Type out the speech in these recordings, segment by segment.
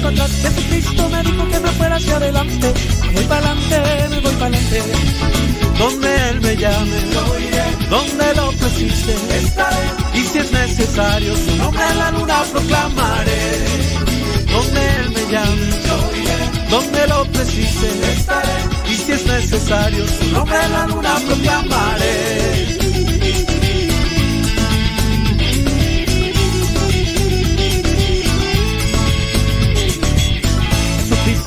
para atrás, Jesucristo me dijo que me fuera hacia adelante, me voy para adelante, me voy para adelante. Donde Él me llame, donde lo precise, estaré. Y si es necesario, su nombre en la luna proclamaré. Donde Él me llame, donde lo precise, estaré. Y si es necesario, su nombre en la luna proclamaré.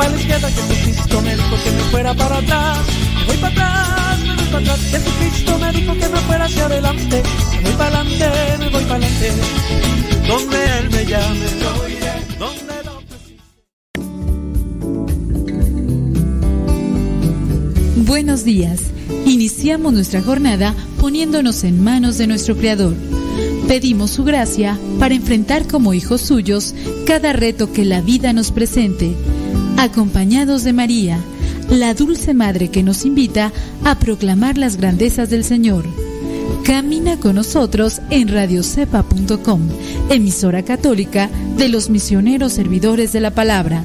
para la izquierda. Jesucristo me dijo que me fuera para atrás, me voy para atrás, me voy para atrás. Jesucristo me dijo que me fuera hacia adelante, me voy para adelante, me voy para adelante. Donde Él me llame, donde lo Buenos días. Iniciamos nuestra jornada poniéndonos en manos de nuestro Creador. Pedimos su gracia para enfrentar como hijos suyos cada reto que la vida nos presente, acompañados de María, la dulce Madre que nos invita a proclamar las grandezas del Señor. Camina con nosotros en radiocepa.com, emisora católica de los misioneros servidores de la palabra.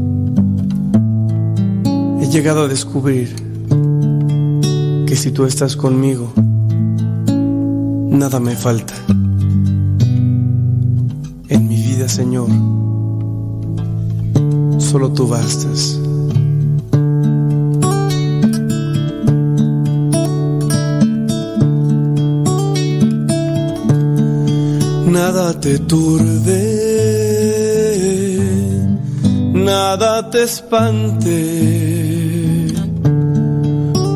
Llegado a descubrir que si tú estás conmigo, nada me falta. En mi vida, Señor, solo tú bastas. Nada te turbe, nada te espante,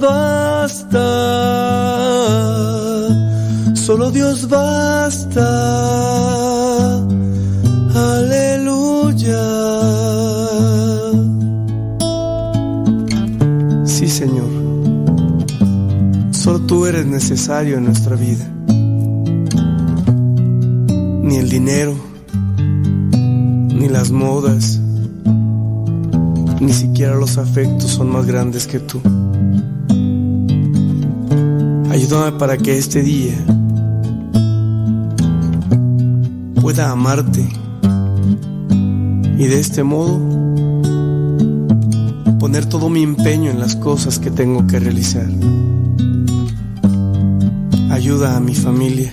basta, solo Dios basta. Aleluya. Sí, Señor, solo tú eres necesario en nuestra vida. Ni el dinero, ni las modas, ni siquiera los afectos son más grandes que tú. Para que este día pueda amarte y de este modo poner todo mi empeño en las cosas que tengo que realizar. Ayuda a mi familia,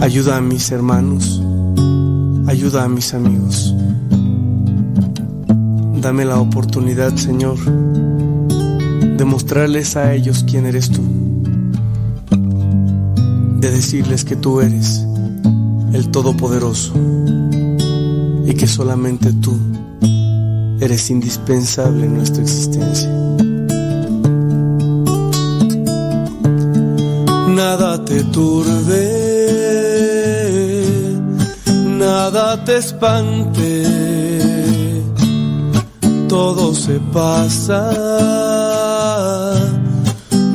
ayuda a mis hermanos, ayuda a mis amigos. Dame la oportunidad, Señor, de mostrarles a ellos quién eres tú, de decirles que tú eres el Todopoderoso y que solamente tú eres indispensable en nuestra existencia. Nada te turbe, nada te espante, todo se pasa,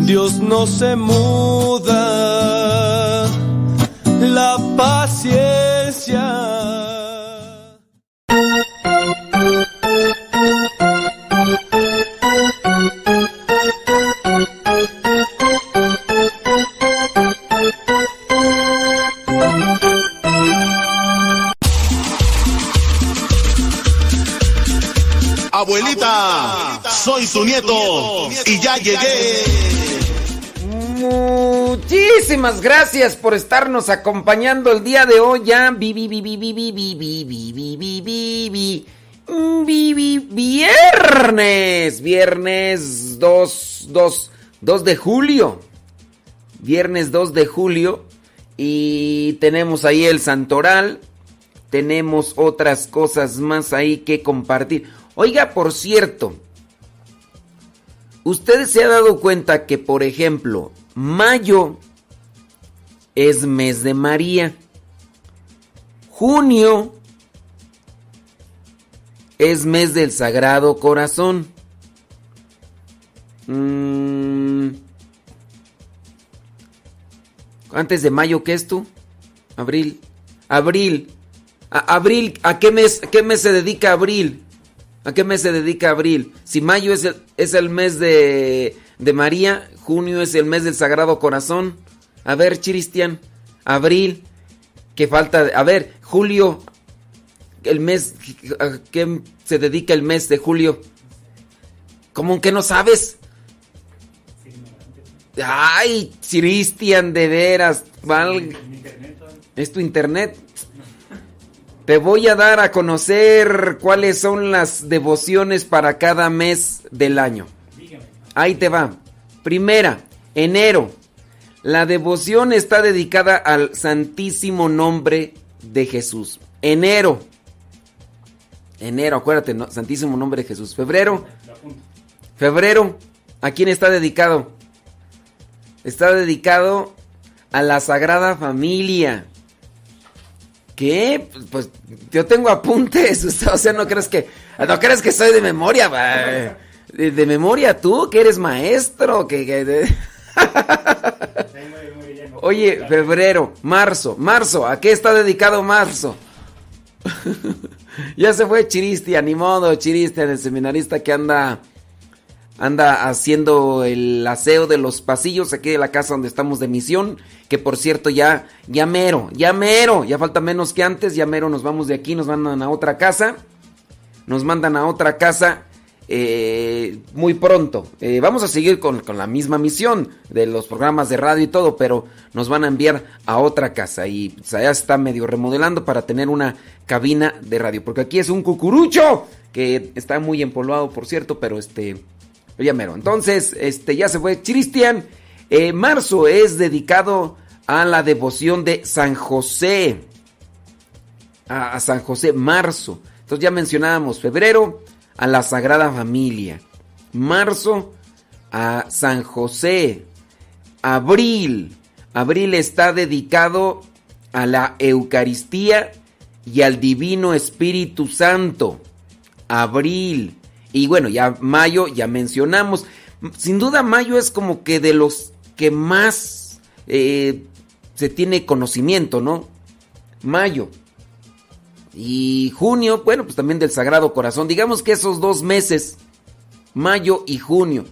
Dios no se muda, Muchísimas gracias por estarnos acompañando el día de hoy ya. Vi, vi, vi, vi, vi, vi, vi, vi, vi, vi, vi, vi, vi. Vi, vi, Viernes, viernes 2, 2, 2 de julio. Viernes 2 de julio. Y tenemos ahí el santoral. Tenemos otras cosas más ahí que compartir. Oiga, por cierto, ¿usted se ha dado cuenta que, por ejemplo, mayo es mes de María? Junio es mes del Sagrado Corazón. Mm. Antes de mayo, ¿qué es tú? Abril. Abril. A- abril, ¿a qué mes, qué mes se dedica abril? ¿A qué mes se dedica abril? Si mayo es el, es el mes de, de María, junio es el mes del Sagrado Corazón. A ver, Chiristian, abril, ¿qué falta? A ver, julio, el mes, ¿a qué se dedica el mes de julio? ¿Cómo que no sabes? Ay, Chiristian, de veras, val- ¿Es tu internet? Te voy a dar a conocer cuáles son las devociones para cada mes del año. Ahí te va. Primera, enero. La devoción está dedicada al Santísimo Nombre de Jesús. Enero. Enero, acuérdate, ¿no? Santísimo Nombre de Jesús. Febrero. Febrero. ¿A quién está dedicado? Está dedicado a la Sagrada Familia. ¿Qué? Pues yo tengo apuntes, o sea, no crees que no crees que soy de memoria, de, de memoria tú, que eres maestro, que, que de- Oye, febrero, marzo, marzo, ¿a qué está dedicado marzo? ya se fue Chiristia, ni modo, Chiristia, el seminarista que anda anda haciendo el aseo de los pasillos aquí de la casa donde estamos de misión, que por cierto ya, ya mero, ya mero, ya falta menos que antes, ya mero nos vamos de aquí, nos mandan a otra casa, nos mandan a otra casa eh, muy pronto. Eh, vamos a seguir con, la misma misión de los programas de radio y todo, pero nos van a enviar a otra casa y allá está medio remodelando para tener una cabina de radio, porque aquí es un cucurucho que está muy empolvado, por cierto, pero este, ya. Entonces, este, ya se fue Cristian. Eh, marzo es dedicado a la devoción de San José. a San José, marzo. Entonces ya mencionábamos febrero, a la Sagrada Familia. Marzo a San José. Abril. Abril está dedicado a la Eucaristía y al Divino Espíritu Santo. Abril. Y bueno, ya mayo, ya mencionamos. Sin duda mayo es como que de los que más eh, se tiene conocimiento, ¿no? Mayo. Y junio, bueno, pues también del Sagrado Corazón. Digamos que esos dos meses, mayo y junio.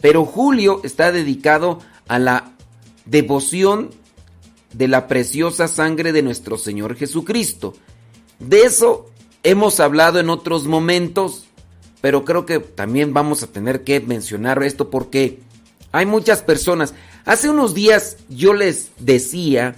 Pero julio está dedicado a la devoción de la preciosa sangre de nuestro Señor Jesucristo. De eso hemos hablado en otros momentos, pero creo que también vamos a tener que mencionar esto porque hay muchas personas. Hace unos días yo les decía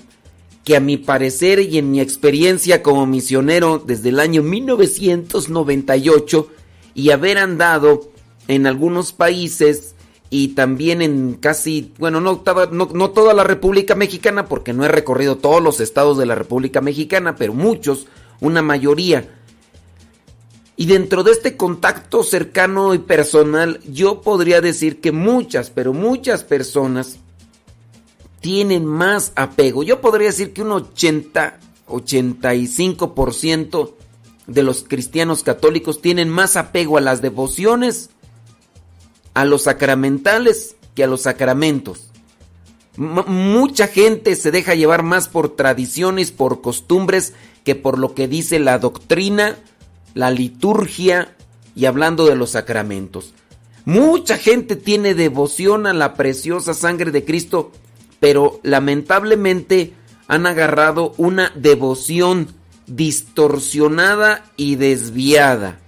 que a mi parecer y en mi experiencia como misionero desde el año 1998 y haber andado en algunos países y también en casi, bueno, no, no, toda la República Mexicana, porque no he recorrido todos los estados de la República Mexicana, pero muchos, una mayoría. Y dentro de este contacto cercano y personal, yo podría decir que muchas, pero muchas personas tienen más apego. Yo podría decir que un 80, 85% de los cristianos católicos tienen más apego a las devociones, a los sacramentales, que a los sacramentos. mucha gente se deja llevar más por tradiciones, por costumbres, que por lo que dice la doctrina, la liturgia y hablando de los sacramentos. Mucha gente tiene devoción a la preciosa sangre de Cristo pero lamentablemente han agarrado una devoción distorsionada y desviada.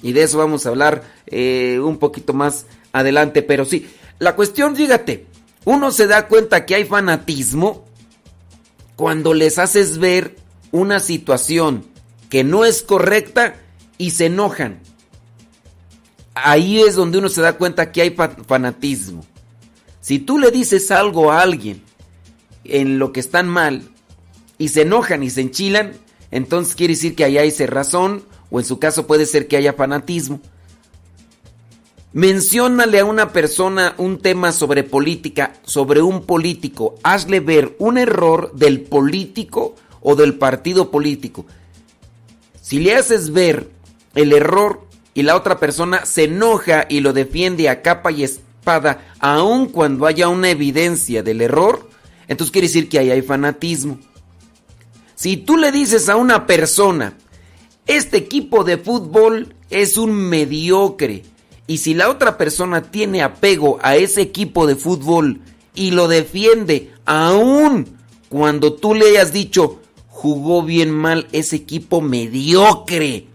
Y de eso vamos a hablar eh, un poquito más adelante, pero sí, la cuestión, fíjate, uno se da cuenta que hay fanatismo cuando les haces ver una situación que no es correcta y se enojan. Ahí es donde uno se da cuenta que hay fanatismo. Si tú le dices algo a alguien en lo que están mal y se enojan y se enchilan, entonces quiere decir que ahí hay razón o en su caso puede ser que haya fanatismo. Menciónale a una persona un tema sobre política, sobre un político, hazle ver un error del político o del partido político. Si le haces ver el error y la otra persona se enoja y lo defiende a capa y espada, aun cuando haya una evidencia del error, entonces quiere decir que ahí hay fanatismo. Si tú le dices a una persona, este equipo de fútbol es un mediocre, y si la otra persona tiene apego a ese equipo de fútbol y lo defiende, aun cuando tú le hayas dicho, jugó bien mal ese equipo mediocre,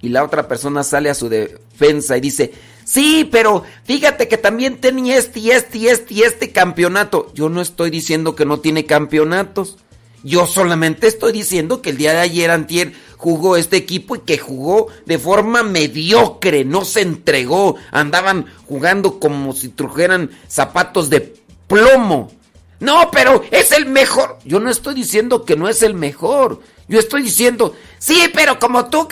y la otra persona sale a su defensa y dice, Sí, pero fíjate que también tenía este y este y este y este campeonato. Yo no estoy diciendo que no tiene campeonatos. Yo solamente estoy diciendo que el día de ayer antier jugó este equipo y que jugó de forma mediocre, no se entregó, andaban jugando como si trujeran zapatos de plomo. No, pero es el mejor. Yo no estoy diciendo que no es el mejor. Yo estoy diciendo, sí, pero como tú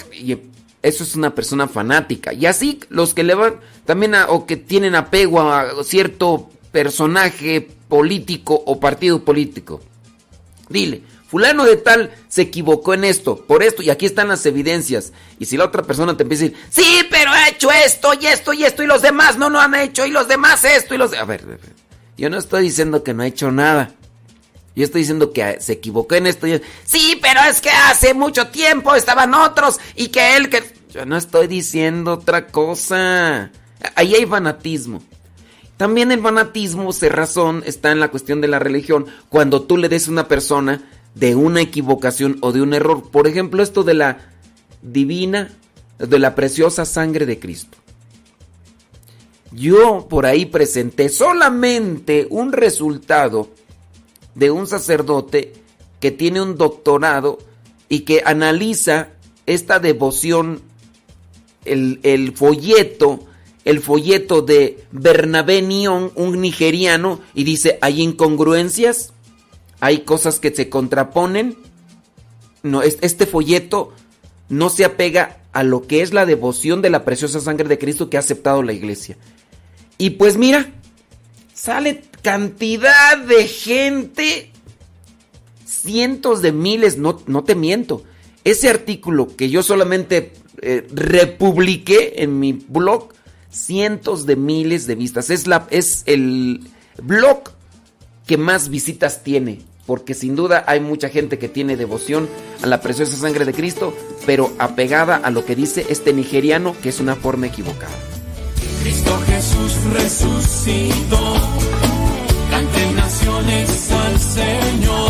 eso es una persona fanática. Y así los que le van también a, o que tienen apego a cierto personaje político o partido político. Dile, fulano de tal se equivocó en esto, por esto, y aquí están las evidencias. Y si la otra persona te empieza a decir, sí, pero ha hecho esto y esto y esto y los demás no lo han hecho y los demás esto y los... A ver, yo no estoy diciendo que no ha hecho nada. Yo estoy diciendo que se equivocó en esto. sí, pero es que hace mucho tiempo estaban otros y que él que... Yo no estoy diciendo otra cosa. Ahí hay fanatismo. También el fanatismo, se razón, está en la cuestión de la religión. Cuando tú le des a una persona de una equivocación o de un error. Por ejemplo, esto de la divina, de la preciosa sangre de Cristo. yo por ahí presenté solamente un resultado de un sacerdote que tiene un doctorado y que analiza esta devoción, el, el folleto, el folleto de Bernabé Nion, un nigeriano, y dice, hay incongruencias, hay cosas que se contraponen. No, este folleto no se apega a lo que es la devoción de la preciosa sangre de Cristo que ha aceptado la iglesia. Y pues mira, sale cantidad de gente, cientos de miles, no, no te miento. Ese artículo que yo solamente eh, republiqué en mi blog, cientos de miles de vistas. Es, la, es el blog que más visitas tiene. Porque sin duda hay mucha gente que tiene devoción a la preciosa sangre de Cristo, pero apegada a lo que dice este nigeriano, que es una forma equivocada. Cristo Jesús resucitó, canten naciones al Señor,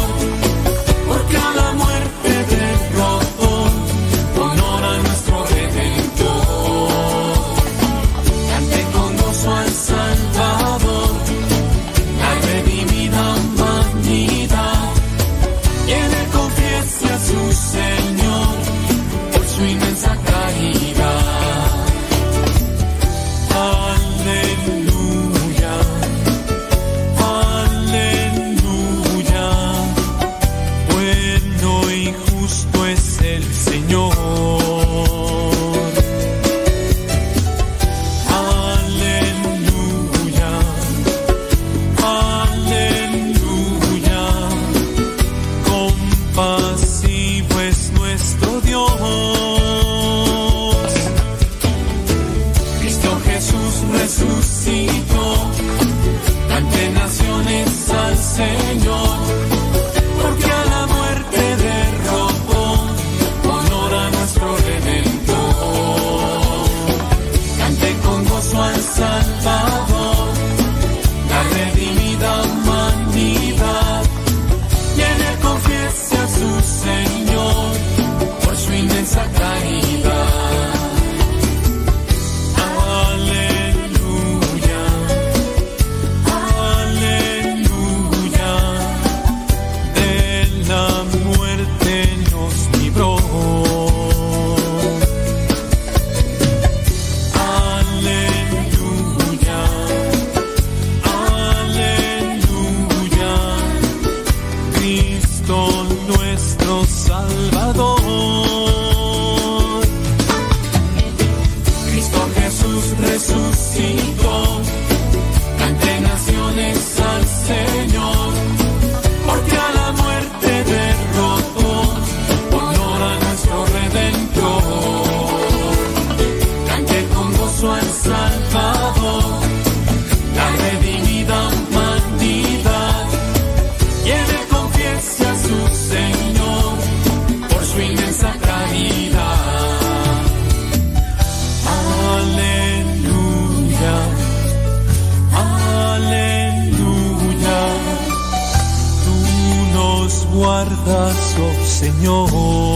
Señor.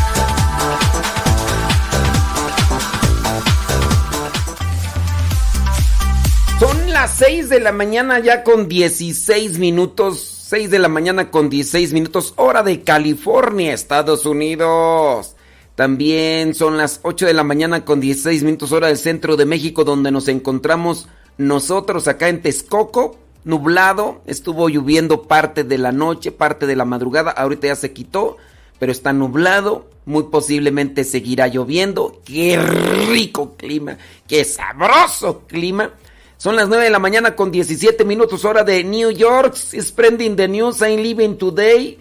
6 de la mañana ya con 16 minutos. 6 de la mañana con 16 minutos, hora de California, Estados Unidos. También son las 8 de la mañana con 16 minutos, hora del centro de México, donde nos encontramos nosotros acá en Texcoco. Nublado, estuvo lloviendo parte de la noche, parte de la madrugada, ahorita ya se quitó, pero está nublado, muy posiblemente seguirá lloviendo. ¡Qué rico clima! ¡Qué sabroso clima! Son las 9 de la mañana con 17 minutos hora de New York. Spreading the news I'm living today.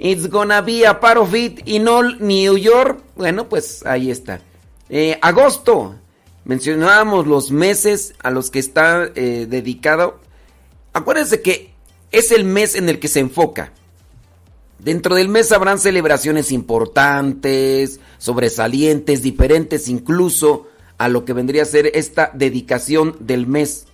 It's gonna be a part of it in all New York. Bueno, pues ahí está. Eh, agosto. Mencionábamos los meses a los que está eh, dedicado. Acuérdense que es el mes en el que se enfoca. Dentro del mes habrán celebraciones importantes, sobresalientes, diferentes incluso a lo que vendría a ser esta dedicación del mes.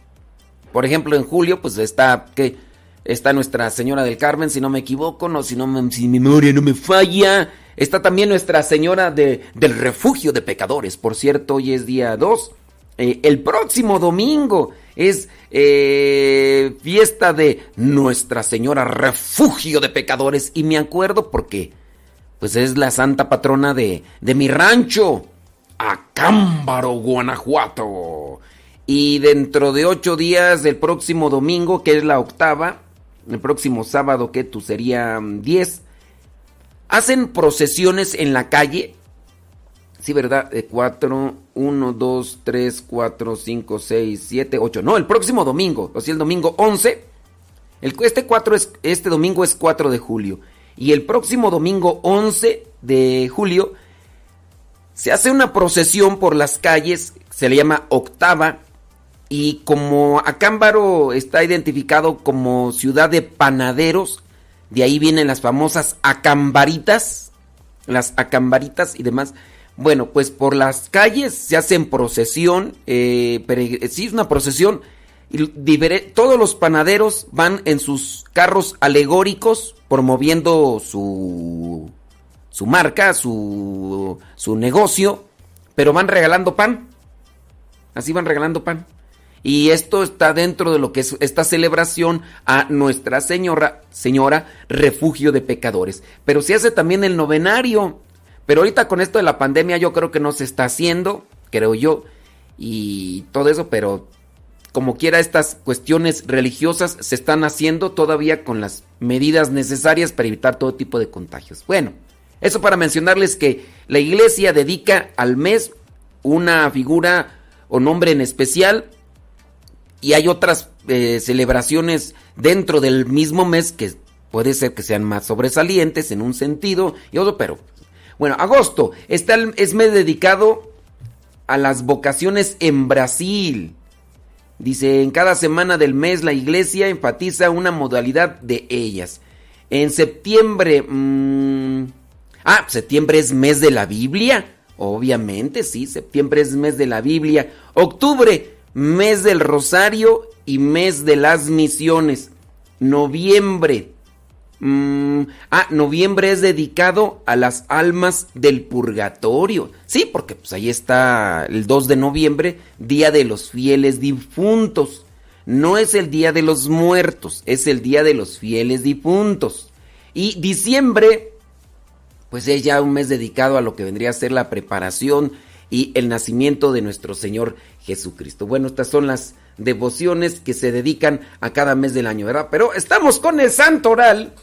Por ejemplo, en julio, pues está que está Nuestra Señora del Carmen, si no me equivoco, no, si no me, si mi memoria no me falla. Está también Nuestra Señora de, del Refugio de Pecadores. Por cierto, hoy es día 2. Eh, el próximo domingo es eh, fiesta de Nuestra Señora Refugio de Pecadores. Y me acuerdo porque, pues es la santa patrona de, de mi rancho. Acámbaro, Guanajuato. Y dentro de ocho días, del próximo domingo, que es la octava, el próximo sábado, que tú sería 10, hacen procesiones en la calle. Sí, ¿verdad? De 4, 1, 2, 3, 4, 5, 6, 7, 8. No, el próximo domingo, o sea, el domingo 11. El, este, 4 es, este domingo es 4 de julio. Y el próximo domingo 11 de julio se hace una procesión por las calles, se le llama octava, y como Acámbaro está identificado como ciudad de panaderos, de ahí vienen las famosas acambaritas, las acambaritas y demás. Bueno, pues por las calles se hacen procesión, eh, sí es una procesión, y todos los panaderos van en sus carros alegóricos promoviendo su su marca, su, su negocio, pero van regalando pan. Así van regalando pan. Y esto está dentro de lo que es esta celebración a Nuestra Señora, Señora Refugio de Pecadores. Pero se hace también el novenario. Pero ahorita con esto de la pandemia yo creo que no se está haciendo, creo yo, y todo eso, pero como quiera estas cuestiones religiosas se están haciendo todavía con las medidas necesarias para evitar todo tipo de contagios. Bueno, eso para mencionarles que la iglesia dedica al mes una figura o nombre en especial y hay otras eh, celebraciones dentro del mismo mes que puede ser que sean más sobresalientes en un sentido y otro, pero bueno, agosto está es mes dedicado a las vocaciones en Brasil. Dice, en cada semana del mes la iglesia enfatiza una modalidad de ellas. En septiembre... Mmm, Ah, septiembre es mes de la Biblia. Obviamente, sí, septiembre es mes de la Biblia. Octubre, mes del Rosario y mes de las misiones. Noviembre. Mm, ah, noviembre es dedicado a las almas del purgatorio. Sí, porque pues ahí está el 2 de noviembre, Día de los Fieles Difuntos. No es el Día de los Muertos, es el Día de los Fieles Difuntos. Y diciembre pues es ya un mes dedicado a lo que vendría a ser la preparación y el nacimiento de nuestro Señor Jesucristo. Bueno, estas son las devociones que se dedican a cada mes del año, ¿verdad? Pero estamos con el Santo Oral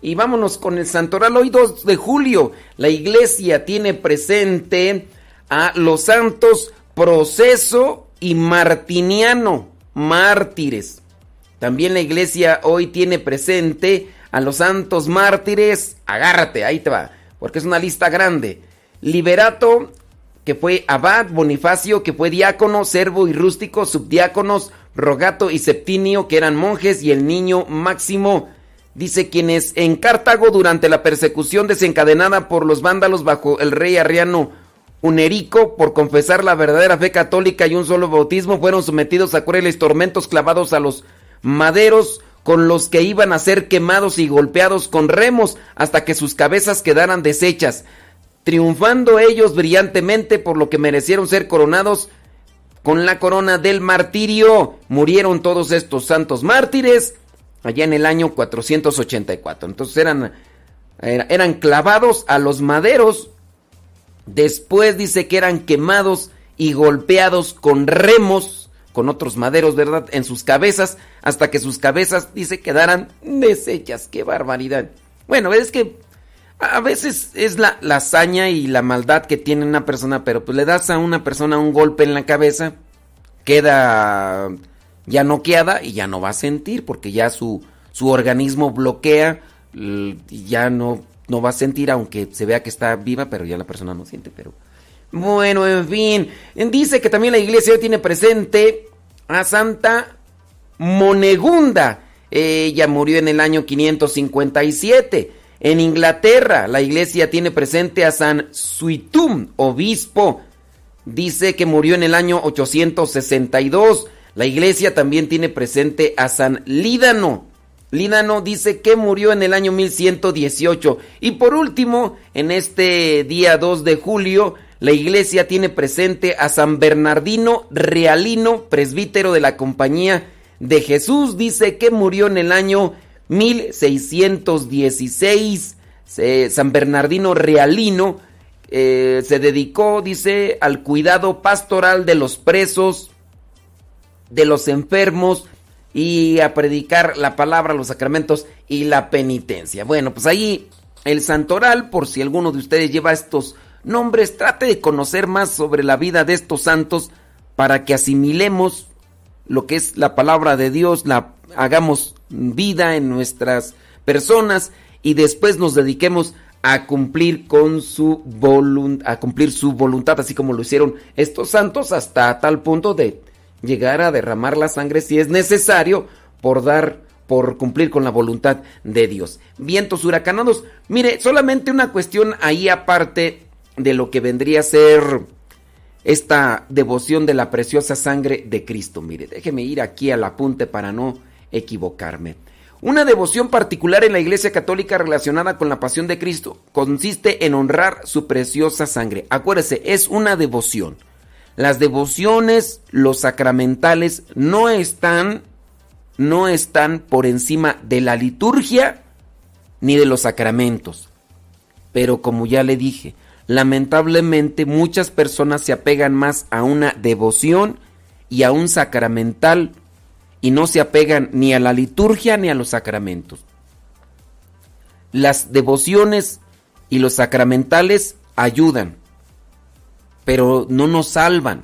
y vámonos con el Santo Oral. Hoy 2 de julio la iglesia tiene presente a los santos Proceso y Martiniano, mártires. También la iglesia hoy tiene presente a los santos mártires. Agárrate, ahí te va porque es una lista grande. Liberato, que fue abad, Bonifacio, que fue diácono, servo y rústico, subdiáconos, Rogato y Septinio, que eran monjes, y el niño Máximo, dice quienes en Cartago durante la persecución desencadenada por los vándalos bajo el rey Arriano Unerico por confesar la verdadera fe católica y un solo bautismo fueron sometidos a crueles tormentos clavados a los maderos con los que iban a ser quemados y golpeados con remos hasta que sus cabezas quedaran deshechas, triunfando ellos brillantemente por lo que merecieron ser coronados con la corona del martirio. Murieron todos estos santos mártires allá en el año 484. Entonces eran, eran clavados a los maderos. Después dice que eran quemados y golpeados con remos con otros maderos, ¿verdad? En sus cabezas, hasta que sus cabezas, dice, quedaran deshechas. ¡Qué barbaridad! Bueno, es que a veces es la, la hazaña y la maldad que tiene una persona, pero pues le das a una persona un golpe en la cabeza, queda ya noqueada y ya no va a sentir, porque ya su, su organismo bloquea y ya no, no va a sentir, aunque se vea que está viva, pero ya la persona no siente, pero... Bueno, en fin. Dice que también la iglesia hoy tiene presente a Santa Monegunda. Ella murió en el año 557. En Inglaterra, la iglesia tiene presente a San Suitum, obispo. Dice que murió en el año 862. La iglesia también tiene presente a San Lídano. Lídano dice que murió en el año 1118. Y por último, en este día 2 de julio, la iglesia tiene presente a San Bernardino Realino, presbítero de la Compañía de Jesús. Dice que murió en el año 1616. San Bernardino Realino eh, se dedicó, dice, al cuidado pastoral de los presos, de los enfermos y a predicar la palabra, los sacramentos y la penitencia. Bueno, pues ahí el santoral, por si alguno de ustedes lleva estos nombres, trate de conocer más sobre la vida de estos santos para que asimilemos lo que es la palabra de Dios, la hagamos vida en nuestras personas y después nos dediquemos a cumplir con su voluntad, a cumplir su voluntad, así como lo hicieron estos santos hasta tal punto de llegar a derramar la sangre si es necesario por dar por cumplir con la voluntad de Dios. Vientos huracanados. Mire, solamente una cuestión ahí aparte de lo que vendría a ser esta devoción de la preciosa sangre de Cristo. Mire, déjeme ir aquí al apunte para no equivocarme. Una devoción particular en la Iglesia Católica relacionada con la pasión de Cristo consiste en honrar su preciosa sangre. Acuérdese, es una devoción. Las devociones, los sacramentales no están no están por encima de la liturgia ni de los sacramentos. Pero como ya le dije, lamentablemente muchas personas se apegan más a una devoción y a un sacramental y no se apegan ni a la liturgia ni a los sacramentos. Las devociones y los sacramentales ayudan, pero no nos salvan.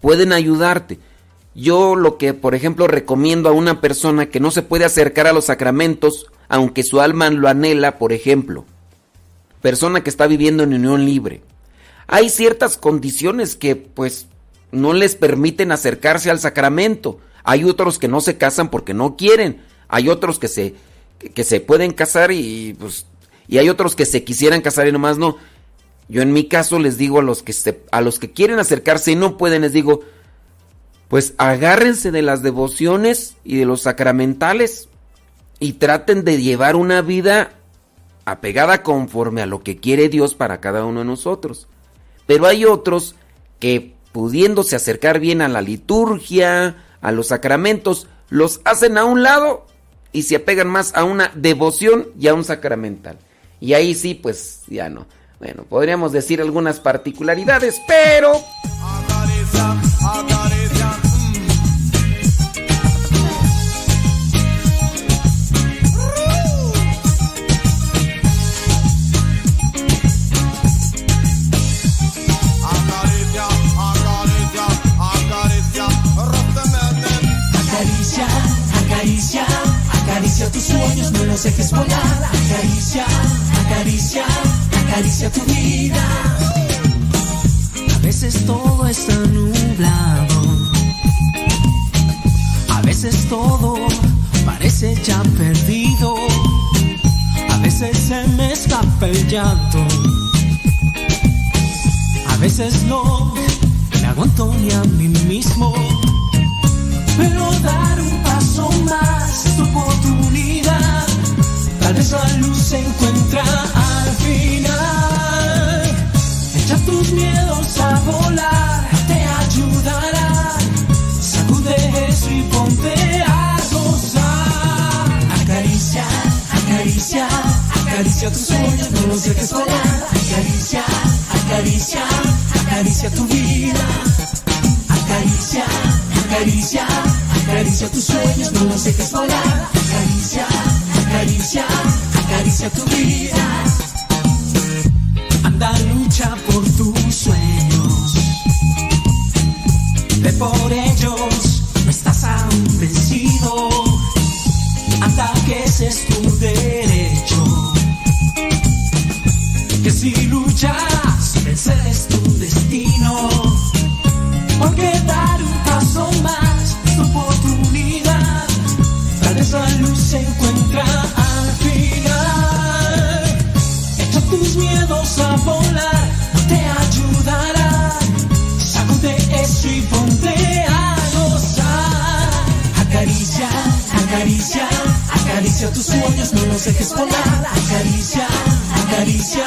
Pueden ayudarte. Yo lo que, por ejemplo, recomiendo a una persona que no se puede acercar a los sacramentos, aunque su alma lo anhela, por ejemplo, persona que está viviendo en unión libre. Hay ciertas condiciones que pues no les permiten acercarse al sacramento. Hay otros que no se casan porque no quieren. Hay otros que se, que se pueden casar y pues y hay otros que se quisieran casar y nomás no. Yo en mi caso les digo a los que se, a los que quieren acercarse y no pueden les digo, pues agárrense de las devociones y de los sacramentales y traten de llevar una vida apegada conforme a lo que quiere Dios para cada uno de nosotros. Pero hay otros que pudiéndose acercar bien a la liturgia, a los sacramentos, los hacen a un lado y se apegan más a una devoción y a un sacramental. Y ahí sí, pues ya no. Bueno, podríamos decir algunas particularidades, pero... los dejes volar. Acaricia, acaricia, acaricia tu vida. veces todo está nublado. A veces todo parece ya perdido. A veces se me escapa el llanto. A veces no me aguanto ni a mí mismo. Acaricia tus sueños, no los dejes volar. Acaricia, acaricia, acaricia tu vida. Acaricia, acaricia, acaricia tus sueños, no los dejes volar. Acaricia, acaricia, acaricia tu vida. Anda, lucha por tus sueños. Ve por ellos, no estás aún vencido. Anda, que ese es tu derecho. Luchas, vencer es tu destino. Porque dar un paso más es tu oportunidad. Tal vez la luz se encuentra al final. Echa tus miedos a volar, te ayudará. Sacude eso y ponte a gozar. Acaricia, acaricia, acaricia tus sueños, no los dejes volar. Acaricia, acaricia,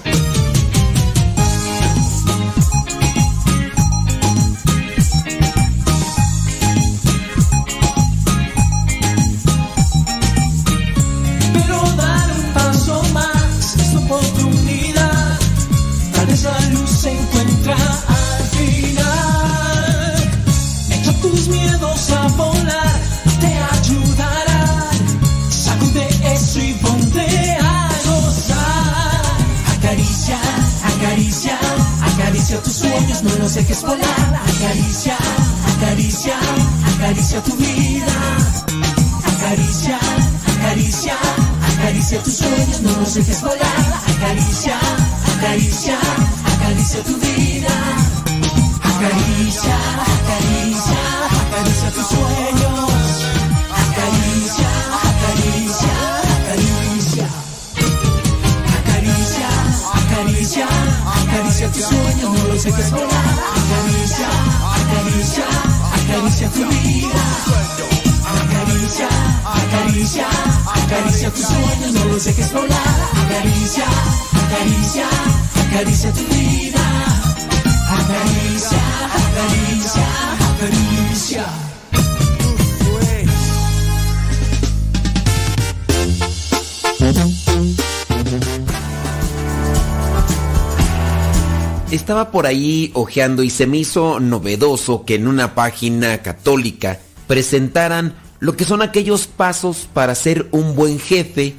Los dejes volar. Acaricia, acaricia, acaricia tu vida. Acaricia, acaricia, acaricia tus sueños, no los dejes volar. Acaricia, acaricia, acaricia tu vida. Acaricia, acaricia, no los dejes volar. Acaricia, acaricia, acaricia tu vida. Acaricia, acaricia, acaricia tus sueños, no los dejes volar. Acaricia, acaricia, acaricia tu vida. Acaricia, acaricia, acaricia. Estaba por ahí hojeando y se me hizo novedoso que en una página católica presentaran lo que son aquellos pasos para ser un buen jefe,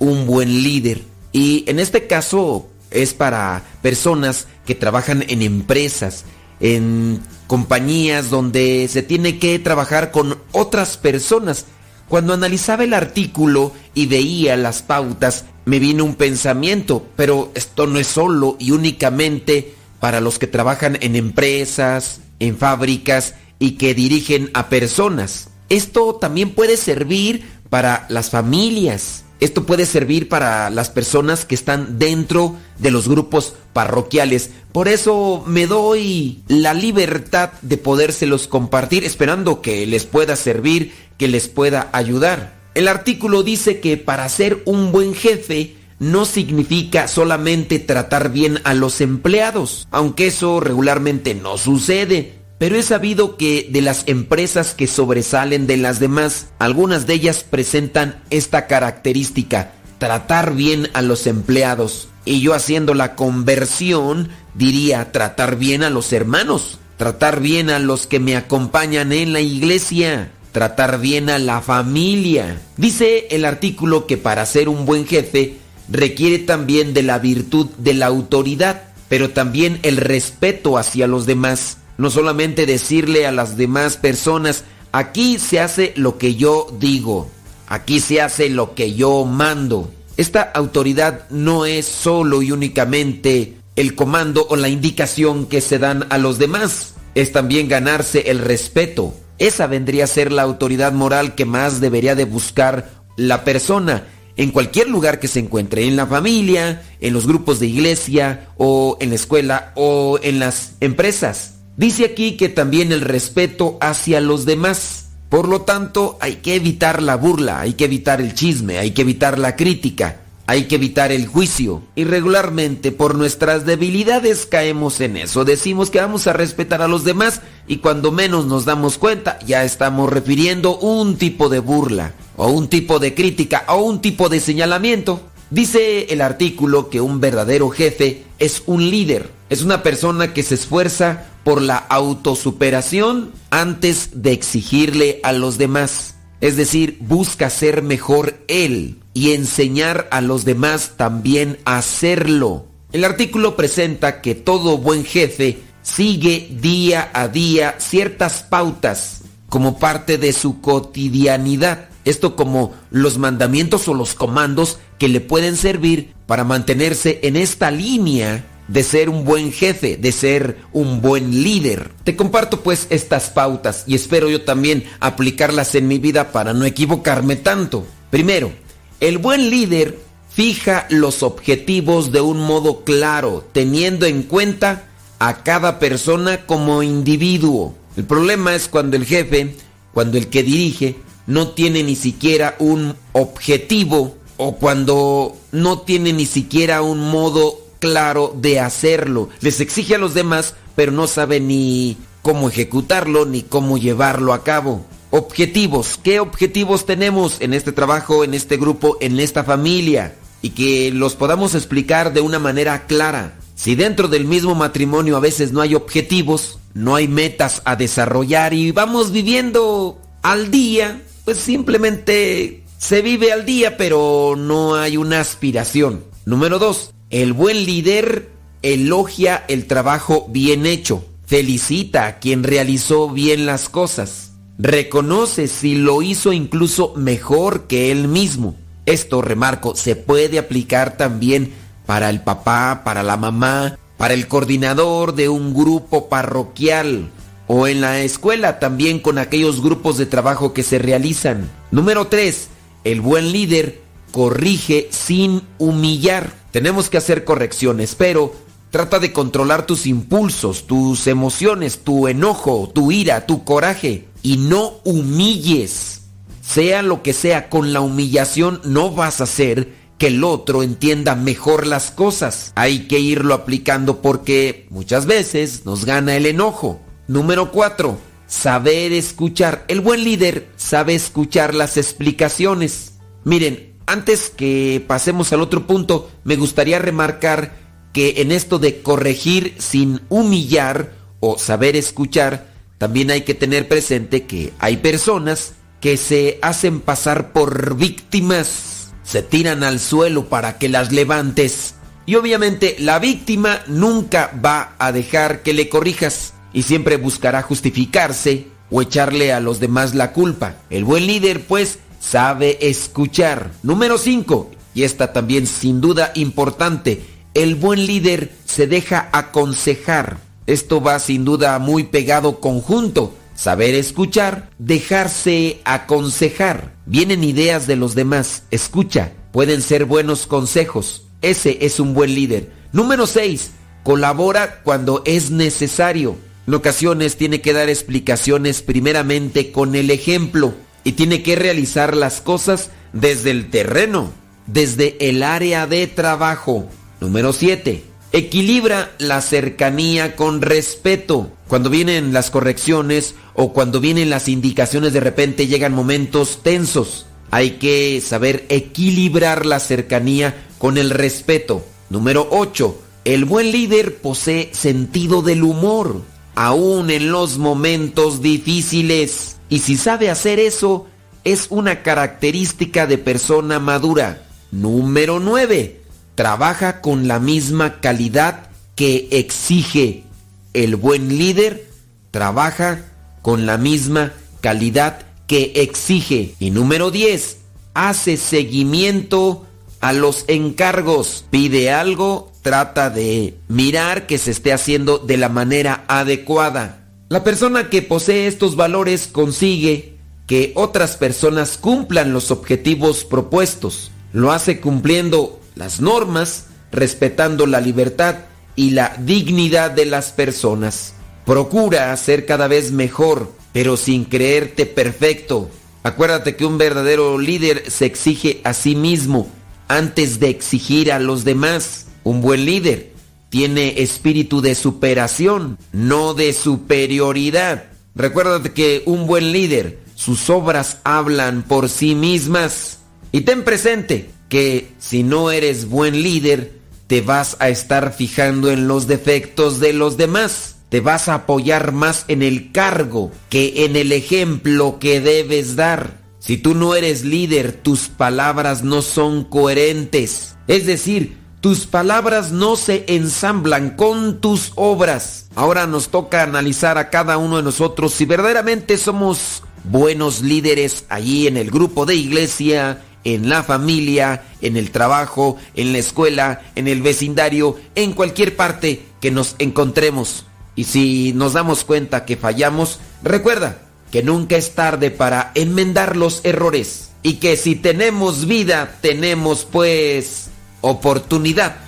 un buen líder. Y en este caso es para personas que trabajan en empresas, en compañías donde se tiene que trabajar con otras personas. Cuando analizaba el artículo y veía las pautas, me vino un pensamiento, pero esto no es solo y únicamente para los que trabajan en empresas, en fábricas y que dirigen a personas. Esto también puede servir para las familias. Esto puede servir para las personas que están dentro de los grupos parroquiales. Por eso me doy la libertad de podérselos compartir, esperando que les pueda servir, que les pueda ayudar. El artículo dice que para ser un buen jefe no significa solamente tratar bien a los empleados, aunque eso regularmente no sucede. Pero es sabido que de las empresas que sobresalen de las demás, algunas de ellas presentan esta característica, tratar bien a los empleados. Y yo haciendo la conversión diría tratar bien a los hermanos, tratar bien a los que me acompañan en la iglesia. tratar bien a la familia. Dice el artículo que para ser un buen jefe requiere también de la virtud de la autoridad, pero también el respeto hacia los demás. No solamente decirle a las demás personas, aquí se hace lo que yo digo, aquí se hace lo que yo mando. Esta autoridad no es solo y únicamente el comando o la indicación que se dan a los demás, es también ganarse el respeto. Esa vendría a ser la autoridad moral que más debería de buscar la persona en cualquier lugar que se encuentre, en la familia, en los grupos de iglesia o en la escuela o en las empresas. Dice aquí que también el respeto hacia los demás. Por lo tanto, hay que evitar la burla, hay que evitar el chisme, hay que evitar la crítica, hay que evitar el juicio. Y regularmente por nuestras debilidades caemos en eso. Decimos que vamos a respetar a los demás y cuando menos nos damos cuenta ya estamos refiriendo un tipo de burla o un tipo de crítica o un tipo de señalamiento. Dice el artículo que un verdadero jefe es un líder, es una persona que se esfuerza por la autosuperación antes de exigirle a los demás. Es decir, busca ser mejor él y enseñar a los demás también a hacerlo. El artículo presenta que todo buen jefe sigue día a día ciertas pautas como parte de su cotidianidad. Esto como los mandamientos o los comandos que le pueden servir para mantenerse en esta línea de ser un buen jefe, de ser un buen líder. Te comparto pues estas pautas y espero yo también aplicarlas en mi vida para no equivocarme tanto. Primero, el buen líder fija los objetivos de un modo claro, teniendo en cuenta a cada persona como individuo. El problema es cuando el jefe, cuando el que dirige, no tiene ni siquiera un objetivo o cuando no tiene ni siquiera un modo claro de hacerlo. Les exige a los demás, pero no sabe ni cómo ejecutarlo ni cómo llevarlo a cabo. Objetivos. ¿Qué objetivos tenemos en este trabajo, en este grupo, en esta familia? Y que los podamos explicar de una manera clara. Si dentro del mismo matrimonio a veces no hay objetivos, no hay metas a desarrollar y vamos viviendo al día, pues simplemente se vive al día, pero no hay una aspiración. Número dos, el buen líder elogia el trabajo bien hecho, felicita a quien realizó bien las cosas, reconoce si lo hizo incluso mejor que él mismo. Esto, remarco, se puede aplicar también para el papá, para la mamá, para el coordinador de un grupo parroquial o en la escuela también con aquellos grupos de trabajo que se realizan. Número 3. El buen líder corrige sin humillar. Tenemos que hacer correcciones, pero trata de controlar tus impulsos, tus emociones, tu enojo, tu ira, tu coraje y no humilles. Sea lo que sea, con la humillación no vas a hacer que el otro entienda mejor las cosas. Hay que irlo aplicando porque muchas veces nos gana el enojo. Número 4. Saber escuchar. El buen líder sabe escuchar las explicaciones. Miren, antes que pasemos al otro punto, me gustaría remarcar que en esto de corregir sin humillar o saber escuchar, también hay que tener presente que hay personas que se hacen pasar por víctimas se tiran al suelo para que las levantes. Y obviamente la víctima nunca va a dejar que le corrijas y siempre buscará justificarse o echarle a los demás la culpa. El buen líder pues sabe escuchar. Número 5, y esta también sin duda importante, el buen líder se deja aconsejar. Esto va sin duda muy pegado conjunto Saber escuchar, dejarse aconsejar. Vienen ideas de los demás, escucha, pueden ser buenos consejos. Ese es un buen líder. Número 6. Colabora cuando es necesario. En ocasiones tiene que dar explicaciones primeramente con el ejemplo y tiene que realizar las cosas desde el terreno, desde el área de trabajo. Número 7. Equilibra la cercanía con respeto. Cuando vienen las correcciones o cuando vienen las indicaciones de repente llegan momentos tensos. Hay que saber equilibrar la cercanía con el respeto. Número 8. El buen líder posee sentido del humor. Aún en los momentos difíciles. Y si sabe hacer eso, es una característica de persona madura. Número 9. Trabaja con la misma calidad que exige. El buen líder trabaja con la misma calidad que exige. Y número 10. Hace seguimiento a los encargos. Pide algo, trata de mirar que se esté haciendo de la manera adecuada. La persona que posee estos valores consigue que otras personas cumplan los objetivos propuestos. Lo hace cumpliendo las normas, respetando la libertad y la dignidad de las personas. Procura ser cada vez mejor, pero sin creerte perfecto. Acuérdate que un verdadero líder se exige a sí mismo antes de exigir a los demás. Un buen líder tiene espíritu de superación, no de superioridad. Recuérdate que un buen líder, sus obras hablan por sí mismas. Y ten presente que si no eres buen líder, te vas a estar fijando en los defectos de los demás. Te vas a apoyar más en el cargo que en el ejemplo que debes dar. Si tú no eres líder, tus palabras no son coherentes. Es decir, tus palabras no se ensamblan con tus obras. Ahora nos toca analizar a cada uno de nosotros si verdaderamente somos buenos líderes allí en el grupo de iglesia, en la familia, en el trabajo, en la escuela, en el vecindario, en cualquier parte que nos encontremos. Y si nos damos cuenta que fallamos, recuerda que nunca es tarde para enmendar los errores y que si tenemos vida tenemos pues oportunidad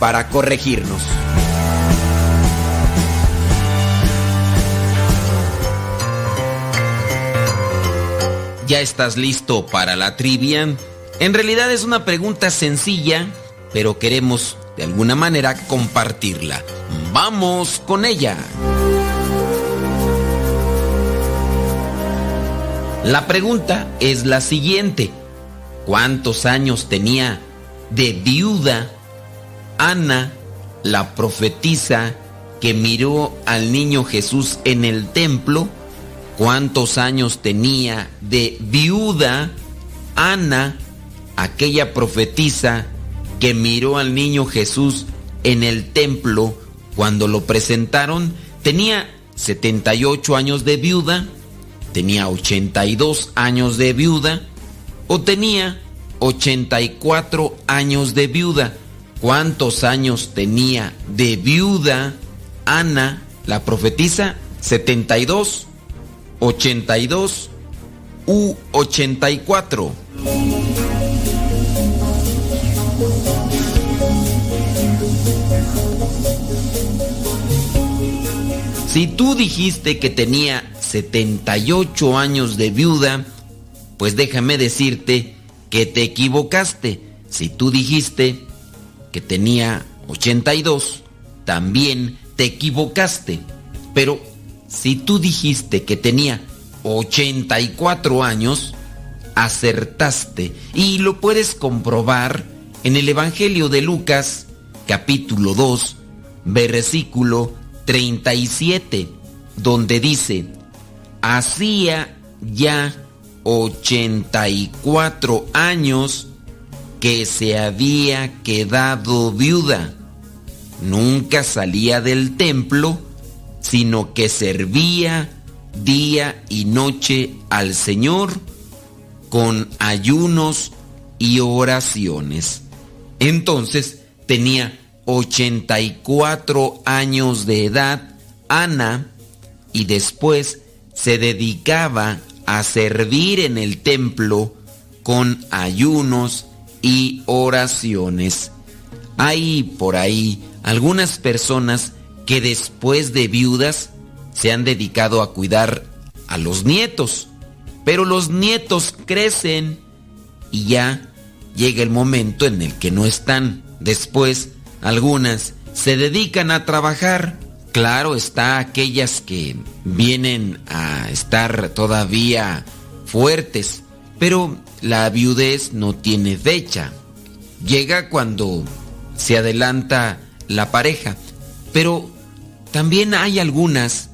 para corregirnos. ¿Ya estás listo para la trivia? En realidad es una pregunta sencilla, pero queremos de alguna manera compartirla. Vamos con ella. La pregunta es la siguiente. ¿Cuántos años tenía de viuda Ana, la profetisa que miró al niño Jesús en el templo? ¿Cuántos años tenía de viuda Ana, aquella profetisa que miró al niño Jesús en el templo cuando lo presentaron? Tenía 78 años de viuda tenía 82 años de viuda o tenía 84 años de viuda. ¿Cuántos años tenía de viuda Ana, la profetisa? 72, 82 u 84. Si tú dijiste que tenía 78 años de viuda, pues déjame decirte que te equivocaste. Si tú dijiste que tenía 82, también te equivocaste. Pero si tú dijiste que tenía 84 años, acertaste. Y lo puedes comprobar en el Evangelio de Lucas, capítulo 2, versículo 37, donde dice, hacía ya 84 años que se había quedado viuda. Nunca salía del templo, sino que servía día y noche al Señor con ayunos y oraciones. Entonces tenía 84 años de edad Ana y después se dedicaba a servir en el templo con ayunos y oraciones. Hay por ahí algunas personas que después de viudas se han dedicado a cuidar a los nietos, pero los nietos crecen y ya llega el momento en el que no están. Después, algunas se dedican a trabajar Claro está aquellas que vienen a estar todavía fuertes, pero la viudez no tiene fecha. Llega cuando se adelanta la pareja, pero también hay algunas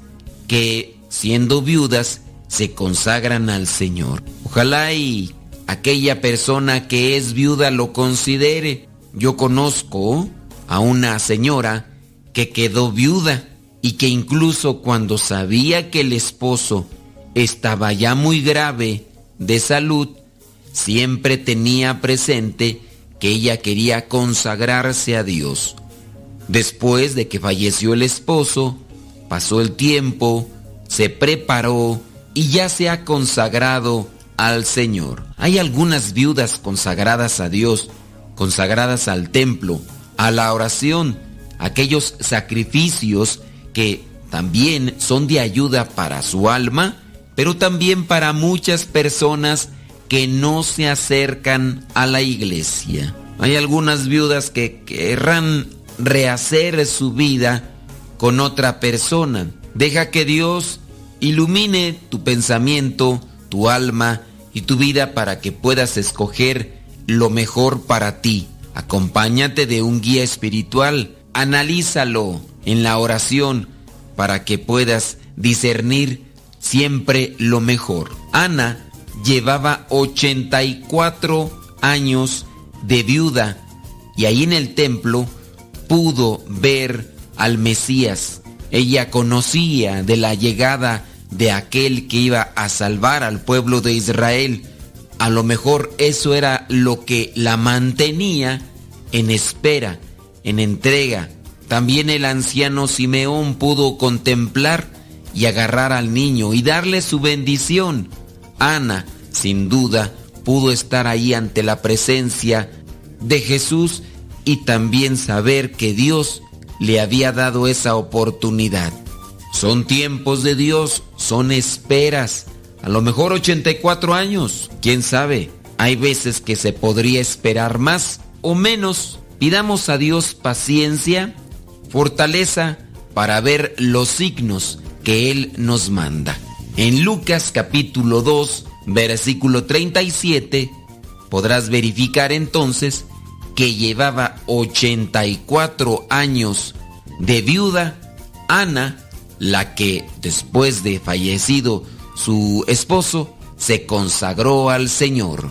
que siendo viudas se consagran al Señor. Ojalá y aquella persona que es viuda lo considere. Yo conozco a una señora que quedó viuda y que incluso cuando sabía que el esposo estaba ya muy grave de salud, siempre tenía presente que ella quería consagrarse a Dios. Después de que falleció el esposo, pasó el tiempo, se preparó y ya se ha consagrado al Señor. Hay algunas viudas consagradas a Dios, consagradas al templo, a la oración, aquellos sacrificios que también son de ayuda para su alma, pero también para muchas personas que no se acercan a la iglesia. Hay algunas viudas que querrán rehacer su vida con otra persona. Deja que Dios ilumine tu pensamiento, tu alma y tu vida para que puedas escoger lo mejor para ti. Acompáñate de un guía espiritual, analízalo en la oración para que puedas discernir siempre lo mejor. Ana llevaba 84 años de viuda y ahí en el templo pudo ver al Mesías. Ella conocía de la llegada de aquel que iba a salvar al pueblo de Israel. A lo mejor eso era lo que la mantenía en espera, en entrega. También el anciano Simeón pudo contemplar y agarrar al niño y darle su bendición. Ana, sin duda, pudo estar ahí ante la presencia de Jesús y también saber que Dios le había dado esa oportunidad. Son tiempos de Dios, son esperas. A lo mejor 84 años, quién sabe. Hay veces que se podría esperar más o menos. Pidamos a Dios paciencia, fortaleza para ver los signos que Él nos manda. En Lucas capítulo 2, versículo 37, podrás verificar entonces que llevaba 84 años de viuda, Ana, la que después de fallecido su esposo, se consagró al Señor.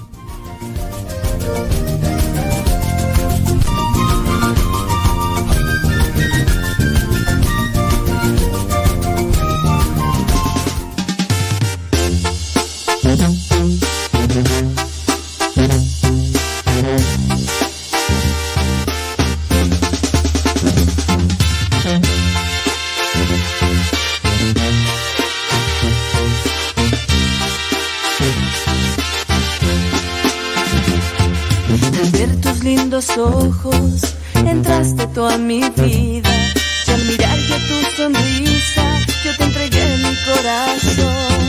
Ojos entraste toda mi vida. Y al mirar que tu sonrisa, yo te entregué mi corazón.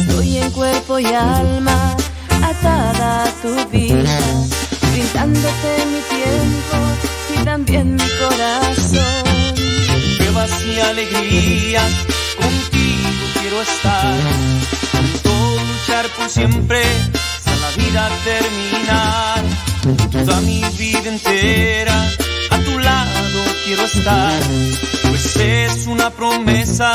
Estoy en cuerpo y alma, atada a tu vida, brindándote mi tiempo y también mi corazón. Pruebas y alegrías, contigo quiero estar. Todo luchar por siempre, hasta la vida terminar toda mi vida entera a tu lado quiero estar, pues es una promesa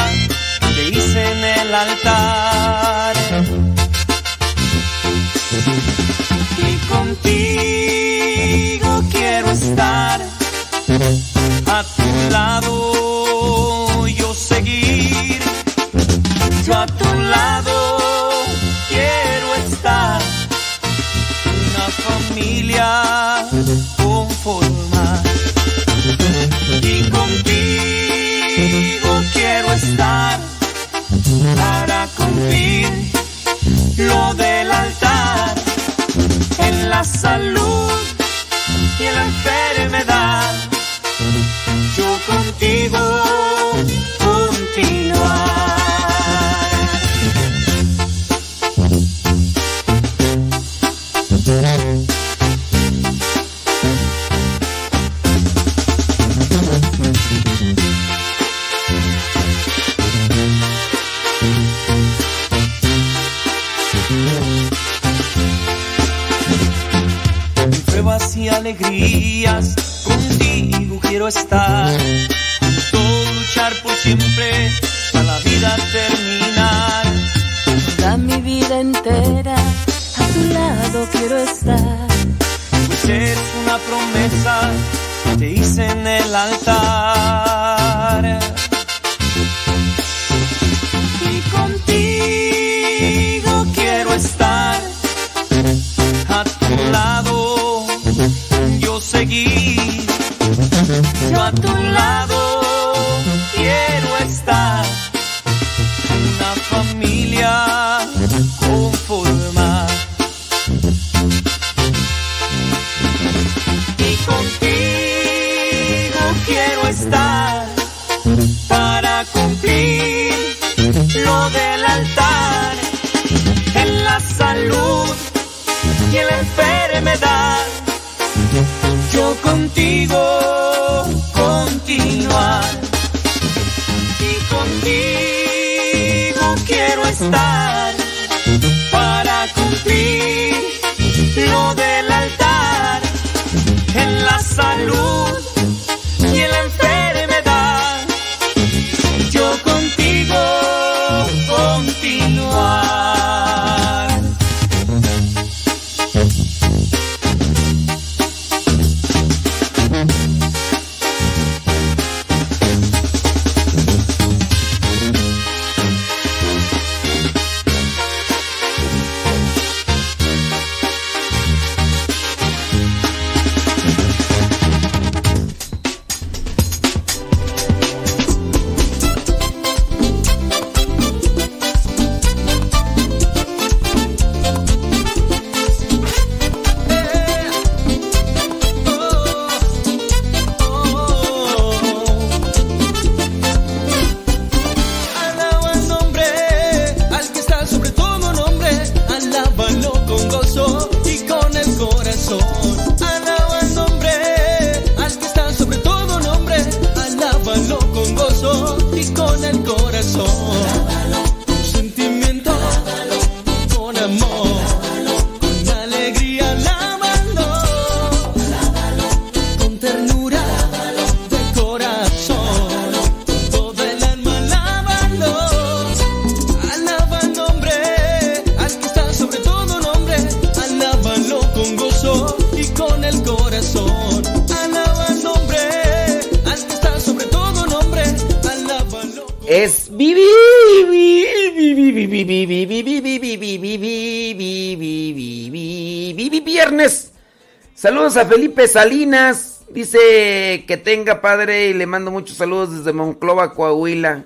A Felipe Salinas. Dice que tenga padre y le mando muchos saludos desde Monclova, Coahuila.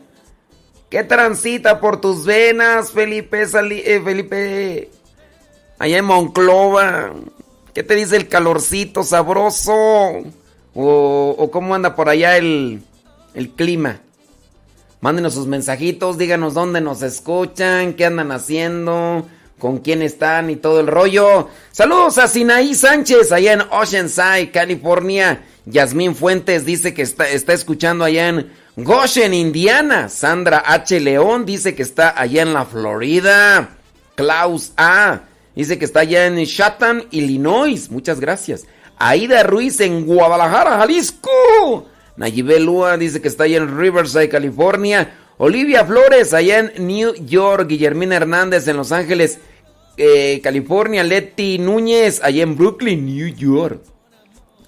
¿Qué transita por tus venas, Felipe Sali eh, Felipe? Allá en Monclova. ¿Qué te dice el calorcito sabroso? ¿O, o cómo anda por allá el, el clima? Mándenos sus mensajitos, díganos dónde nos escuchan, qué andan haciendo, con quién están y todo el rollo. Saludos a Sinaí Sánchez, allá en Oceanside, California. Yasmín Fuentes dice que está, escuchando allá en Goshen, Indiana. Sandra H. León dice que está allá en la Florida. Klaus A. dice que está allá en Chatham, Illinois. Muchas gracias. Aida Ruiz en Guadalajara, Jalisco. Nayibel Lua dice que está allá en Riverside, California. Olivia Flores allá en New York. Guillermina Hernández en Los Ángeles, eh, California. Leti Núñez allá en Brooklyn, New York.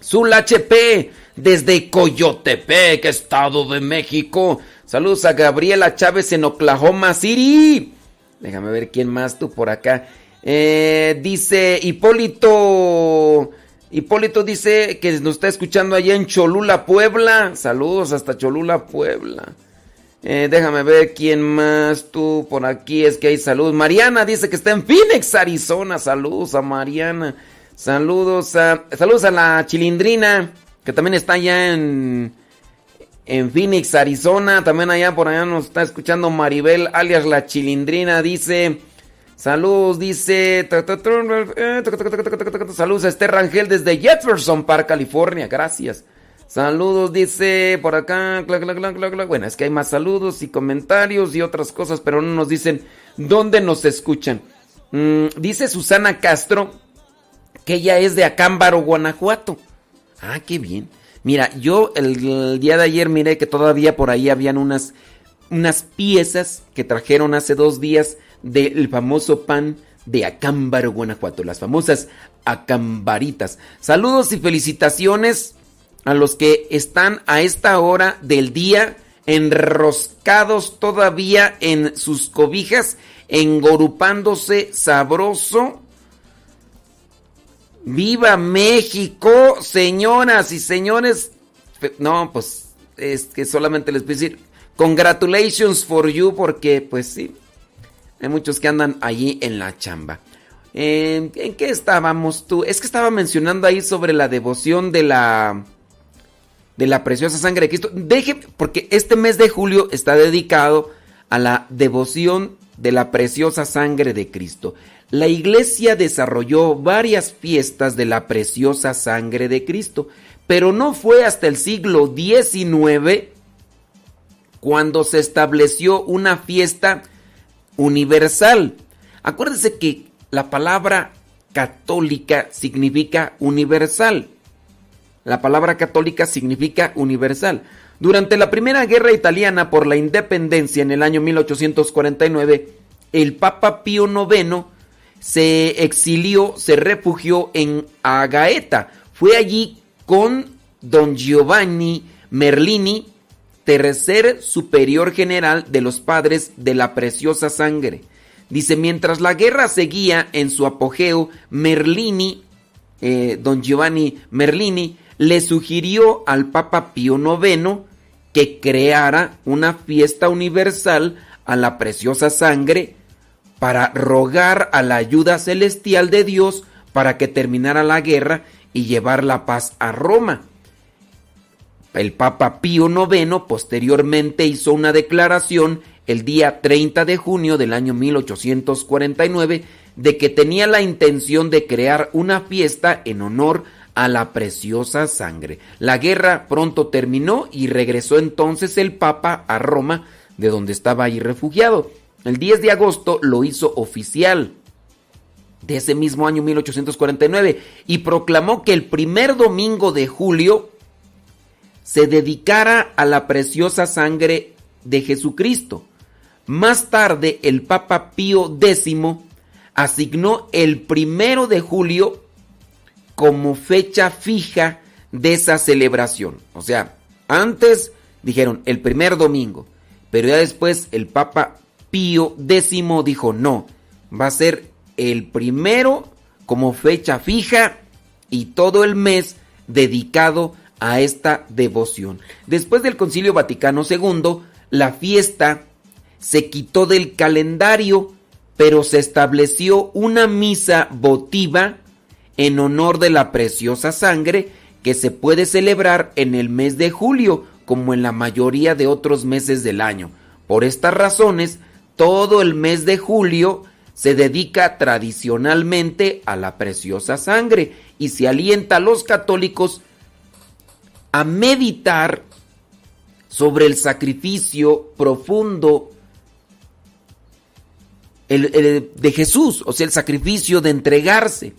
Zul HP desde Coyotepec, Estado de México. Saludos a Gabriela Chávez en Oklahoma City. Déjame ver quién más tú por acá. Eh, dice Hipólito. Hipólito dice que nos está escuchando allá en Cholula, Puebla. Saludos hasta Cholula, Puebla. Eh, déjame ver quién más tú por aquí. Es que hay saludos. Mariana dice que está en Phoenix, Arizona. Saludos a Mariana. Saludos a. Saludos a la chilindrina. Que también está allá en. En Phoenix, Arizona. También allá por allá nos está escuchando Maribel, alias la chilindrina. Dice. Saludos, dice. Saludos a Esther Rangel desde Jefferson Park, California. Gracias. Saludos, dice por acá. Bueno, es que hay más saludos y comentarios y otras cosas, pero no nos dicen dónde nos escuchan. Mm, dice Susana Castro que ella es de Acámbaro, Guanajuato. Ah, qué bien. Mira, yo el, día de ayer miré que todavía por ahí habían unas, unas piezas que trajeron hace dos días del famoso pan de Acámbaro, Guanajuato, las famosas acambaritas. Saludos y felicitaciones a los que están a esta hora del día enroscados todavía en sus cobijas, engorupándose sabroso. ¡Viva México, señoras y señores! No, pues es que solamente les a decir congratulations for you porque pues sí, hay muchos que andan allí en la chamba. ¿En qué estábamos tú? Es que estaba mencionando ahí sobre la devoción de la de la preciosa sangre de Cristo. Deje, porque este mes de julio está dedicado a la devoción de la preciosa sangre de Cristo. La iglesia desarrolló varias fiestas de la preciosa sangre de Cristo, pero no fue hasta el siglo XIX cuando se estableció una fiesta universal. Acuérdese que la palabra católica significa universal. La palabra católica significa universal. Durante la Primera Guerra Italiana por la Independencia en el año 1849, el Papa Pío IX se exilió, se refugió en Agaeta. Fue allí con don Giovanni Merlini, tercer superior general de los padres de la preciosa sangre. Dice, mientras la guerra seguía en su apogeo, Merlini, eh, don Giovanni Merlini, le sugirió al Papa Pío IX que creara una fiesta universal a la preciosa sangre para rogar a la ayuda celestial de Dios para que terminara la guerra y llevar la paz a Roma. El Papa Pío IX posteriormente hizo una declaración el día 30 de junio del año 1849 de que tenía la intención de crear una fiesta en honor a la preciosa sangre. La guerra pronto terminó y regresó entonces el Papa a Roma, de donde estaba ahí refugiado. El 10 de agosto lo hizo oficial de ese mismo año 1849 y proclamó que el primer domingo de julio se dedicara a la preciosa sangre de Jesucristo. Más tarde el Papa Pío X asignó el primero de julio como fecha fija de esa celebración. O sea, antes dijeron el primer domingo, pero ya después el Papa Pío X dijo no, va a ser el primero como fecha fija y todo el mes dedicado a esta devoción. Después del Concilio Vaticano II, la fiesta se quitó del calendario, pero se estableció una misa votiva en honor de la preciosa sangre que se puede celebrar en el mes de julio, como en la mayoría de otros meses del año. Por estas razones, todo el mes de julio se dedica tradicionalmente a la preciosa sangre y se alienta a los católicos a meditar sobre el sacrificio profundo de Jesús, o sea, el sacrificio de entregarse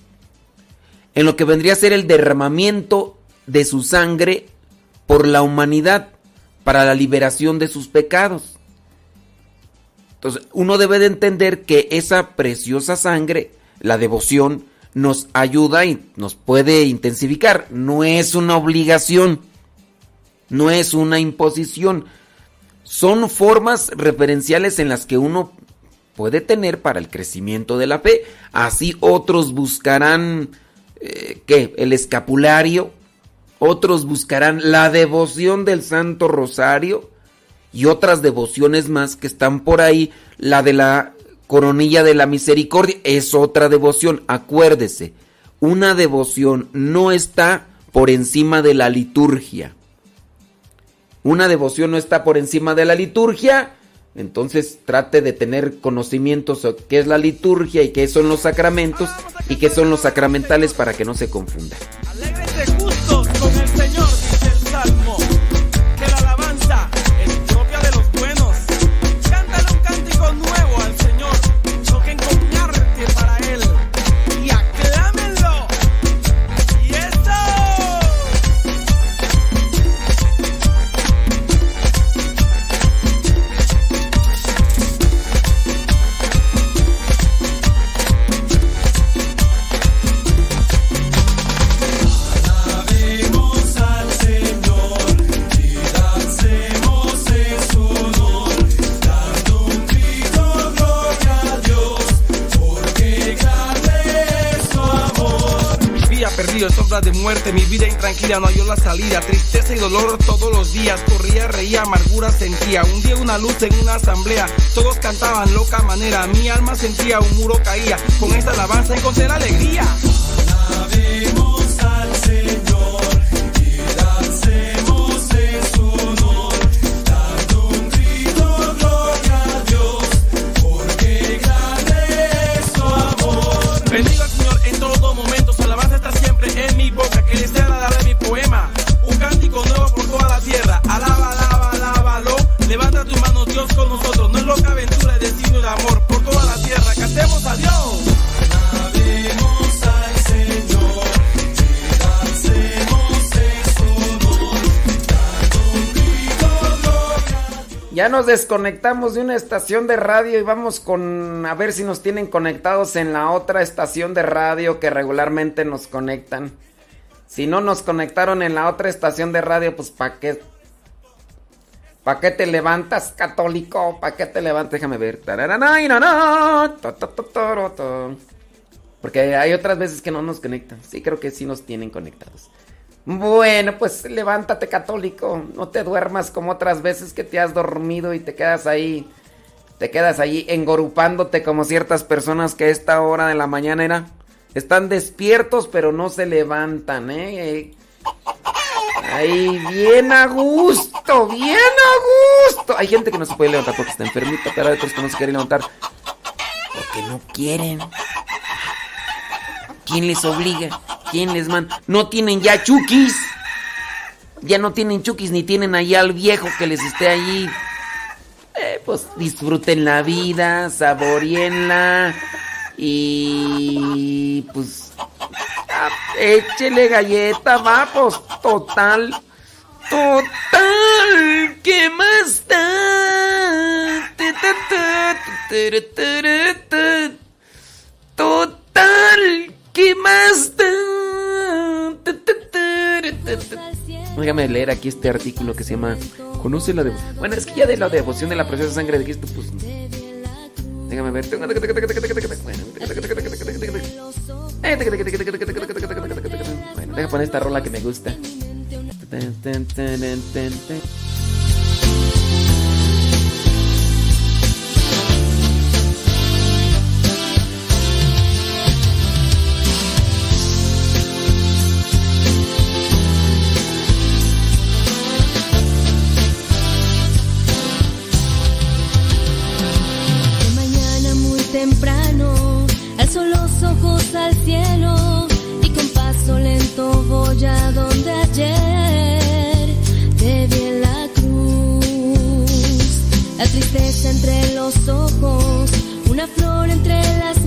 en lo que vendría a ser el derramamiento de su sangre por la humanidad para la liberación de sus pecados. Entonces, uno debe de entender que esa preciosa sangre, la devoción, nos ayuda y nos puede intensificar. No es una obligación, no es una imposición. Son formas referenciales en las que uno puede tener para el crecimiento de la fe. Así otros buscarán eh, ¿qué? El escapulario. Otros buscarán la devoción del Santo Rosario y otras devociones más que están por ahí. La de la coronilla de la misericordia es otra devoción. Acuérdese, una devoción no está por encima de la liturgia. Una devoción no está por encima de la liturgia entonces trate de tener conocimientos de qué es la liturgia y qué son los sacramentos y qué son los sacramentales para que no se confunda. De muerte, mi vida intranquila no halló la salida, tristeza y dolor todos los días, corría, reía, amargura sentía, un día una luz en una asamblea, todos cantaban loca manera, mi alma sentía un muro caía, con esta alabanza encontré la alegría. Sea agradable mi poema, un cántico nuevo por toda la tierra, alaba, alaba, alábalo, levanta tu mano Dios con nosotros, no es loca aventura, es destino de amor, por toda la tierra, cantemos Dios. Alabemos al Señor a Dios. Ya nos desconectamos de una estación de radio y vamos con a ver si nos tienen conectados en la otra estación de radio que regularmente nos conectan. Si no nos conectaron en la otra estación de radio, pues ¿para qué? ¿Para qué te levantas, católico? ¿Para qué te levantas? Déjame ver. Porque hay otras veces que no nos conectan. Sí, creo que sí nos tienen conectados. Bueno, pues levántate católico, no te duermas como otras veces que te has dormido y te quedas ahí, te quedas ahí engorupándote como ciertas personas que a esta hora de la mañana era, están despiertos pero no se levantan, ¿eh? Ahí bien a gusto, bien a gusto. Hay gente que no se puede levantar porque está enfermita, pero hay otros que no se quieren levantar porque no quieren. ¿Quién les obliga? ¿Quién les manda? No tienen ya chukis. Ya no tienen chukis ni tienen ahí al viejo que les esté allí. Eh, pues disfruten la vida, saborenla y pues échele galleta, va, pues total. Total, ¿qué más da? Ta, ta, ta, ta, ta, ta, ta. Total, ¿qué más da? Déjame leer aquí este artículo que se llama Conoce la devoción. Bueno, es que ya de la devoción de la preciosa sangre de Cristo, pues. Déjame ver. Bueno, deja poner esta rola que me gusta. Alzo los ojos al cielo y con paso lento voy a donde ayer te vi en la cruz. La tristeza entre los ojos, una flor entre las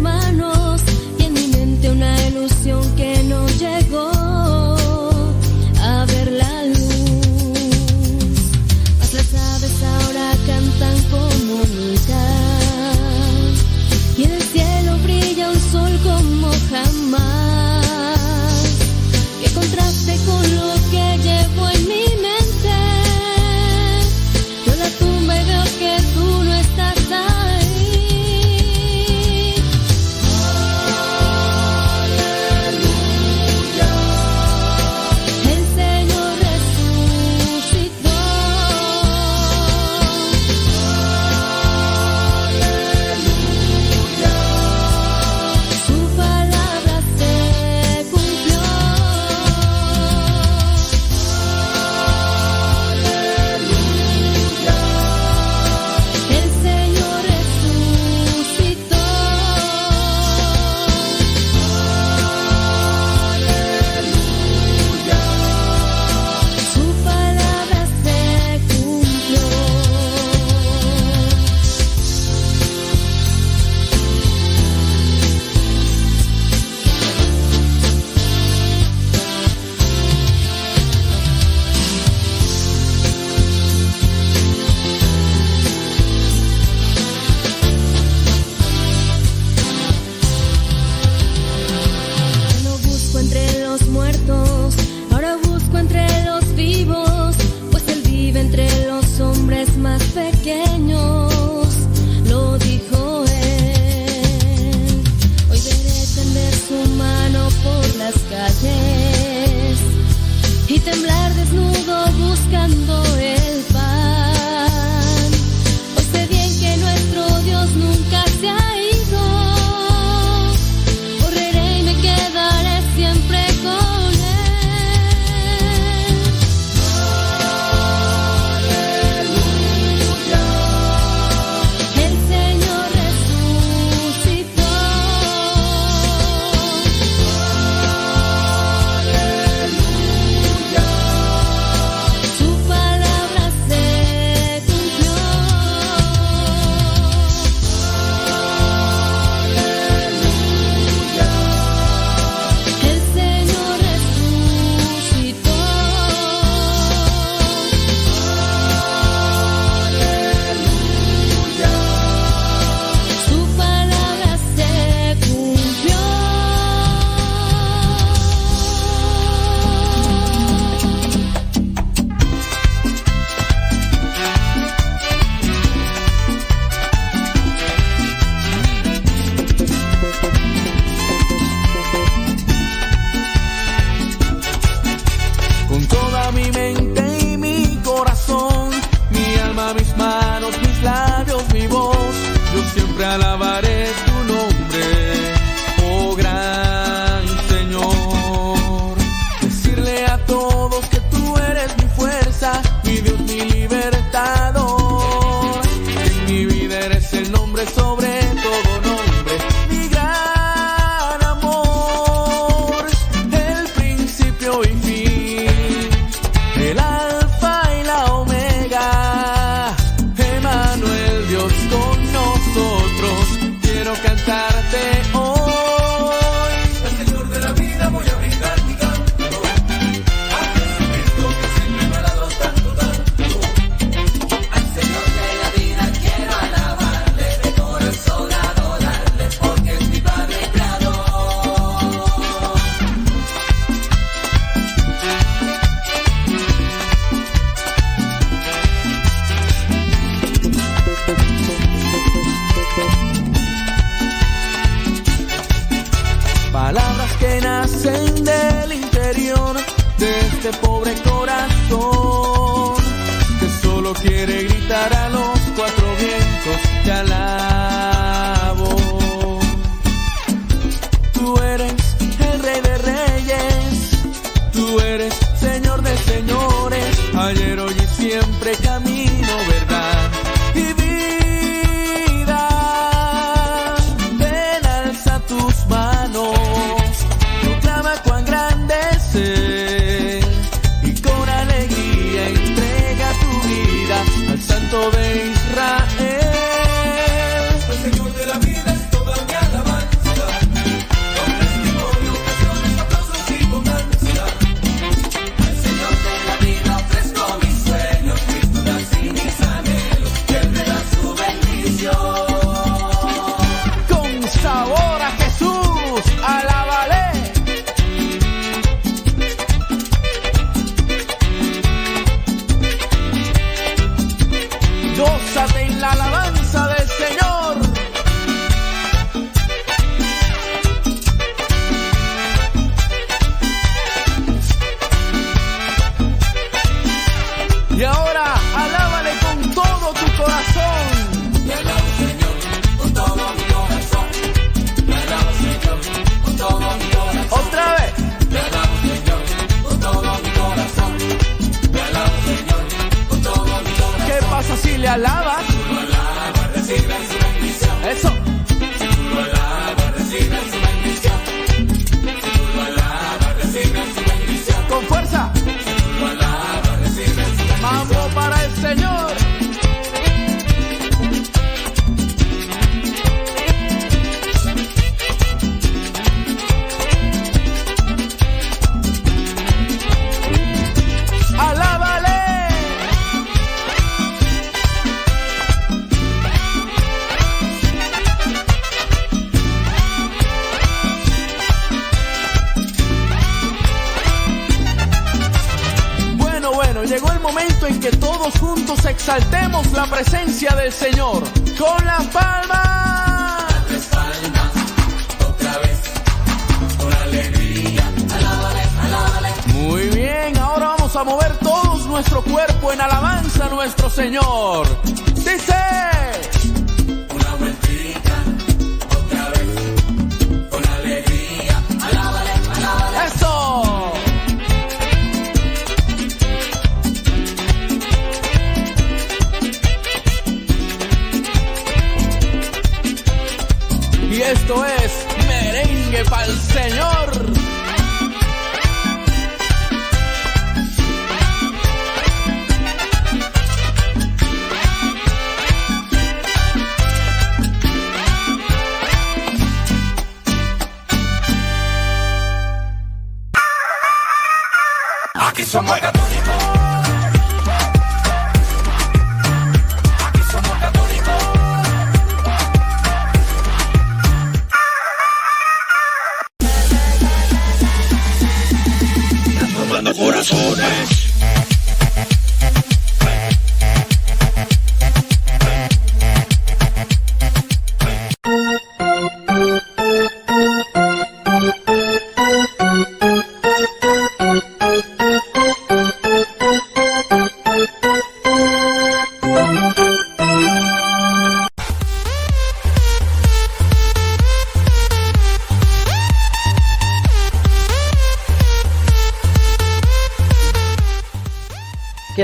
eres el nombre sobre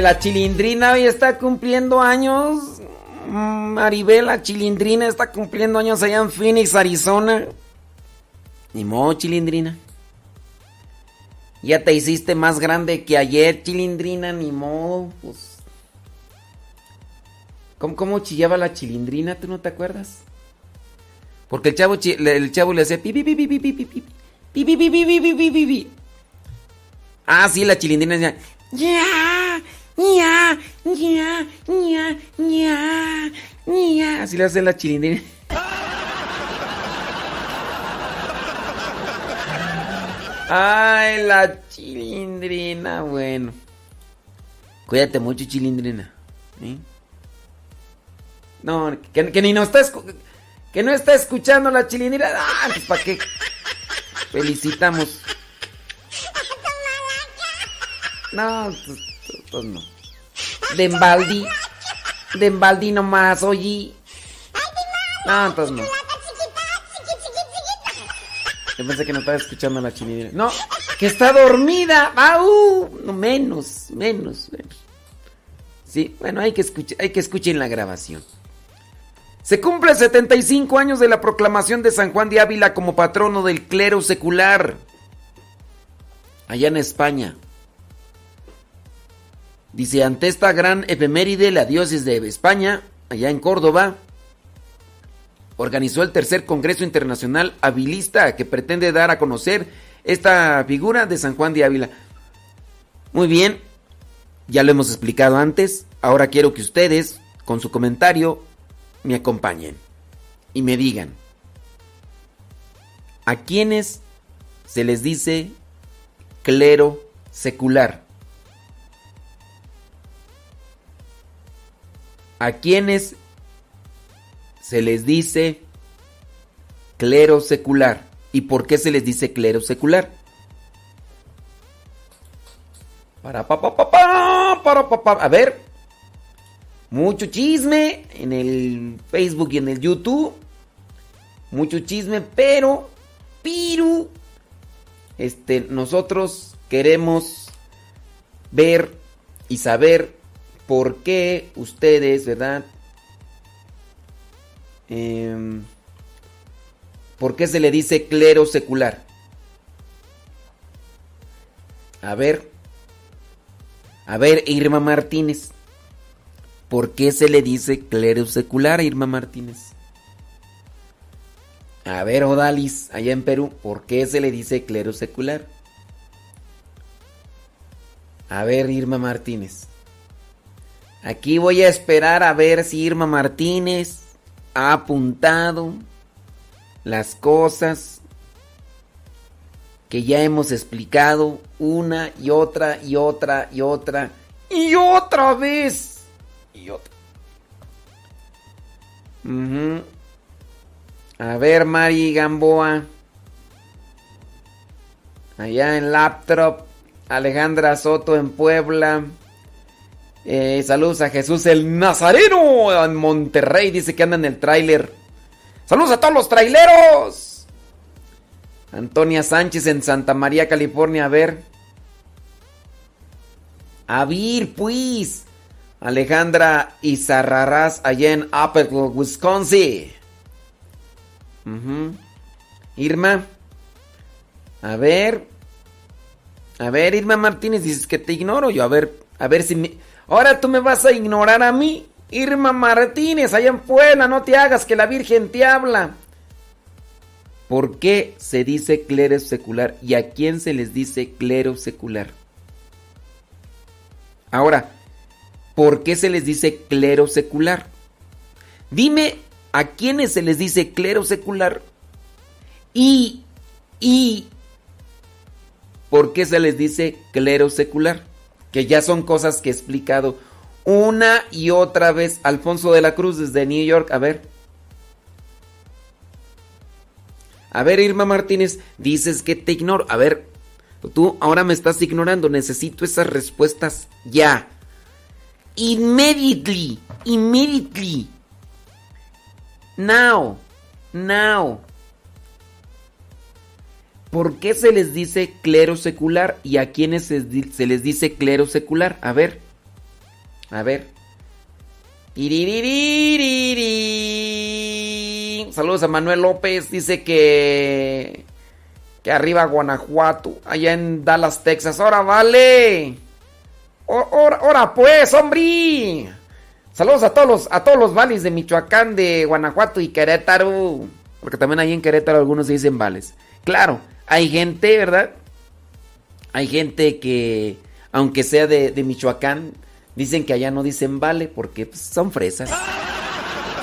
la chilindrina hoy está cumpliendo años. Mm, Maribel, la chilindrina está cumpliendo años allá en Phoenix, Arizona. Ni modo, chilindrina. Ya te hiciste más grande que ayer, chilindrina, ni modo, pues. ¿Cómo, cómo chillaba la chilindrina? ¿Tú no te acuerdas? Porque el chavo, el chavo le hacía pi, pi, pi, pi, pi, pi, pi, pi, pi, pi, pi, pi, pi, pi, pi, pi, pi. Ah, sí, la chilindrina decía. Ya, ya, ya, ya, ya, ya. Le hace la chilindrina. Ay, la chilindrina, bueno. Cuídate mucho, chilindrina. No, que, ni nos está que no está escuchando la chilindrina. Ah, pues para qué. Felicitamos. No, pues, pues, pues no. De embaldi. De embaldi nomás, oye. No, entonces no. Yo pensé que no estaba escuchando la chilindrina. No, que está dormida. Menos, menos, menos. Sí, bueno, hay que, escuchar, hay que escuchen la grabación. Se cumple 75 años de la proclamación de San Juan de Ávila como patrono del clero secular. Allá en España. Dice, ante esta gran efeméride, la diócesis de España, allá en Córdoba, organizó el tercer Congreso Internacional Habilista que pretende dar a conocer esta figura de San Juan de Ávila. Muy bien, ya lo hemos explicado antes, ahora quiero que ustedes, con su comentario, me acompañen y me digan, ¿a quiénes se les dice clero secular? ¿A quiénes se les dice clero secular? ¿Y por qué se les dice clero secular? Para pa pa pa pa para pa pa. A ver. Mucho chisme en el Facebook y en el YouTube. Mucho chisme, pero pero este nosotros queremos ver y saber por qué ustedes, ¿verdad? Em, ¿Por qué se le dice clero secular? A ver. A ver, Irma Martínez. ¿Por qué se le dice clero secular a Irma Martínez? A ver, Odalis, allá en Perú, ¿por qué se le dice clero secular? A ver, Irma Martínez. Aquí voy a esperar a ver si Irma Martínez ha apuntado las cosas que ya hemos explicado una y otra y otra y otra y otra vez y otra. A ver, Mari Gamboa. Allá en Laptop. Alejandra Soto en Puebla. Eh, saludos a Jesús el Nazareno en Monterrey. Dice que anda en el tráiler. Saludos a todos los traileros. Antonia Sánchez en Santa María, California. A ver. A ver, pues. Alejandra Izarrarás allá en Upper Wisconsin. Irma. A ver. A ver, Irma Martínez, dices que te ignoro yo. A ver, a ver si me... Ahora tú me vas a ignorar a mí. Irma Martínez, allá en Puebla, no te hagas que la Virgen te habla. ¿Por qué se dice clero secular y a quién se les dice clero secular? Ahora, ¿por qué se les dice clero secular? Dime a quiénes se les dice clero secular y, y, ¿por qué se les dice clero secular? Que ya son cosas que he explicado una y otra vez. Alfonso de la Cruz desde New York, a ver. A ver, Irma Martínez, dices que te ignoro. A ver, tú ahora me estás ignorando. Necesito esas respuestas ya. Immediately. Immediately. Now. Now. ¿Por qué se les dice clero secular y a quiénes se, se les dice clero secular? A ver. A ver. Saludos a Manuel López. Dice que. Que arriba Guanajuato. Allá en Dallas, Texas. ¡Ahora vale! ¡Ahora pues, hombre! Saludos a todos los, a todos los vales de Michoacán, de Guanajuato y Querétaro. Porque también ahí en Querétaro algunos dicen vales. Claro, hay gente, ¿verdad? Hay gente que, aunque sea de, Michoacán, dicen que allá no dicen vale porque pues, son fresas.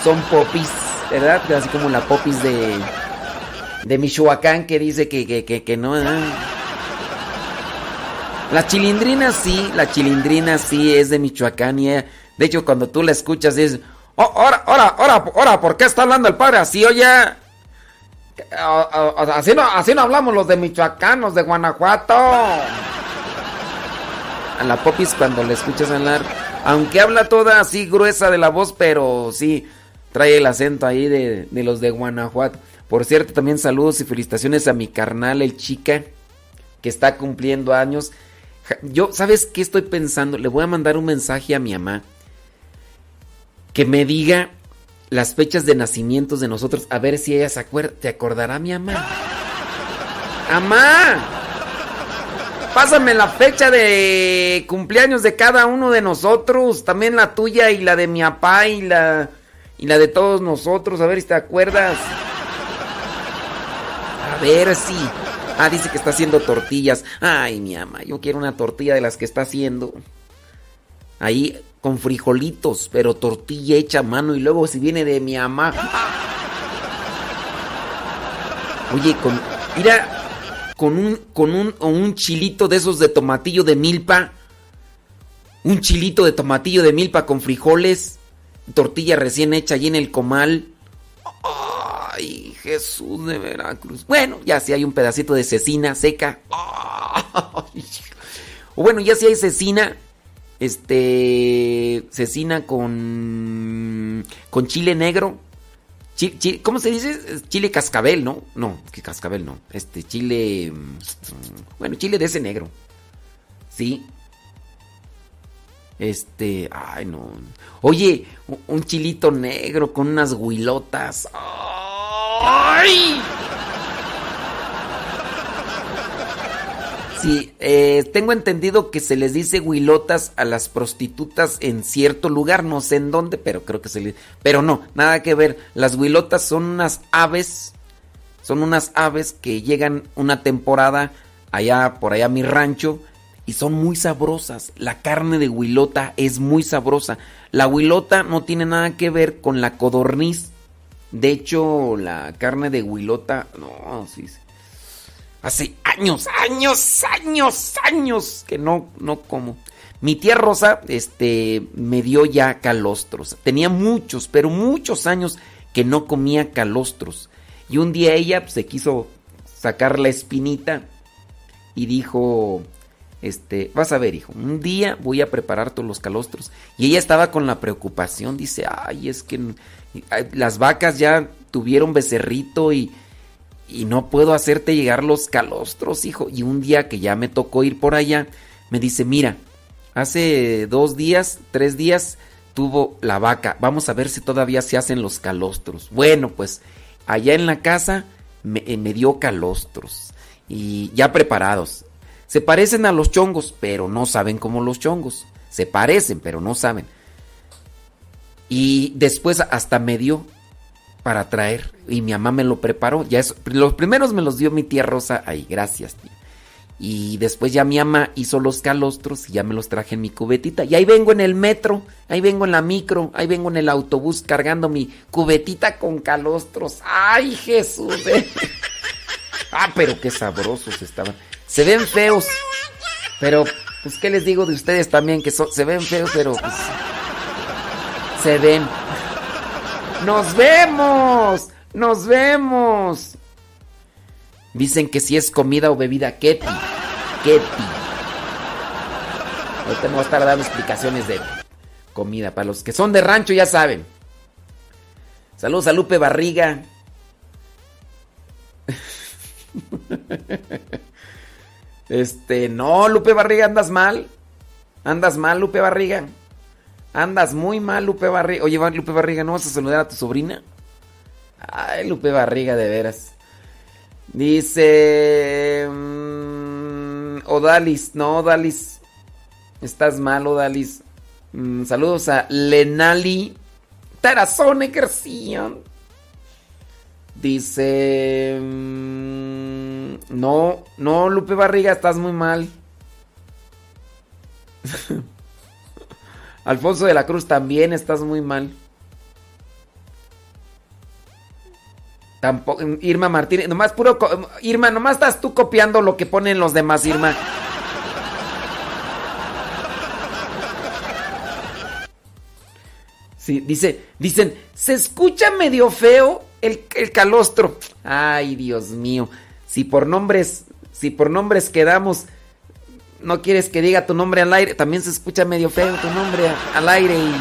Son popis, ¿verdad? Así como la popis de, de Michoacán que dice que, que, que, no. La chilindrina sí, la chilindrina sí es de Michoacán y eh, de hecho cuando tú la escuchas dices, oh, ahora, ahora, ahora, ahora, ¿por qué está hablando el padre así, oye? Así no, así no hablamos los de Michoacán, los de Guanajuato. A la popis cuando la escuchas hablar, aunque habla toda así gruesa de la voz, pero sí trae el acento ahí de, de los de Guanajuato. Por cierto, también saludos y felicitaciones a mi carnal, el chica, que está cumpliendo años. Yo, ¿sabes qué estoy pensando? Le voy a mandar un mensaje a mi mamá. Que me diga las fechas de nacimientos de nosotros. A ver si ella se acuerda. ¿Te acordará mi mamá? ¡Amá! Pásame la fecha de cumpleaños de cada uno de nosotros. También la tuya y la de mi papá y la, y la de todos nosotros. A ver si te acuerdas. A ver si. Ah, dice que está haciendo tortillas. Ay, mi ama, yo quiero una tortilla de las que está haciendo. Ahí con frijolitos, pero tortilla hecha a mano y luego si viene de mi ama. Oye, con mira con un con un un chilito de esos de tomatillo de milpa. Un chilito de tomatillo de milpa con frijoles, tortilla recién hecha allí en el comal. Ay, Jesús de Veracruz. Bueno, ya si hay un pedacito de cecina seca. O bueno, ya si hay cecina, este, cecina con con chile negro. ¿Cómo se dice? Chile cascabel, ¿no? No, que cascabel no. Este, chile... Bueno, chile de ese negro. Sí. Este... Ay, no. Oye, un chilito negro con unas huilotas. ¡Ay! Sí, eh, tengo entendido que se les dice huilotas a las prostitutas en cierto lugar, no sé en dónde, pero creo que se les... Pero no, nada que ver. Las huilotas son unas aves, son unas aves que llegan una temporada allá, por allá a mi rancho, y son muy sabrosas. La carne de huilota es muy sabrosa. La huilota no tiene nada que ver con la codorniz. De hecho, la carne de huilota, no, sí, sí. Hace años, años, años, años que no, no como. Mi tía Rosa, este, me dio ya calostros. Tenía muchos, pero muchos años que no comía calostros. Y un día ella pues, se quiso sacar la espinita y dijo, este, vas a ver, hijo, un día voy a preparar todos los calostros. Y ella estaba con la preocupación, dice, ay, es que las vacas ya tuvieron becerrito y y no puedo hacerte llegar los calostros, hijo. Y un día que ya me tocó ir por allá, me dice, mira, hace dos días, tres días, tuvo la vaca. Vamos a ver si todavía se hacen los calostros. Bueno, pues allá en la casa me, eh, dio calostros. Y ya preparados. Se parecen a los chongos, pero no saben como los chongos. Se parecen, pero no saben. Y después hasta me dio para traer. Y mi mamá me lo preparó. Ya es, los primeros me los dio mi tía Rosa. Ay, gracias, tía. Y después ya mi mamá hizo los calostros y ya me los traje en mi cubetita. Y ahí vengo en el metro, ahí vengo en la micro, ahí vengo en el autobús cargando mi cubetita con calostros. ¡Ay, Jesús! Eh! ah, pero qué sabrosos estaban. Se ven feos. Pero, pues, ¿qué les digo de ustedes también? Que se ven feos, pero pues, se ven. ¡Nos vemos! ¡Nos vemos! Dicen que si es comida o bebida Ketty. Ketty. Ahorita me voy a estar dando explicaciones de comida. Para los que son de rancho ya saben. Saludos a Lupe Barriga. Este, no, Lupe Barriga, andas mal. Andas mal, Lupe Barriga. Andas muy mal, Lupe Barriga. Oye, Lupe Barriga, ¿no vas a saludar a tu sobrina? Ay, Lupe Barriga, de veras. Dice... Mm, Odalis, no, Odalis. Estás mal, Odalis. Mm, saludos a Lenali Tarazone García. Dice... Mm, no, no, Lupe Barriga, estás muy mal. Alfonso de la Cruz, también estás muy mal. Irma Martínez, nomás puro. Irma, nomás estás tú copiando lo que ponen los demás, Irma. Sí, dice, dicen, se escucha medio feo el, el calostro. Ay, Dios mío. Si por nombres, si por nombres quedamos, no quieres que diga tu nombre al aire, también se escucha medio feo tu nombre al aire y.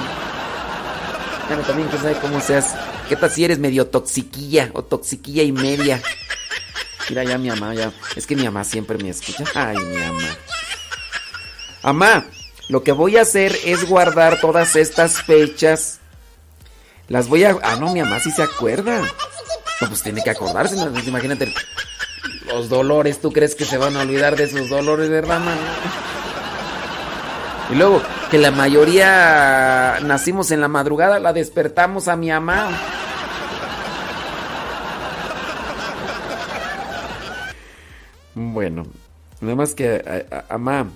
Bueno, también que sabe cómo seas. ¿Qué tal si eres medio toxiquilla o toxiquilla y media? Mira ya mi mamá, ya. Es que mi mamá siempre me escucha. Ay, mi mamá. Mamá, lo que voy a hacer es guardar todas estas fechas. Las voy a. Ah, no, mi mamá sí se acuerda. No, pues tiene que acordarse. Imagínate los dolores. ¿Tú crees que se van a olvidar de esos dolores, verdad, mamá? Y luego, que la mayoría nacimos en la madrugada, la despertamos a mi mamá. Bueno, nada más que, mamá.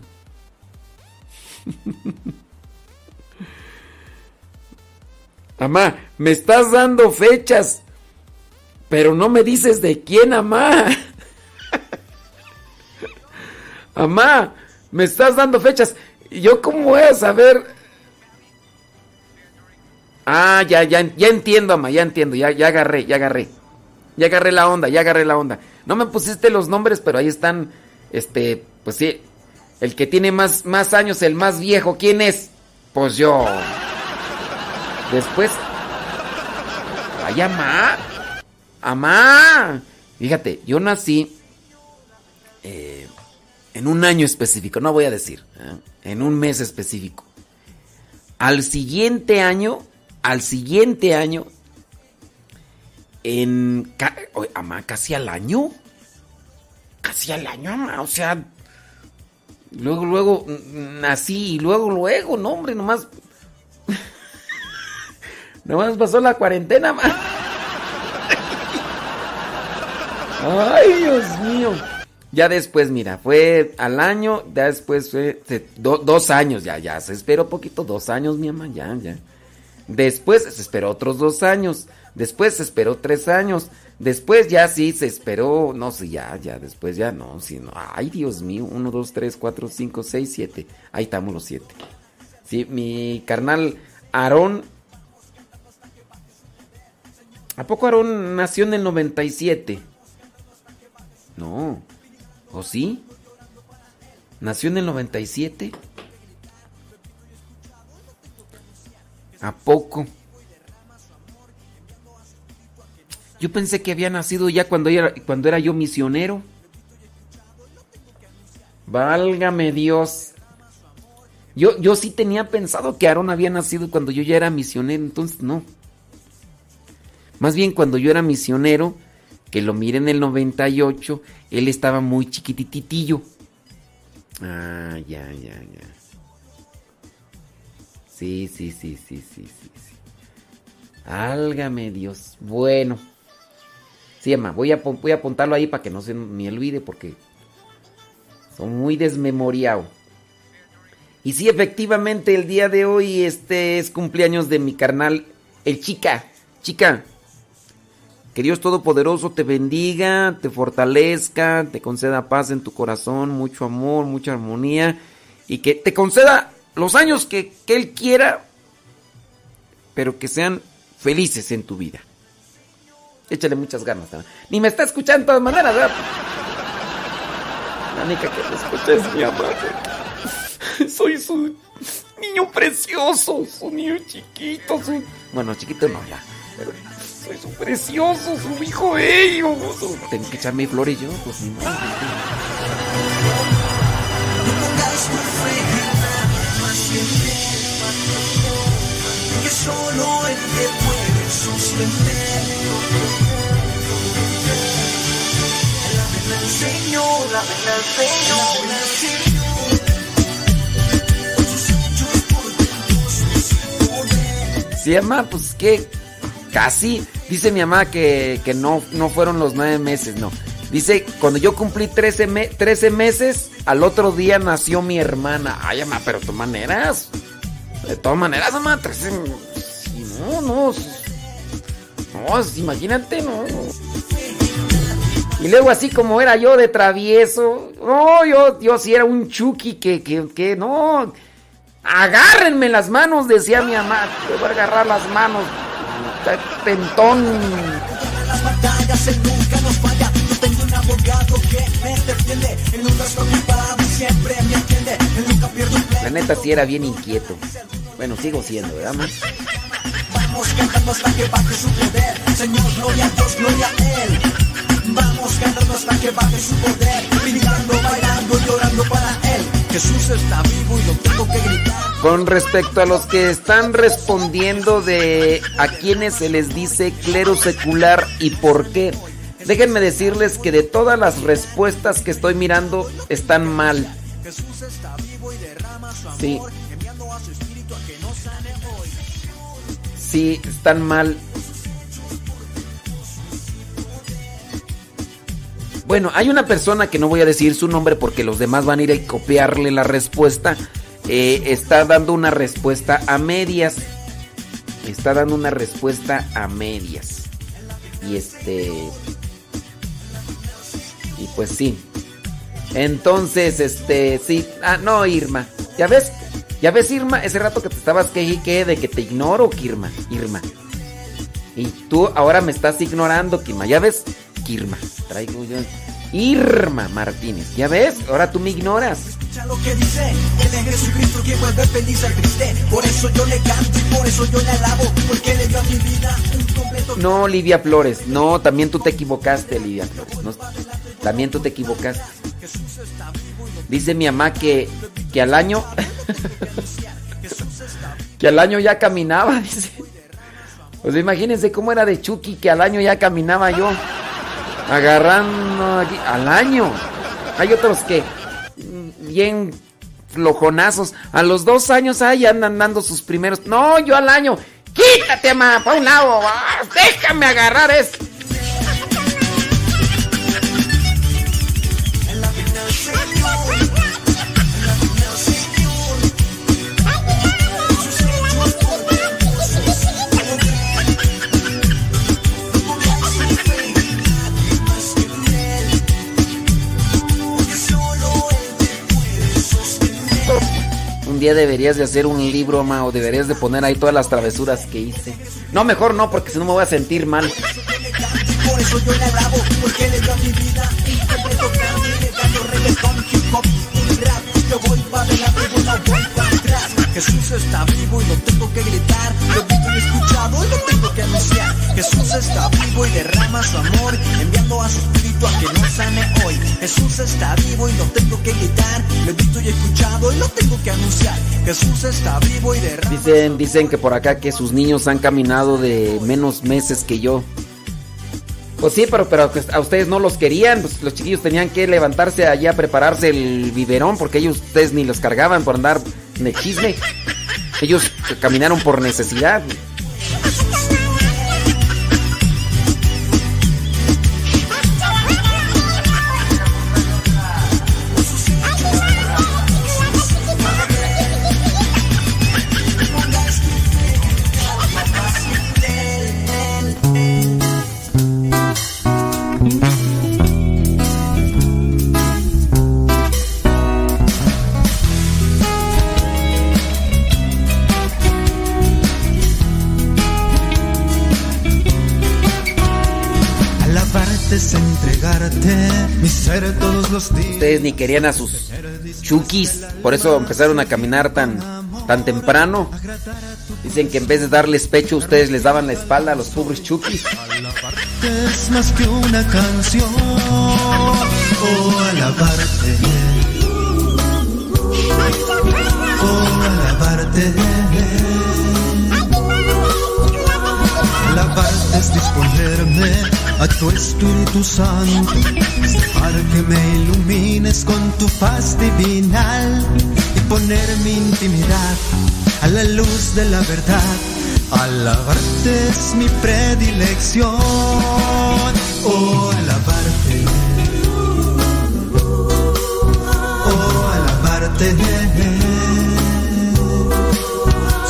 Amá, me estás dando fechas, pero no me dices de quién, amá. Amá, me estás dando fechas. ¿Y yo cómo voy a saber? Ah, ya, ya, ya entiendo, ama, ya entiendo, ya, ya agarré, ya agarré. Ya agarré la onda, ya agarré la onda. No me pusiste los nombres, pero ahí están, este, pues sí, el que tiene más, más años, el más viejo, ¿quién es? Pues yo. Después. Ay, amá. Amá. Fíjate, yo nací eh, en un año específico, no voy a decir, ¿eh? en un mes específico. Al siguiente año, al siguiente año, en... Amá, casi al año. Casi al año, amá, o sea... Luego, luego, nací y luego, luego, no, hombre, nomás... nomás pasó la cuarentena, amá. Ay, Dios mío. Ya después, mira, fue al año, ya después fue dos años, ya, ya, se esperó poquito, dos años, mi mamá, ya, ya. Después se esperó otros dos años, después se esperó tres años, después ya sí se esperó, no sé, ya, ya, después ya no, sí, no, ay, Dios mío, uno, dos, tres, cuatro, cinco, seis, siete, ahí estamos los siete. Sí, mi carnal Aarón, ¿a poco Aarón nació en el 97? No. ¿O sí? ¿Nació en el 97? ¿A poco? Yo pensé que había nacido ya cuando era, cuando era yo misionero. Válgame Dios. Yo, yo sí tenía pensado que Aarón había nacido cuando yo ya era misionero, entonces no. Más bien cuando yo era misionero, que lo mire en el 98, él estaba muy chiquititillo. Ah, ya, ya, ya. Sí, sí, sí, sí, sí, sí. sí. Álgame Dios. Bueno. Sí, Emma, voy a, voy a apuntarlo ahí para que no se me olvide porque son muy desmemoriado. Y sí, efectivamente, el día de hoy este es cumpleaños de mi carnal, el chica. Chica, que Dios Todopoderoso te bendiga, te fortalezca, te conceda paz en tu corazón, mucho amor, mucha armonía y que te conceda los años que, que Él quiera, pero que sean felices en tu vida. Échale muchas ganas. ¿no? Ni me está escuchando de todas maneras, ¿verdad? La única que te escucha es mi amor. Soy su niño precioso, su niño chiquito, su... Bueno, chiquito no, ya. Pero soy su precioso, su hijo bello. Tengo que echarme flores yo, pues ni modo. Que solo Él te puede sostener. El Señor, habla el Señor, el Señor. Se llama, pues que casi. Dice mi mamá que, que no, no fueron los nueve meses, no. Dice, cuando yo cumplí 13, me- 13 meses, al otro día nació mi hermana. Ay, mamá, pero de todas maneras. De todas maneras, mamá, 13. sí, no, no. No, imagínate, no. Y luego así como era yo de travieso, no, yo, yo sí era un chucky que, que, que no. Agárrenme las manos, decía mi mamá. Te voy a agarrar las manos. La neta sí era bien inquieto. Bueno, sigo siendo, ¿verdad? Vamos cantando hasta que baje su poder. Señor, gloria a Dios, gloria a Él. Vamos cantando hasta que baje su poder. Jesús está vivo y lo tengo que gritar. Con respecto a los que están respondiendo de a quienes se les dice clero secular y por qué, déjenme decirles que de todas las respuestas que estoy mirando están mal. Jesús está vivo y derrama su amor. Sí. Enviando a su espíritu a que nos sane hoy. Sí, están mal. Bueno, hay una persona que no voy a decir su nombre porque los demás van a ir a copiarle la respuesta. Eh, está dando una respuesta a medias. Está dando una respuesta a medias. Y este... Y pues sí. Entonces, este, sí. Ah, no, Irma. ¿Ya ves? ¿Ya ves, Irma? Ese rato que te estabas que de que te ignoro, Irma. Irma. Y tú ahora me estás ignorando, Irma. ¿Ya ves? Irma. Traigo yo. Irma Martínez. ¿Ya ves? Ahora tú me ignoras. Escucha lo que dice, Él es Jesucristo quien vuelve feliz al triste. Por eso yo le canto y por eso yo le alabo, porque le dio a mi vida un completo. No, Livia Flores. No, también tú te equivocaste, Livia Flores. No, también tú te equivocaste. Dice mi mamá que, que al año. que al año ya caminaba, dice. Pues imagínense cómo era de Chucky que al año ya caminaba yo. Agarrando aquí. Al año. Hay otros que. Bien flojonazos. A los dos años ahí andan dando sus primeros. No, yo al año. Quítate, ma, pa' un lado. ah, Déjame agarrar esto. Un día deberías de hacer un libro, ma, o deberías de poner ahí todas las travesuras que hice. No, mejor no, porque si no me voy a sentir mal. Por eso yo le alabo, porque le mi vida Jesús está vivo y lo tengo que gritar. Lo visto y escuchado y lo tengo que anunciar. Jesús está vivo y derrama su amor, enviando a su espíritu a que nos sane hoy. Jesús está vivo y lo tengo que gritar. Lo visto y escuchado y lo tengo que anunciar. Jesús está vivo y derrama. Dicen, dicen que por acá que sus niños han caminado de menos meses que yo. Pues sí, pero, pero a ustedes no los querían. Pues los chiquillos tenían que levantarse allá a prepararse el biberón porque ellos ustedes ni los cargaban por andar de. Ellos caminaron por necesidad. Ustedes ni querían a sus chukis, por eso empezaron a caminar tan, tan temprano. Dicen que en vez de darles pecho, ustedes les daban la espalda a los pobres chukis. Es más que una canción. Oh, alabarte. Oh, alabarte. alabarte es disponerme a tu Espíritu Santo, dejar que me ilumines con tu faz divinal y poner mi intimidad a la luz de la verdad. Alabarte es mi predilección, oh alabarte, oh alabarte.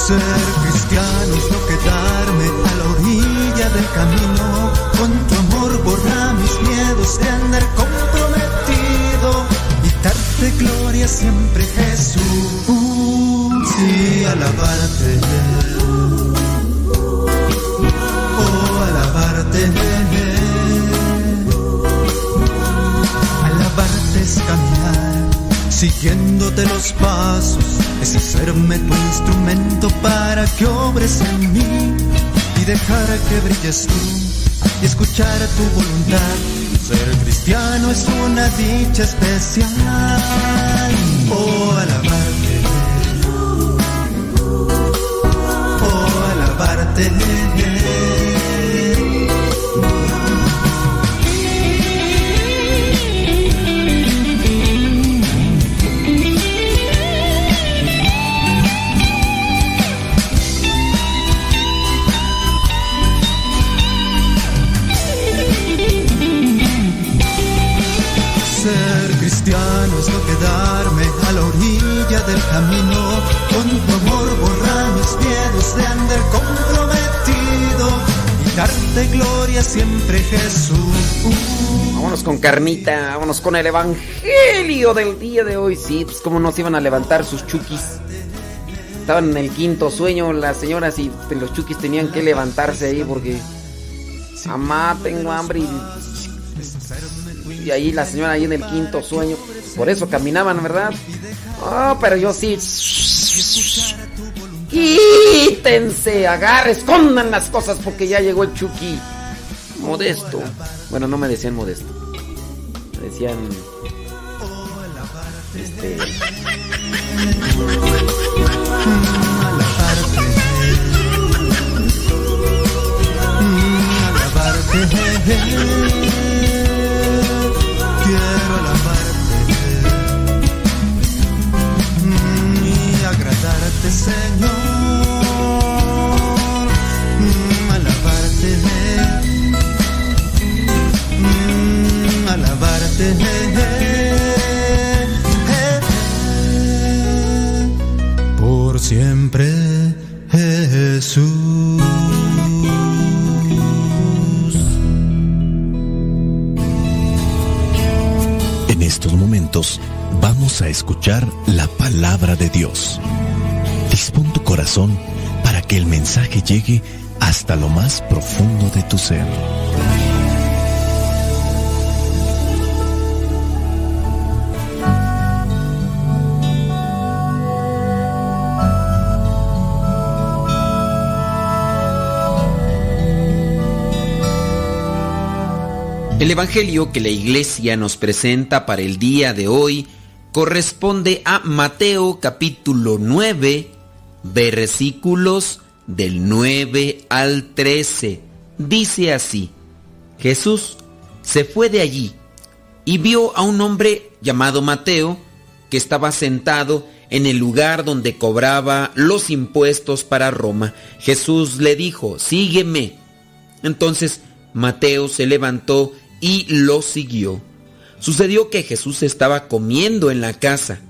Ser cristiano es no quedarme del camino. Con tu amor borra mis miedos de andar comprometido y darte gloria siempre, Jesús. Sí, alabarte. Oh, alabarte. Alabarte es caminar siguiéndote los pasos, es hacerme tu instrumento para que obres en mí y dejar que brilles tú y escuchar tu voluntad. Ser cristiano es una dicha especial. Oh, alabarte. Oh, alabarte. Camino. Con tu amor borrar mis miedos de andar comprometido. Vámonos con carnita, vámonos con el evangelio del día de hoy. Sí, pues cómo no se iban a levantar sus chukis. Estaban en el quinto sueño las señoras y los chukis tenían que levantarse ahí porque... Mamá, tengo hambre. Y ahí la señora ahí en el quinto sueño. Por eso caminaban, ¿verdad? Oh, pero yo sí. Quítense, agarre, escondan las cosas porque ya llegó el Chucky. Modesto. Bueno, no me decían modesto. Me decían. Este. Agradarte, Señor. Mm, Alabarte, mm, alabarte. Por siempre, Jesús. En estos momentos vamos a escuchar la palabra de Dios. Dispón tu corazón para que el mensaje llegue hasta lo más profundo de tu ser. El Evangelio que la iglesia nos presenta para el día de hoy corresponde a Mateo capítulo 9, versículos del 9 al 13. Dice así, Jesús se fue de allí y vio a un hombre llamado Mateo que estaba sentado en el lugar donde cobraba los impuestos para Roma. Jesús le dijo, sígueme. Entonces Mateo se levantó y lo siguió. Sucedió que Jesús estaba comiendo en la casa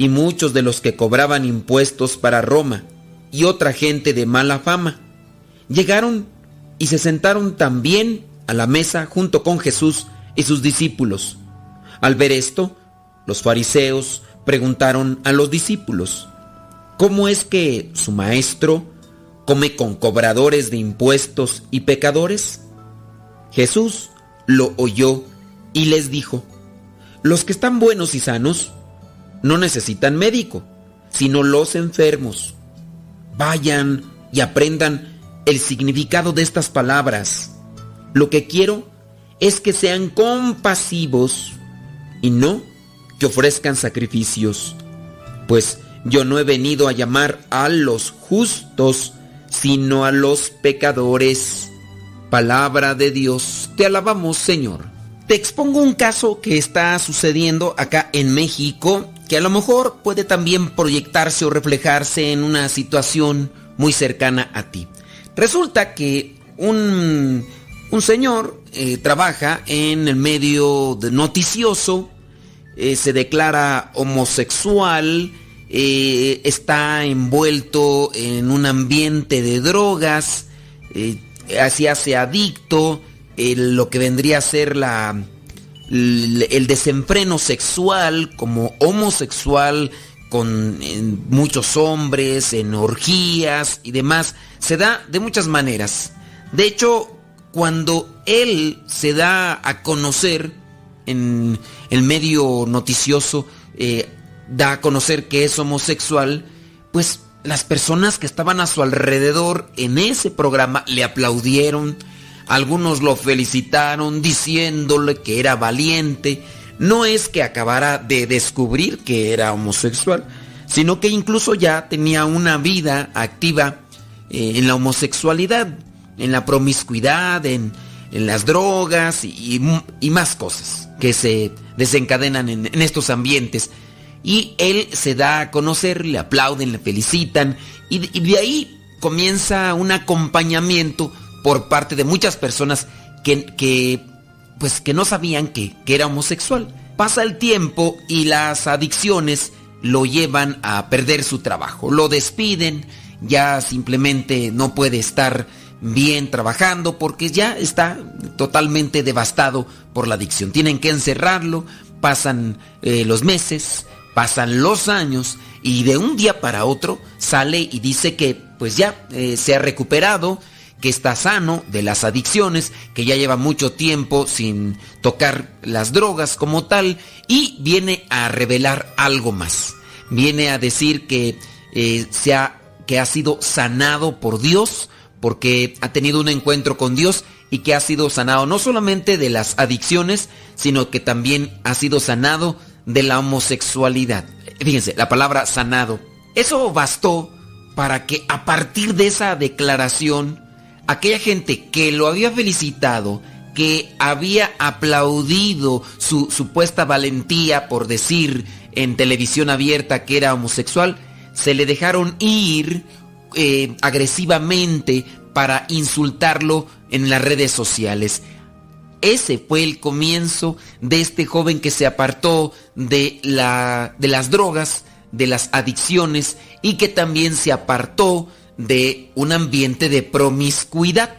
y muchos de los que cobraban impuestos para Roma y otra gente de mala fama llegaron y se sentaron también a la mesa junto con Jesús y sus discípulos. Al ver esto, los fariseos preguntaron a los discípulos, ¿cómo es que su maestro come con cobradores de impuestos y pecadores? Jesús lo oyó y les dijo, los que están buenos y sanos no necesitan médico, sino los enfermos. Vayan y aprendan el significado de estas palabras. Lo que quiero es que sean compasivos y no que ofrezcan sacrificios, pues yo no he venido a llamar a los justos, sino a los pecadores. Palabra de Dios, te alabamos Señor. Te expongo un caso que está sucediendo acá en México, que a lo mejor puede también proyectarse o reflejarse en una situación muy cercana a ti. Resulta que un, un señor eh, trabaja en el medio de noticioso, eh, se declara homosexual, eh, está envuelto en un ambiente de drogas, así hace adicto, lo que vendría a ser la, el desenfreno sexual como homosexual con muchos hombres, en orgías y demás, se da de muchas maneras. De hecho, cuando él se da a conocer en el medio noticioso, eh, da a conocer que es homosexual, pues las personas que estaban a su alrededor en ese programa le aplaudieron, algunos lo felicitaron diciéndole que era valiente. No es que acabara de descubrir que era homosexual, sino que incluso ya tenía una vida activa eh, en la homosexualidad, en la promiscuidad, en, las drogas y, más cosas que se desencadenan en, en estos ambientes. Y él se da a conocer, le aplauden, le felicitan y, de ahí comienza un acompañamiento por parte de muchas personas que, que pues que no sabían que, que, era homosexual. Pasa el tiempo y las adicciones lo llevan a perder su trabajo. Lo despiden, ya simplemente no puede estar bien trabajando porque ya está totalmente devastado por la adicción. Tienen que encerrarlo, pasan eh, los meses, Pasan los años y de un día para otro sale y dice que pues ya eh, se ha recuperado, que está sano de las adicciones, que ya lleva mucho tiempo sin tocar las drogas como tal y viene a revelar algo más. Viene a decir que, eh, se ha, que ha sido sanado por Dios, porque ha tenido un encuentro con Dios y que ha sido sanado no solamente de las adicciones, sino que también ha sido sanado de la homosexualidad. Fíjense, la palabra sanado. Eso bastó para que a partir de esa declaración, aquella gente que lo había felicitado, que había aplaudido su supuesta valentía por decir en televisión abierta que era homosexual, se le dejaron ir eh, agresivamente para insultarlo en las redes sociales. Ese fue el comienzo de este joven que se apartó de, la, de las drogas, de las adicciones y que también se apartó de un ambiente de promiscuidad,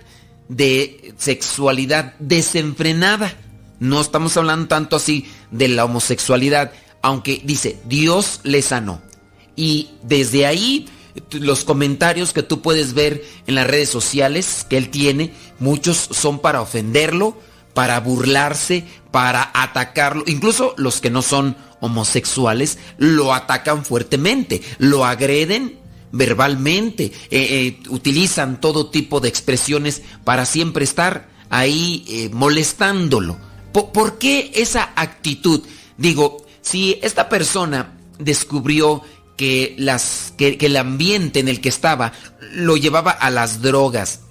de sexualidad desenfrenada. No estamos hablando tanto así de la homosexualidad, aunque dice, Dios le sanó. Y desde ahí los comentarios que tú puedes ver en las redes sociales que él tiene, muchos son para ofenderlo, para burlarse, para atacarlo. Incluso los que no son homosexuales lo atacan fuertemente, lo agreden verbalmente, eh, eh, utilizan todo tipo de expresiones para siempre estar ahí eh, molestándolo. ¿Por, qué esa actitud? Digo, si esta persona descubrió que, las, que el ambiente en el que estaba lo llevaba a las drogas,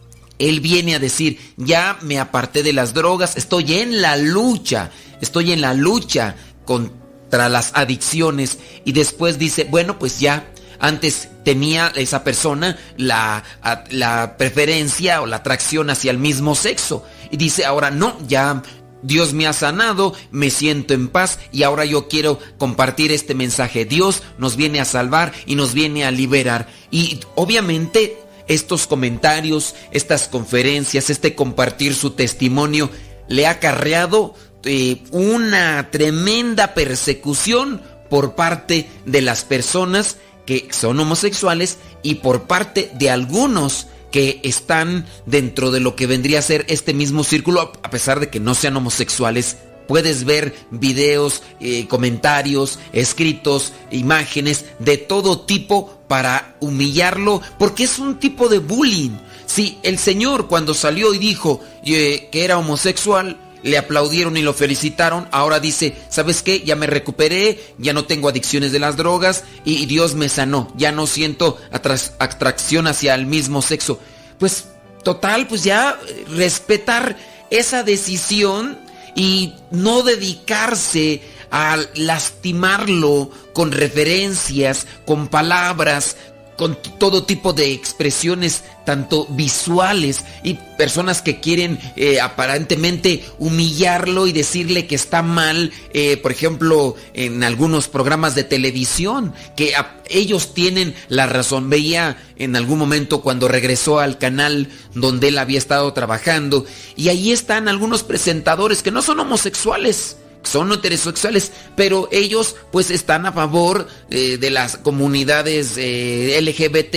él viene a decir, ya me aparté de las drogas, estoy en la lucha, estoy en la lucha contra las adicciones. Y después dice, bueno, pues ya, antes tenía esa persona la, la preferencia o la atracción hacia el mismo sexo. Y dice, ahora no, ya Dios me ha sanado, me siento en paz y ahora yo quiero compartir este mensaje. Dios nos viene a salvar y nos viene a liberar. Y obviamente estos comentarios, estas conferencias, este compartir su testimonio, le ha acarreado eh, una tremenda persecución por parte de las personas que son homosexuales y por parte de algunos que están dentro de lo que vendría a ser este mismo círculo, a pesar de que no sean homosexuales. Puedes ver videos, eh, comentarios, escritos, imágenes de todo tipo para humillarlo, porque es un tipo de bullying. Si el Señor cuando salió y dijo eh, que era homosexual, le aplaudieron y lo felicitaron, ahora dice, ¿sabes qué? Ya me recuperé, ya no tengo adicciones de las drogas y, Dios me sanó, ya no siento atracción hacia el mismo sexo. Pues total, pues ya eh, respetar esa decisión y no dedicarse a lastimarlo con referencias, con palabras, con todo tipo de expresiones, tanto visuales y personas que quieren eh, aparentemente humillarlo y decirle que está mal, eh, por ejemplo, en algunos programas de televisión, que ellos tienen la razón. Veía en algún momento cuando regresó al canal donde él había estado trabajando y ahí están algunos presentadores que no son homosexuales son heterosexuales, pero ellos pues están a favor eh, de las comunidades eh, LGBT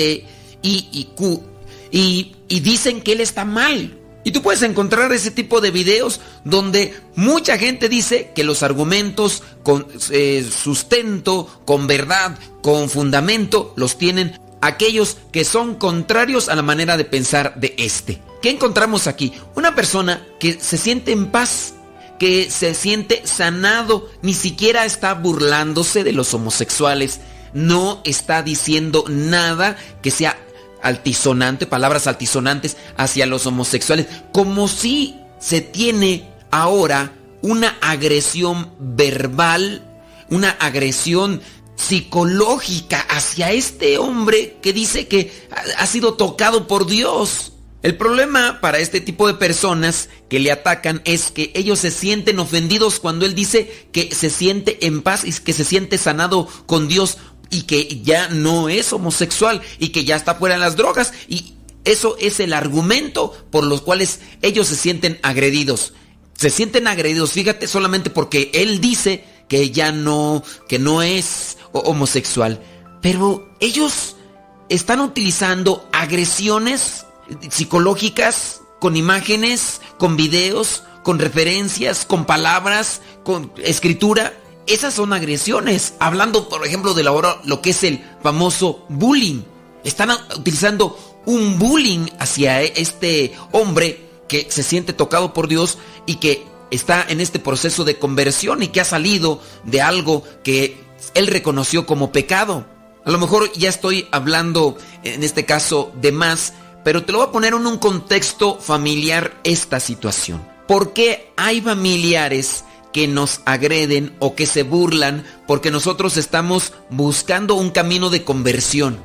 y, y Q y, dicen que él está mal. Y tú puedes encontrar ese tipo de videos donde mucha gente dice que los argumentos con eh, sustento, con verdad, con fundamento, los tienen aquellos que son contrarios a la manera de pensar de este. ¿Qué encontramos aquí? Una persona que se siente en paz, que se siente sanado, ni siquiera está burlándose de los homosexuales, no está diciendo nada que sea altisonante, palabras altisonantes hacia los homosexuales, como si se tiene ahora una agresión verbal, una agresión psicológica hacia este hombre que dice que ha, sido tocado por Dios. El problema para este tipo de personas que le atacan es que ellos se sienten ofendidos cuando él dice que se siente en paz y que se siente sanado con Dios y que ya no es homosexual y que ya está fuera de las drogas y eso es el argumento por los cuales ellos se sienten agredidos. Se sienten agredidos, fíjate, solamente porque él dice que ya no, que no es ho- homosexual. Pero ellos están utilizando agresiones psicológicas con imágenes, con videos, con referencias, con palabras, con escritura. Esas son agresiones. Hablando, por ejemplo, de la lo que es el famoso bullying. Están utilizando un bullying hacia e- este hombre que se siente tocado por Dios y que está en este proceso de conversión y que ha salido de algo que él reconoció como pecado. A lo mejor ya estoy hablando en este caso de más, pero te lo voy a poner en un contexto familiar esta situación. ¿Por qué hay familiares que nos agreden o que se burlan porque nosotros estamos buscando un camino de conversión?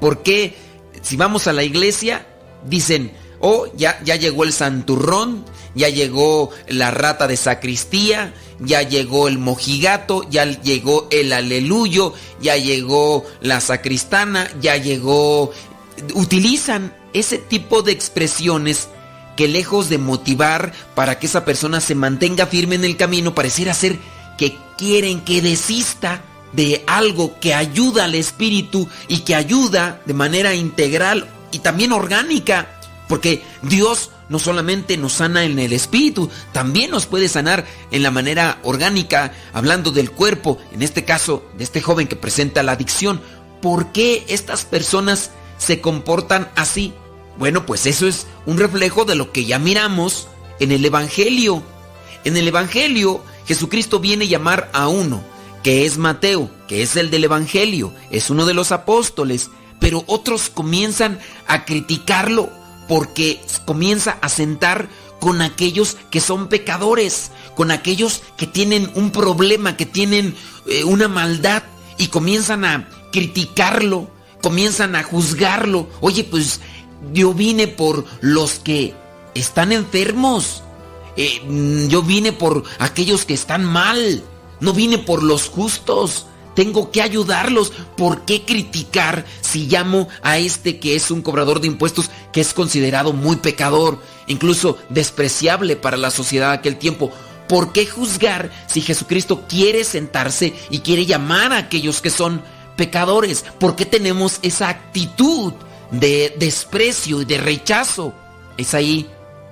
¿Por qué si vamos a la iglesia dicen, oh, ya, ya llegó el santurrón, ya llegó la rata de sacristía, ya llegó el mojigato, ya llegó el aleluyo, ya llegó la sacristana, ya llegó... Utilizan ese tipo de expresiones que lejos de motivar para que esa persona se mantenga firme en el camino, pareciera ser que quieren que desista de algo que ayuda al espíritu y que ayuda de manera integral y también orgánica. Porque Dios no solamente nos sana en el espíritu, también nos puede sanar en la manera orgánica, hablando del cuerpo, en este caso de este joven que presenta la adicción. ¿Por qué estas personas se comportan así? Bueno, pues eso es un reflejo de lo que ya miramos en el Evangelio. En el Evangelio, Jesucristo viene a llamar a uno, que es Mateo, que es el del Evangelio, es uno de los apóstoles, pero otros comienzan a criticarlo porque comienza a sentar con aquellos que son pecadores, con aquellos que tienen un problema, que tienen eh, una maldad y comienzan a criticarlo, comienzan a juzgarlo. Oye, pues yo vine por los que están enfermos. Eh, mm, yo vine por aquellos que están mal. No vine por los justos. Tengo que ayudarlos. ¿Por qué criticar si llamo a este que es un cobrador de impuestos que es considerado muy pecador, incluso despreciable para la sociedad de aquel tiempo? ¿Por qué juzgar si Jesucristo quiere sentarse y quiere llamar a aquellos que son pecadores? ¿Por qué tenemos esa actitud de desprecio y de rechazo? Es ahí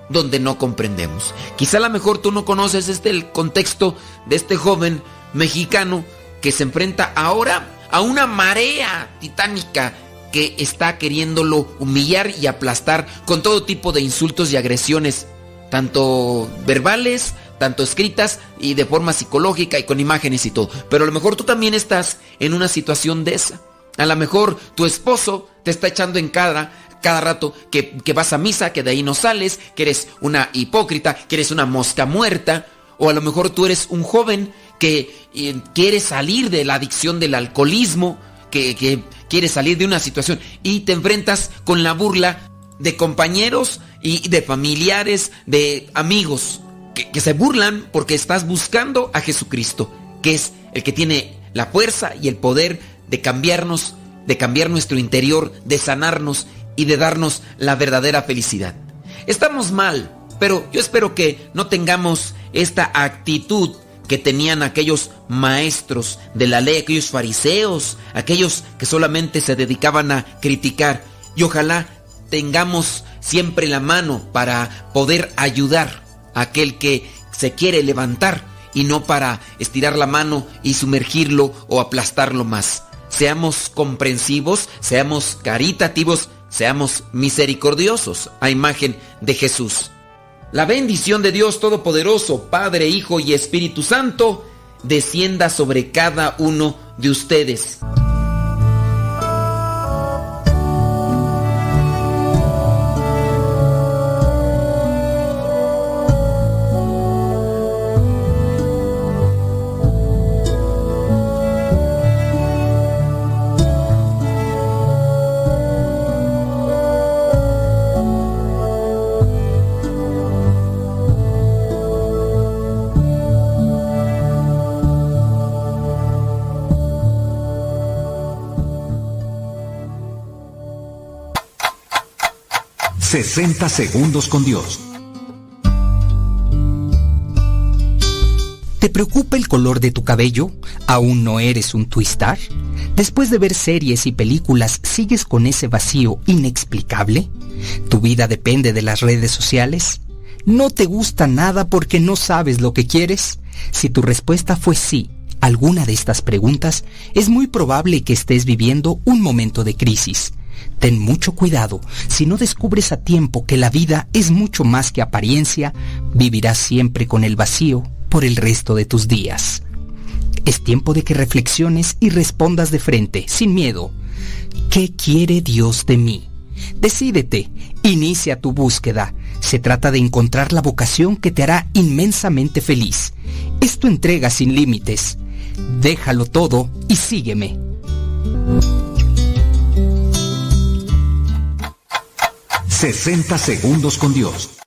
donde no comprendemos. Quizá a lo mejor tú no conoces este el contexto de este joven mexicano que se enfrenta ahora a una marea titánica que está queriéndolo humillar y aplastar con todo tipo de insultos y agresiones, tanto verbales, tanto escritas y de forma psicológica y con imágenes y todo. Pero a lo mejor tú también estás en una situación de esa. A lo mejor tu esposo te está echando en cara cada rato que, que vas a misa, que de ahí no sales, que eres una hipócrita, que eres una mosca muerta, o a lo mejor tú eres un joven que eh, quiere salir de la adicción del alcoholismo, que, que quiere salir de una situación y te enfrentas con la burla de compañeros y de familiares, de amigos, que, que se burlan porque estás buscando a Jesucristo, que es el que tiene la fuerza y el poder de cambiarnos, de cambiar nuestro interior, de sanarnos y de darnos la verdadera felicidad. Estamos mal, pero yo espero que no tengamos esta actitud que tenían aquellos maestros de la ley, aquellos fariseos, aquellos que solamente se dedicaban a criticar. Y ojalá tengamos siempre la mano para poder ayudar a aquel que se quiere levantar y no para estirar la mano y sumergirlo o aplastarlo más. Seamos comprensivos, seamos caritativos, seamos misericordiosos a imagen de Jesús. La bendición de Dios Todopoderoso, Padre, Hijo y Espíritu Santo, descienda sobre cada uno de ustedes. ...60 segundos con Dios. ¿Te preocupa el color de tu cabello? ¿Aún no eres un twistar? Después de ver series y películas, ¿sigues con ese vacío inexplicable? ¿Tu vida depende de las redes sociales? ¿No te gusta nada porque no sabes lo que quieres? Si tu respuesta fue sí, alguna de estas preguntas, es muy probable que estés viviendo un momento de crisis. Ten mucho cuidado, si no descubres a tiempo que la vida es mucho más que apariencia, vivirás siempre con el vacío por el resto de tus días. Es tiempo de que reflexiones y respondas de frente, sin miedo. ¿Qué quiere Dios de mí? Decídete, inicia tu búsqueda. Se trata de encontrar la vocación que te hará inmensamente feliz. Es tu entrega sin límites. Déjalo todo y sígueme. 60 segundos con Dios.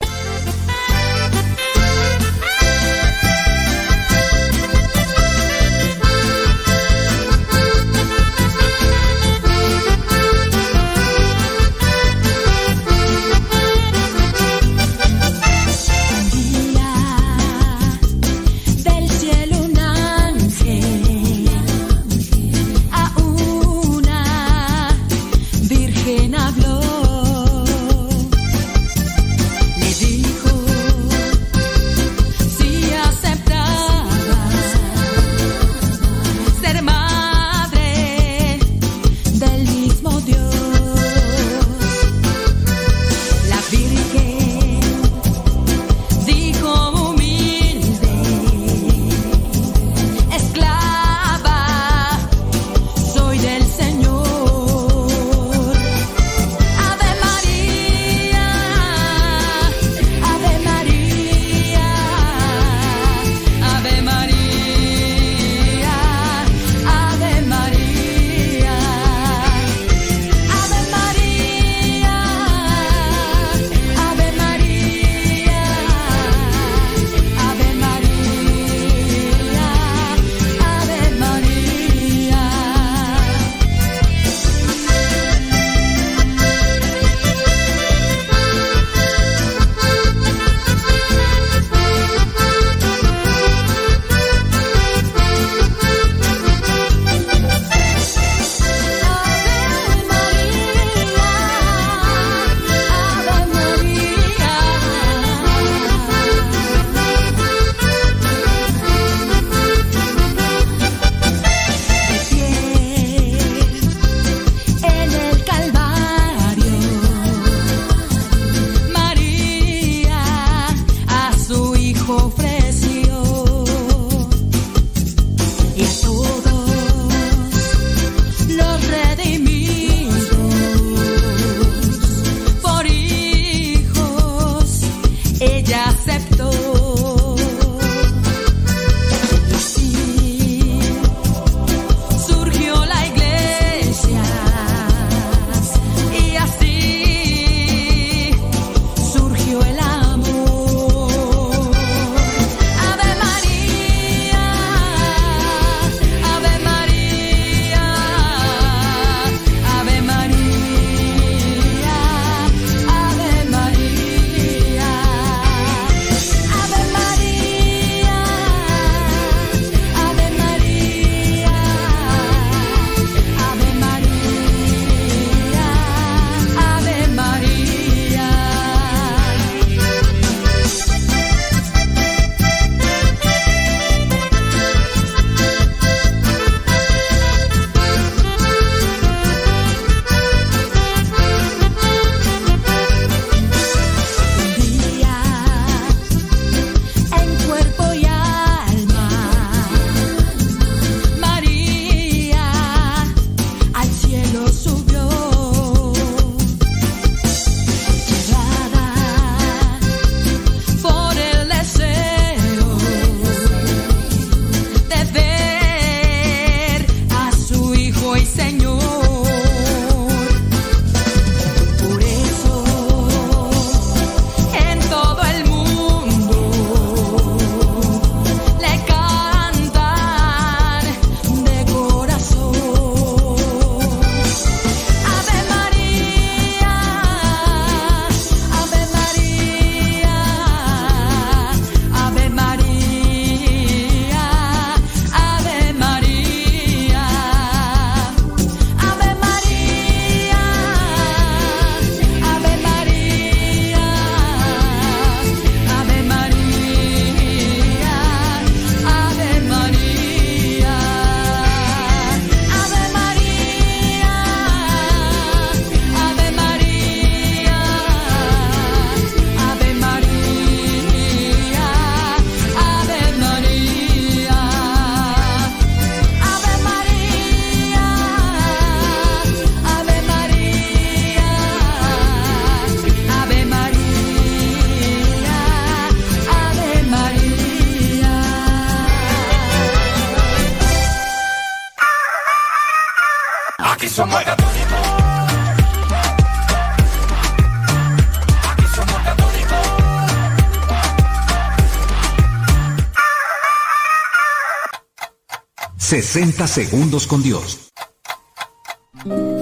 60 segundos con Dios.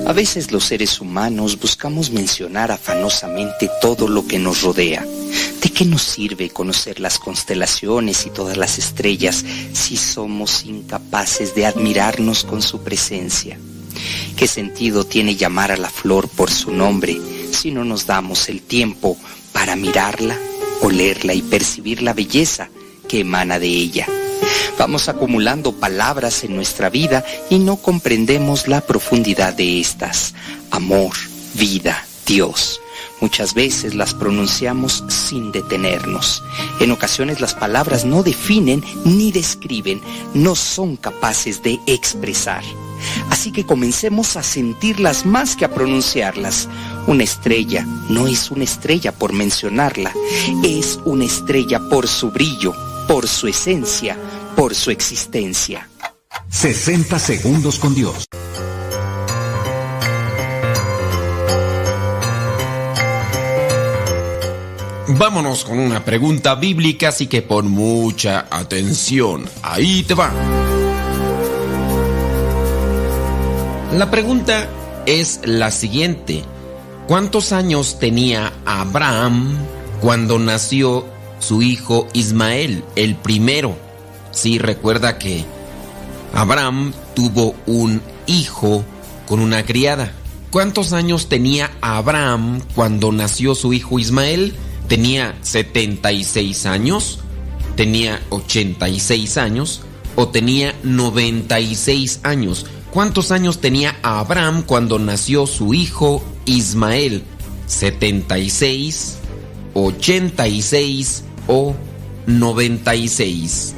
A veces los seres humanos buscamos mencionar afanosamente todo lo que nos rodea. ¿De qué nos sirve conocer las constelaciones y todas las estrellas si somos incapaces de admirarnos con su presencia? ¿Qué sentido tiene llamar a la flor por su nombre si no nos damos el tiempo para mirarla, olerla y percibir la belleza que emana de ella? Vamos acumulando palabras en nuestra vida y no comprendemos la profundidad de estas. Amor, vida, Dios. Muchas veces las pronunciamos sin detenernos. En ocasiones las palabras no definen ni describen, no son capaces de expresar. Así que comencemos a sentirlas más que a pronunciarlas. Una estrella no es una estrella por mencionarla, es una estrella por su brillo, por su esencia, por su existencia. 60 segundos con Dios. Vámonos con una pregunta bíblica, así que pon mucha atención. Ahí te va. La pregunta es la siguiente. ¿Cuántos años tenía Abraham cuando nació su hijo Ismael, el primero? Sí, recuerda que Abraham tuvo un hijo con una criada. ¿Cuántos años tenía Abraham cuando nació su hijo Ismael? ¿Tenía 76 años? ¿Tenía 86 años? ¿O tenía 96 años? ¿Cuántos años tenía Abraham cuando nació su hijo Ismael? ¿76, 86 o 96?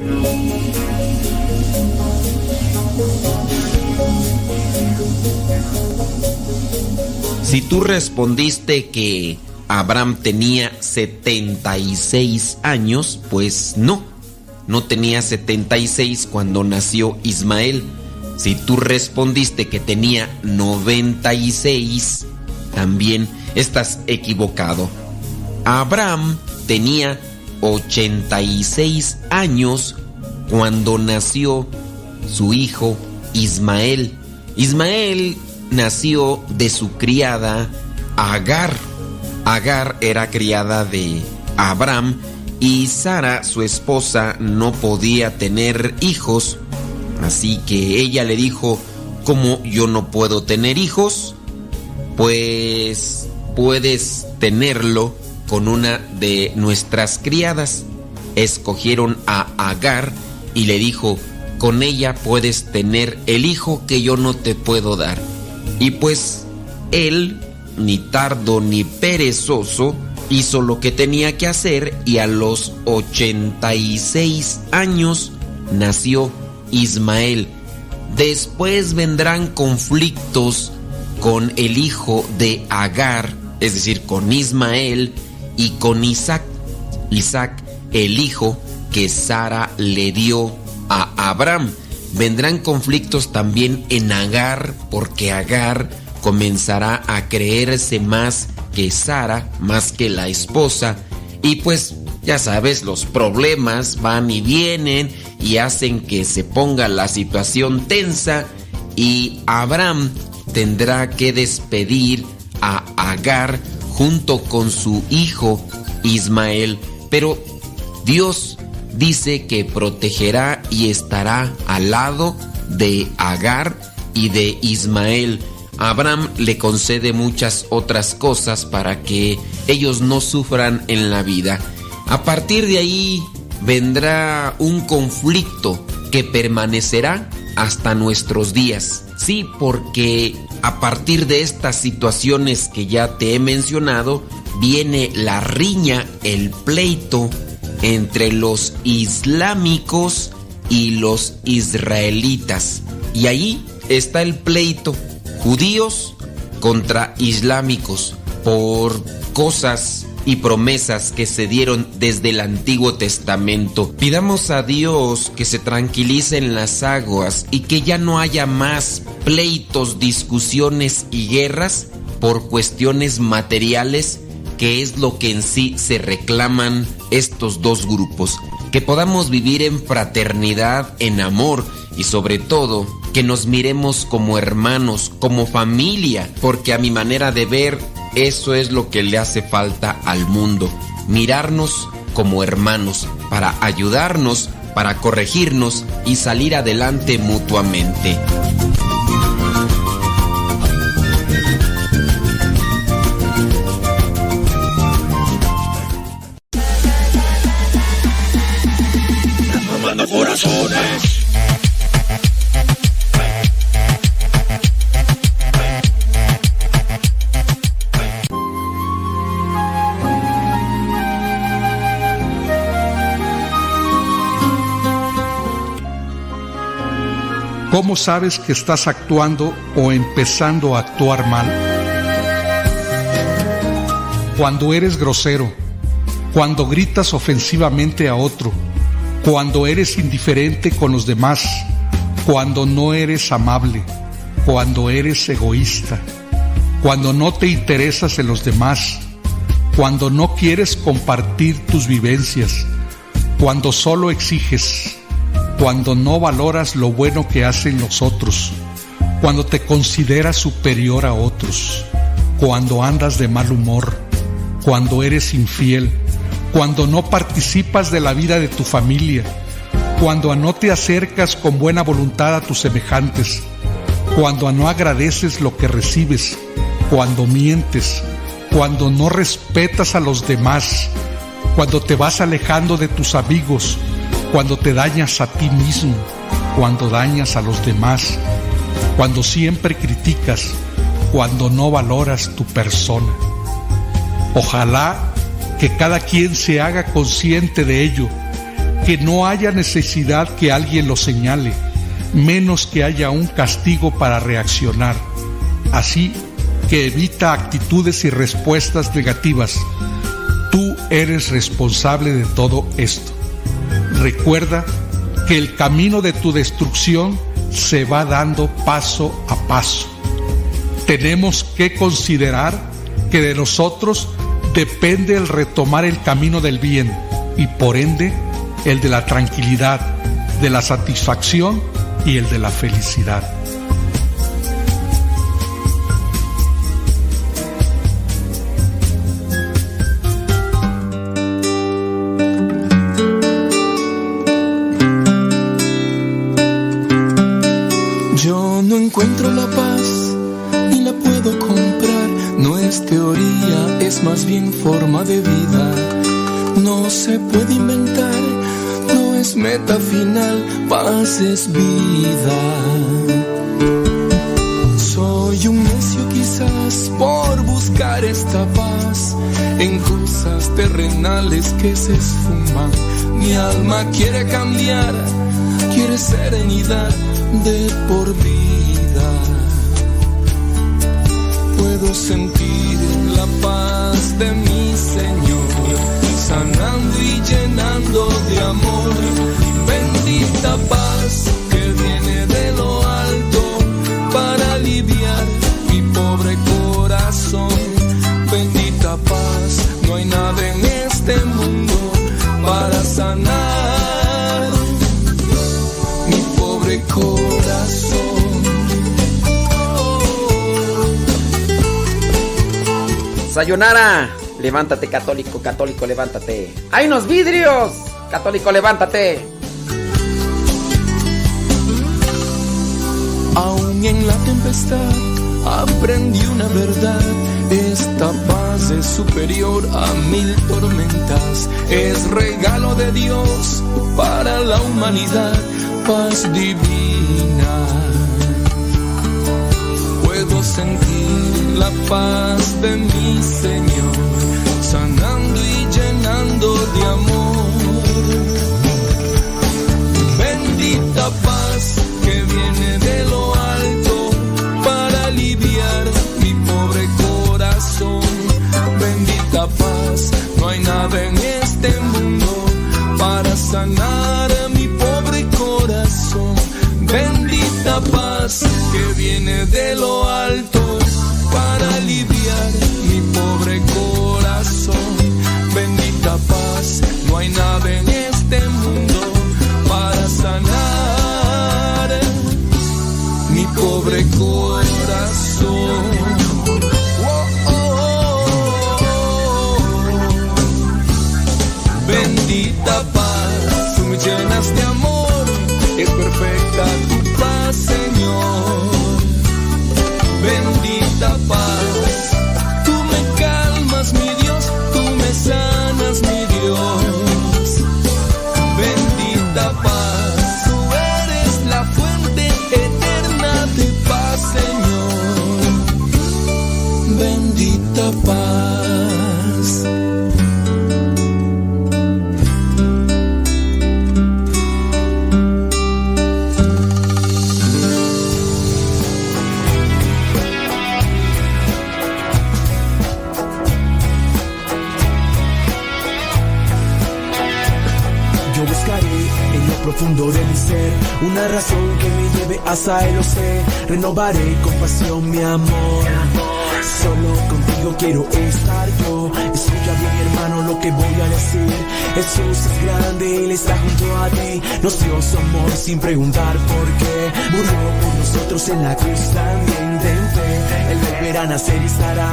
Si tú respondiste que Abraham tenía 76 años, pues no, no tenía 76 cuando nació Ismael. Si tú respondiste que tenía 96, también estás equivocado. Abraham tenía 86 años cuando nació su hijo Ismael. Ismael nació de su criada Agar. Agar era criada de Abraham y Sara, su esposa, no podía tener hijos. Así que ella le dijo, ¿cómo yo no puedo tener hijos? Pues puedes tenerlo con una de nuestras criadas. Escogieron a Agar y le dijo, con ella puedes tener el hijo que yo no te puedo dar. Y pues él, ni tardo ni perezoso, hizo lo que tenía que hacer y a los 86 años nació Ismael. Después vendrán conflictos con el hijo de Agar, es decir, con Ismael y con Isaac. Isaac, el hijo que Sara le dio a Abraham. Vendrán conflictos también en Agar, porque Agar comenzará a creerse más que Sara, más que la esposa, y pues ya sabes, los problemas van y vienen y hacen que se ponga la situación tensa y Abraham tendrá que despedir a Agar junto con su hijo Ismael. Pero Dios dice que protegerá y estará al lado de Agar y de Ismael. Abraham le concede muchas otras cosas para que ellos no sufran en la vida. A partir de ahí vendrá un conflicto que permanecerá hasta nuestros días. Sí, porque a partir de estas situaciones que ya te he mencionado, viene la riña, el pleito entre los islámicos y los israelitas. Y ahí está el pleito, judíos contra islámicos, por cosas y promesas que se dieron desde el Antiguo Testamento. Pidamos a Dios que se tranquilicen las aguas y que ya no haya más pleitos, discusiones y guerras por cuestiones materiales que es lo que en sí se reclaman estos dos grupos. Que podamos vivir en fraternidad, en amor y sobre todo que nos miremos como hermanos, como familia, porque a mi manera de ver eso es lo que le hace falta al mundo, mirarnos como hermanos para ayudarnos, para corregirnos y salir adelante mutuamente. Corazones. ¿Cómo sabes que estás actuando o empezando a actuar mal? Cuando eres grosero, cuando gritas ofensivamente a otro, cuando eres indiferente con los demás, cuando no eres amable, cuando eres egoísta, cuando no te interesas en los demás, cuando no quieres compartir tus vivencias, cuando solo exiges, cuando no valoras lo bueno que hacen los otros, cuando te consideras superior a otros, cuando andas de mal humor, cuando eres infiel, cuando no participas de la vida de tu familia, cuando no te acercas con buena voluntad a tus semejantes, cuando no agradeces lo que recibes, cuando mientes, cuando no respetas a los demás, cuando te vas alejando de tus amigos, cuando te dañas a ti mismo, cuando dañas a los demás, cuando siempre criticas, cuando no valoras tu persona. Ojalá que cada quien se haga consciente de ello, que no haya necesidad que alguien lo señale, menos que haya un castigo para reaccionar. Así que evita actitudes y respuestas negativas. Tú eres responsable de todo esto. Recuerda que el camino de tu destrucción se va dando paso a paso. Tenemos que considerar que de nosotros depende el retomar el camino del bien y por ende el de la tranquilidad, de la satisfacción y el de la felicidad. Meta final, paz es vida. Soy un necio quizás por buscar esta paz en cosas terrenales que se esfuman. Mi alma quiere cambiar, quiere serenidad de por vida. Puedo sentir la paz de mi Señor, sanando y llenando de amor. Bendita paz que viene de lo alto para aliviar mi pobre corazón. Bendita paz, no hay nada en este mundo para sanar mi pobre corazón. Sayonara. Levántate, católico, católico, levántate. ¡Hay unos vidrios! Católico, levántate. En la tempestad aprendí una verdad. Esta paz es superior a mil tormentas. Es regalo de Dios para la humanidad. Paz divina. Puedo sentir la paz de mi Señor, sanando y llenando de amor. Para una razón que me lleve hasta el sé. Renovaré con pasión mi amor. Solo contigo quiero estar yo. Escucha bien, hermano, lo que voy a decir. Jesús es grande, Él está junto a ti. Nos dio su amor sin preguntar por qué. Murió por nosotros en la cruz también. Ten fe, Él volverá a nacer y estará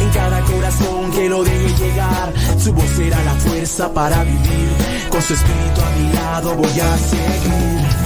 en cada corazón que lo deje llegar. Su voz será la fuerza para vivir. Con su espíritu a mi lado voy a seguir.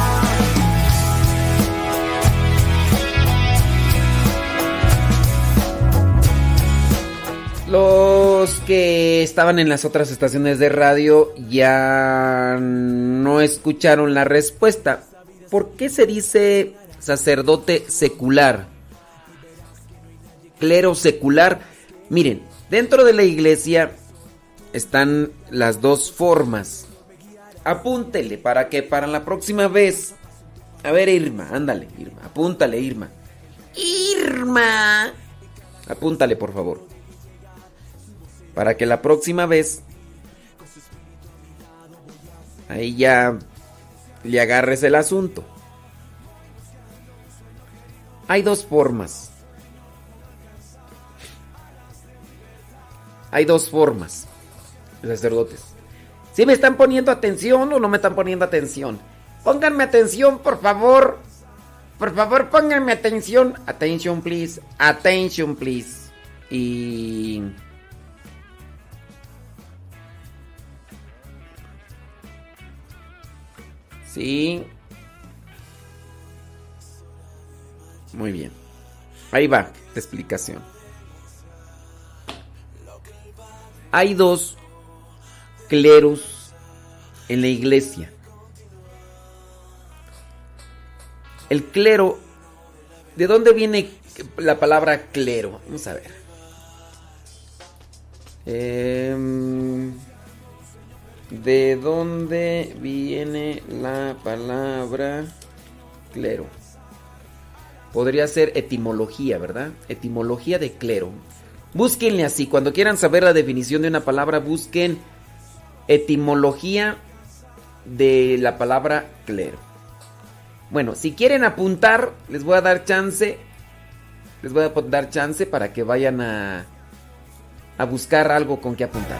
Los que estaban en las otras estaciones de radio ya no escucharon la respuesta. ¿Por qué se dice sacerdote secular? Clero secular. Miren, dentro de la iglesia están las dos formas. Apúntele para que para la próxima vez. A ver, Irma, ándale, Irma. Apúntale, Irma. Irma. Apúntale, por favor. Para que la próxima vez. Ahí ya le agarres el asunto. Hay dos formas. Hay dos formas. Sacerdotes. Si me están poniendo atención o no me están poniendo atención. Pónganme atención, por favor. Por favor, pónganme atención. Attention, please. Attention, please. Y... Sí. Muy bien. Ahí va la explicación. Hay dos cleros en la iglesia. El clero, ¿de dónde viene la palabra clero? Vamos a ver. Em, ¿De dónde viene la palabra clero? Podría ser etimología, ¿verdad? Etimología de clero. Búsquenle así. Cuando quieran saber la definición de una palabra, busquen etimología de la palabra clero. Bueno, si quieren apuntar, les voy a dar chance. Les voy a dar chance para que vayan a, a buscar algo con que apuntar.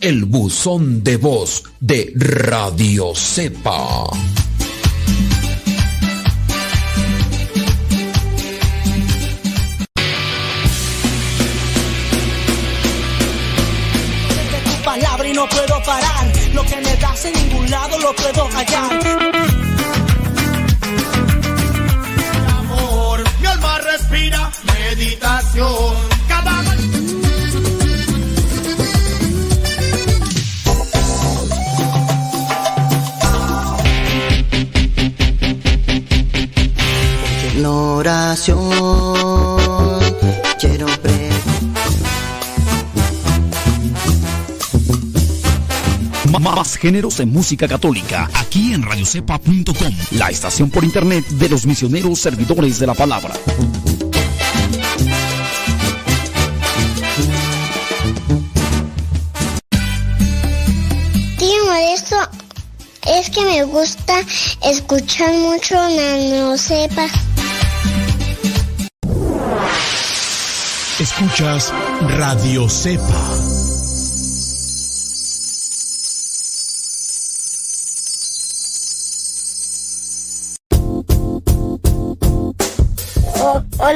El buzón de voz de Radio Cepa. tu palabra y no puedo parar. Lo que me das en ningún lado lo puedo hallar. amor, mi alma respira meditación. Oración quiero pre- Más géneros en música católica, aquí en radiocepa.com, la estación por internet de los misioneros servidores de la palabra. Tío Modesto, es que me gusta escuchar mucho Nano Sepa. Escuchas Radio Cepa.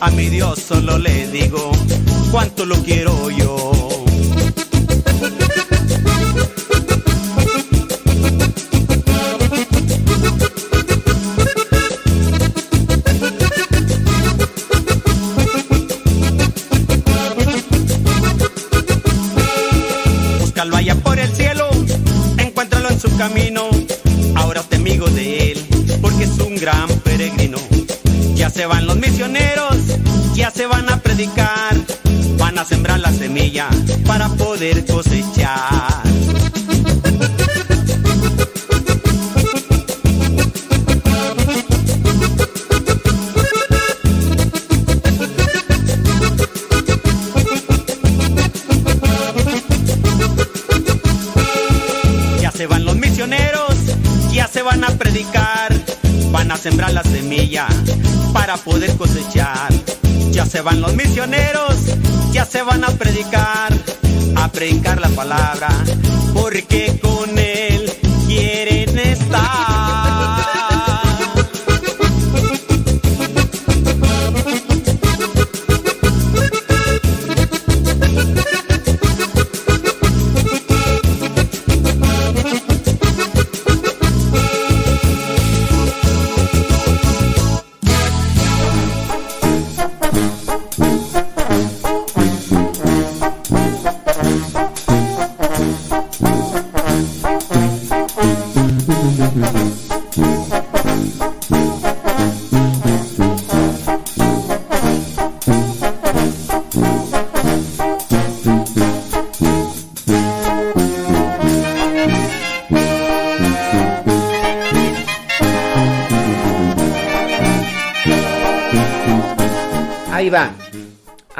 A mi Dios solo le digo cuánto lo quiero yo.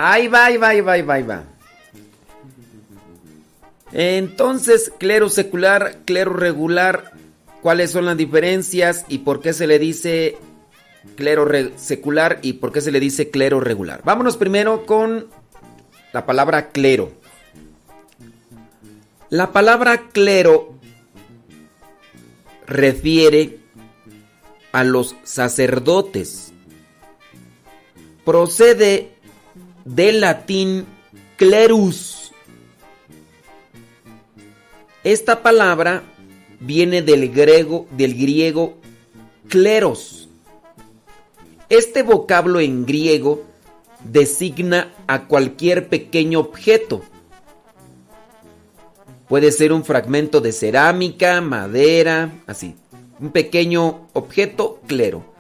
Ahí va, ahí va, ahí va, ahí va. Entonces, clero secular, clero regular, ¿cuáles son las diferencias y por qué se le dice clero secular y por qué se le dice clero regular? Vámonos primero con la palabra clero. La palabra clero refiere a los sacerdotes procede del latín clerus. Esta palabra viene del griego, del griego cleros. Este vocablo en griego designa a cualquier pequeño objeto. Puede ser un fragmento de cerámica, madera, así. Un pequeño objeto clero.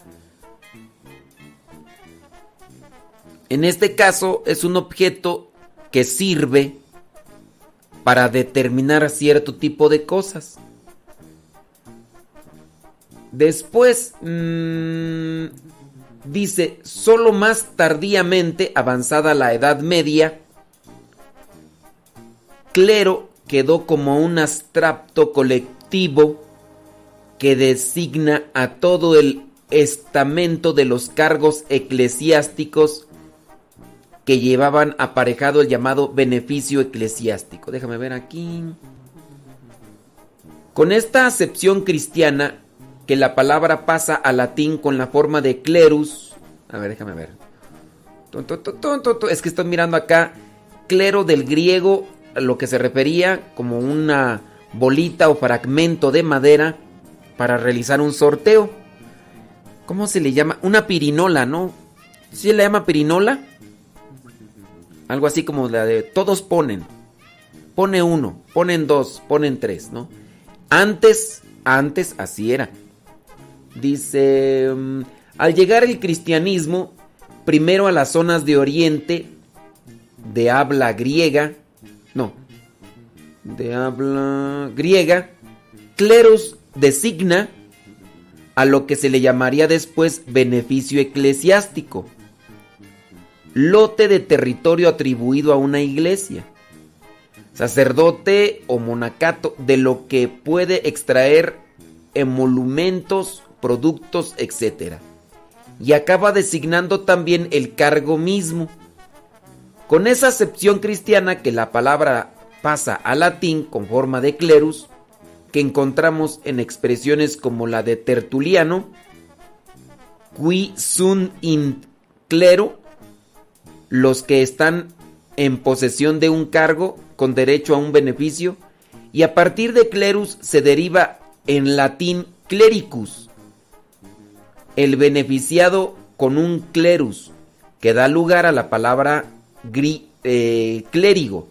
En este caso es un objeto que sirve para determinar cierto tipo de cosas. Después mmm, dice, solo más tardíamente, avanzada la Edad Media, clero quedó como un abstracto colectivo que designa a todo el estamento de los cargos eclesiásticos que llevaban aparejado el llamado beneficio eclesiástico. Déjame ver aquí. Con esta acepción cristiana, que la palabra pasa al latín con la forma de clerus. A ver, déjame ver. Es que estoy mirando acá. Clero del griego, lo que se refería como una bolita o fragmento de madera para realizar un sorteo. ¿Cómo se le llama? Una pirinola, ¿no? ¿Sí le llama pirinola? Algo así como la de todos ponen. Pone uno, ponen dos, ponen tres, ¿no? Antes, antes así era. Dice, mm, al llegar el cristianismo, primero a las zonas de Oriente, de habla griega, no, de habla griega, cleros designa a lo que se le llamaría después beneficio eclesiástico, lote de territorio atribuido a una iglesia, sacerdote o monacato de lo que puede extraer emolumentos productos, etc. Y acaba designando también el cargo mismo. Con esa acepción cristiana que la palabra pasa al latín con forma de clerus, que encontramos en expresiones como la de Tertuliano, qui sunt in clero, los que están en posesión de un cargo con derecho a un beneficio, y a partir de clerus se deriva en latín clericus, el beneficiado con un clerus, que da lugar a la palabra gri, eh, clérigo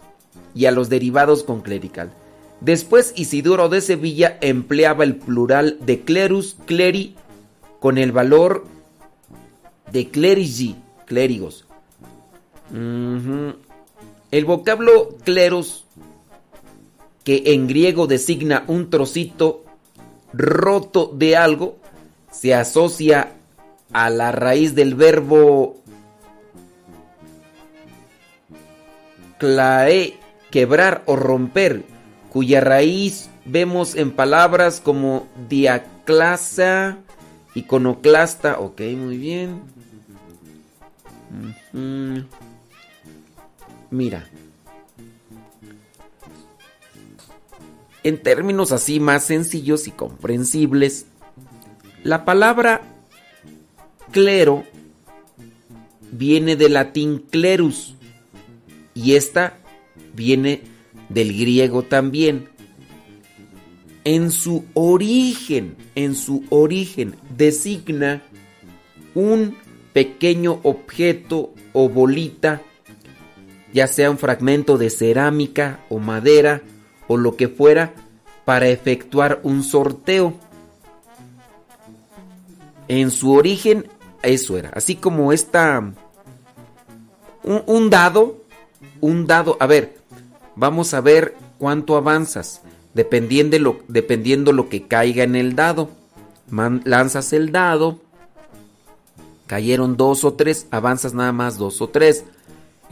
y a los derivados con clerical. Después Isidoro de Sevilla empleaba el plural de clerus, cleri, con el valor de clerigi, clérigos. El vocablo cleros, que en griego designa un trocito roto de algo, se asocia a la raíz del verbo clae, quebrar o romper, cuya raíz vemos en palabras como diaclasa, iconoclasta, ok, muy bien. Mira. En términos así más sencillos y comprensibles, la palabra clero viene del latín clerus y esta viene del griego también. En su origen, en su origen designa un pequeño objeto o bolita, ya sea un fragmento de cerámica o madera o lo que fuera, para efectuar un sorteo. En su origen, eso era. Así como esta. Un, dado. Un dado. A ver, vamos a ver cuánto avanzas. Dependiendo lo, dependiendo lo que caiga en el dado. lanzas el dado. Cayeron dos o tres. Avanzas nada más dos o tres.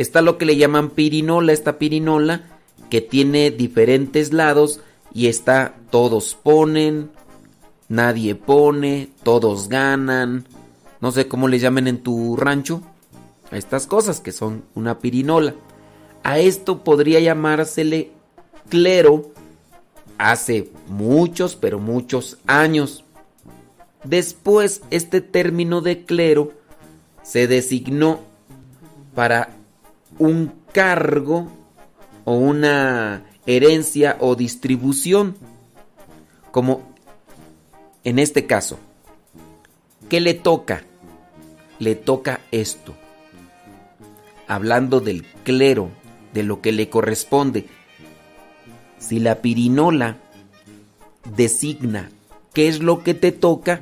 Está lo que le llaman pirinola. Esta pirinola que tiene diferentes lados. Y está todos ponen nadie pone, todos ganan, no sé cómo le llamen en tu rancho, estas cosas que son una pirinola. A esto podría llamársele clero hace muchos, pero muchos años. Después este término de clero se designó para un cargo o una herencia o distribución, como en este caso. ¿Qué le toca? Le toca esto. Hablando del clero, de lo que le corresponde. Si la pirinola designa qué es lo que te toca,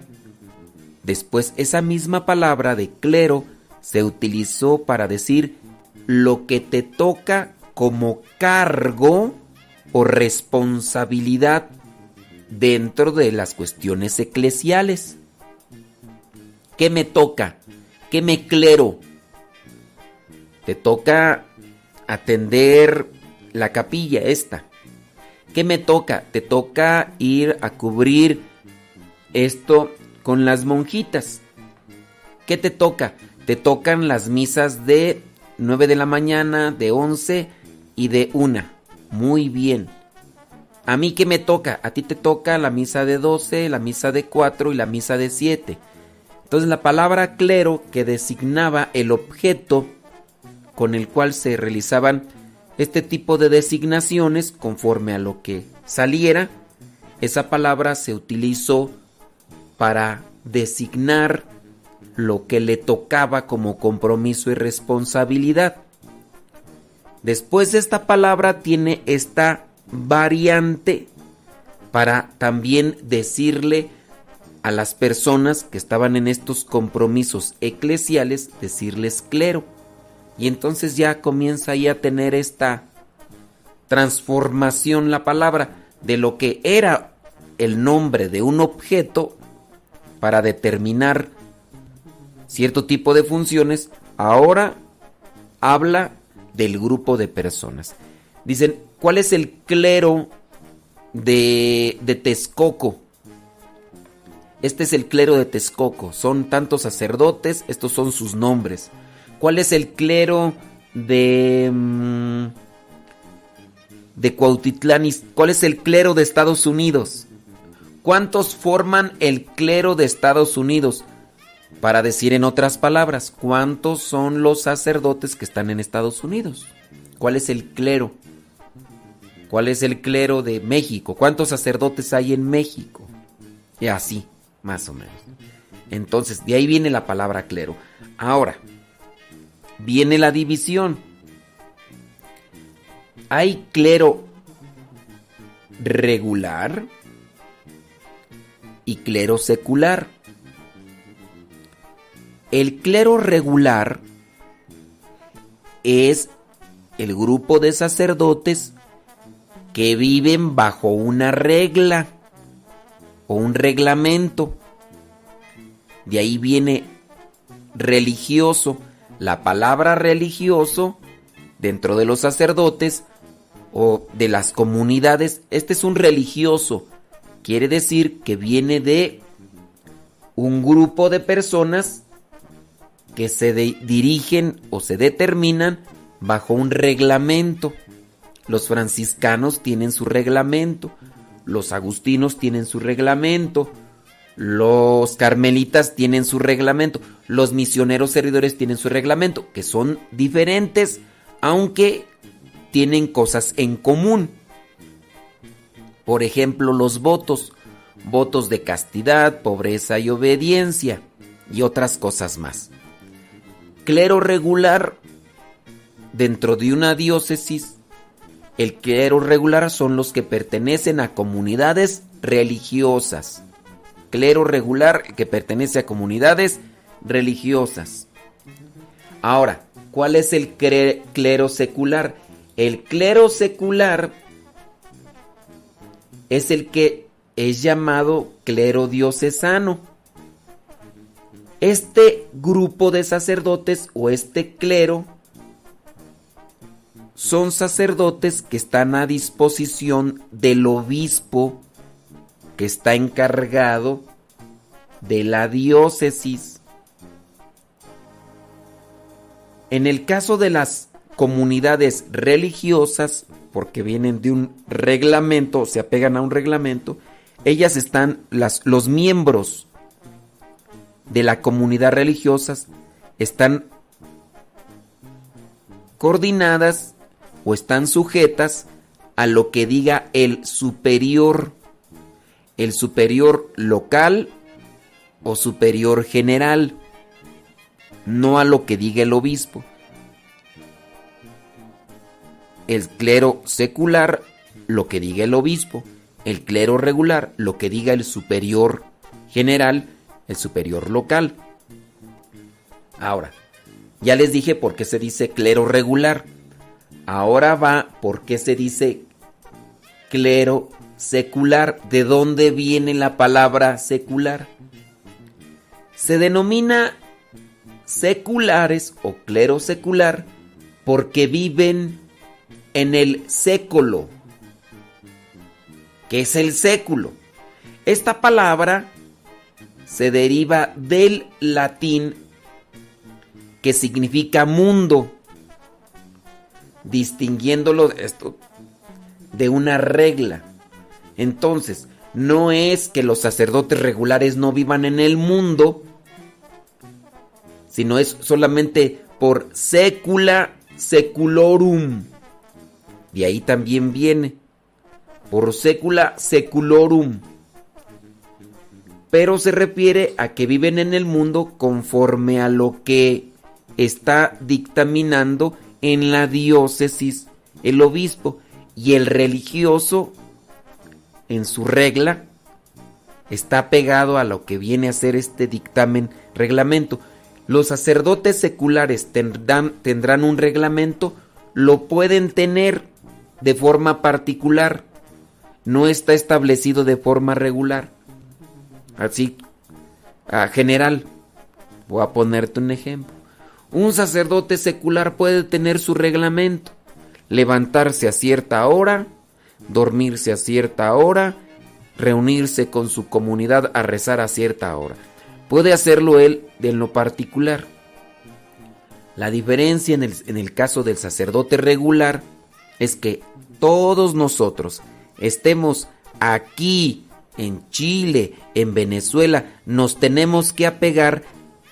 después esa misma palabra de clero se utilizó para decir lo que te toca como cargo o responsabilidad dentro de las cuestiones eclesiales. ¿Qué me toca? ¿Qué me clero? Te toca atender la capilla esta. ¿Qué me toca? Te toca ir a cubrir esto con las monjitas. ¿Qué te toca? Te tocan las misas de 9 de la mañana, de 11 y de 1. Muy bien. ¿A mí qué me toca? A ti te toca la misa de 12, la misa de 4 y la misa de 7. Entonces la palabra clero que designaba el objeto con el cual se realizaban este tipo de designaciones conforme a lo que saliera, esa palabra se utilizó para designar lo que le tocaba como compromiso y responsabilidad. Después esta palabra tiene esta variante para también decirle a las personas que estaban en estos compromisos eclesiales, decirles clero. Y entonces ya comienza ahí a tener esta transformación la palabra de lo que era el nombre de un objeto para determinar cierto tipo de funciones, ahora habla del grupo de personas. Dicen, ¿cuál es el clero de, de Texcoco? Este es el clero de Texcoco. Son tantos sacerdotes, estos son sus nombres. ¿Cuál es el clero de... Mm, de Cuautitlán? ¿Cuál es el clero de Estados Unidos? ¿Cuántos forman el clero de Estados Unidos? Para decir en otras palabras, ¿cuántos son los sacerdotes que están en Estados Unidos? ¿Cuál es el clero? ¿Cuál es el clero de México? ¿Cuántos sacerdotes hay en México? Y así, más o menos. Entonces, de ahí viene la palabra clero. Ahora, viene la división. Hay clero regular y clero secular. El clero regular es el grupo de sacerdotes que viven bajo una regla o un reglamento. De ahí viene religioso. La palabra religioso dentro de los sacerdotes o de las comunidades, este es un religioso. Quiere decir que viene de un grupo de personas que se dirigen o se determinan bajo un reglamento. Los franciscanos tienen su reglamento, los agustinos tienen su reglamento, los carmelitas tienen su reglamento, los misioneros servidores tienen su reglamento, que son diferentes, aunque tienen cosas en común. Por ejemplo, los votos, votos de castidad, pobreza y obediencia, y otras cosas más. Clero regular dentro de una diócesis el clero regular son los que pertenecen a comunidades religiosas. Clero regular que pertenece a comunidades religiosas. Ahora, ¿cuál es el clero secular? El clero secular es el que es llamado clero diocesano. Este grupo de sacerdotes o este clero son sacerdotes que están a disposición del obispo que está encargado de la diócesis. En el caso de las comunidades religiosas, porque vienen de un reglamento, se apegan a un reglamento, ellas están, las, los miembros de la comunidad religiosa están coordinadas o están sujetas a lo que diga el superior, el superior local o superior general, no a lo que diga el obispo. El clero secular, lo que diga el obispo. El clero regular, lo que diga el superior general, el superior local. Ahora, ya les dije por qué se dice clero regular. Ahora va por qué se dice clero secular. ¿De dónde viene la palabra secular? Se denomina seculares o clero secular porque viven en el século. ¿Qué es el século? Esta palabra se deriva del latín que significa mundo, distinguiéndolo de esto de una regla. Entonces, no es que los sacerdotes regulares no vivan en el mundo, sino es solamente por secula seculorum. De ahí también viene, por secula seculorum. Pero se refiere a que viven en el mundo conforme a lo que está dictaminando en la diócesis el obispo y el religioso en su regla está pegado a lo que viene a ser este dictamen reglamento. Los sacerdotes seculares tendrán, tendrán un reglamento, lo pueden tener de forma particular, no está establecido de forma regular. Así, a general, voy a ponerte un ejemplo. Un sacerdote secular puede tener su reglamento, levantarse a cierta hora, dormirse a cierta hora, reunirse con su comunidad a rezar a cierta hora. Puede hacerlo él de lo particular. La diferencia en el, en el caso del sacerdote regular es que todos nosotros estemos aquí en Chile, en Venezuela, nos tenemos que apegar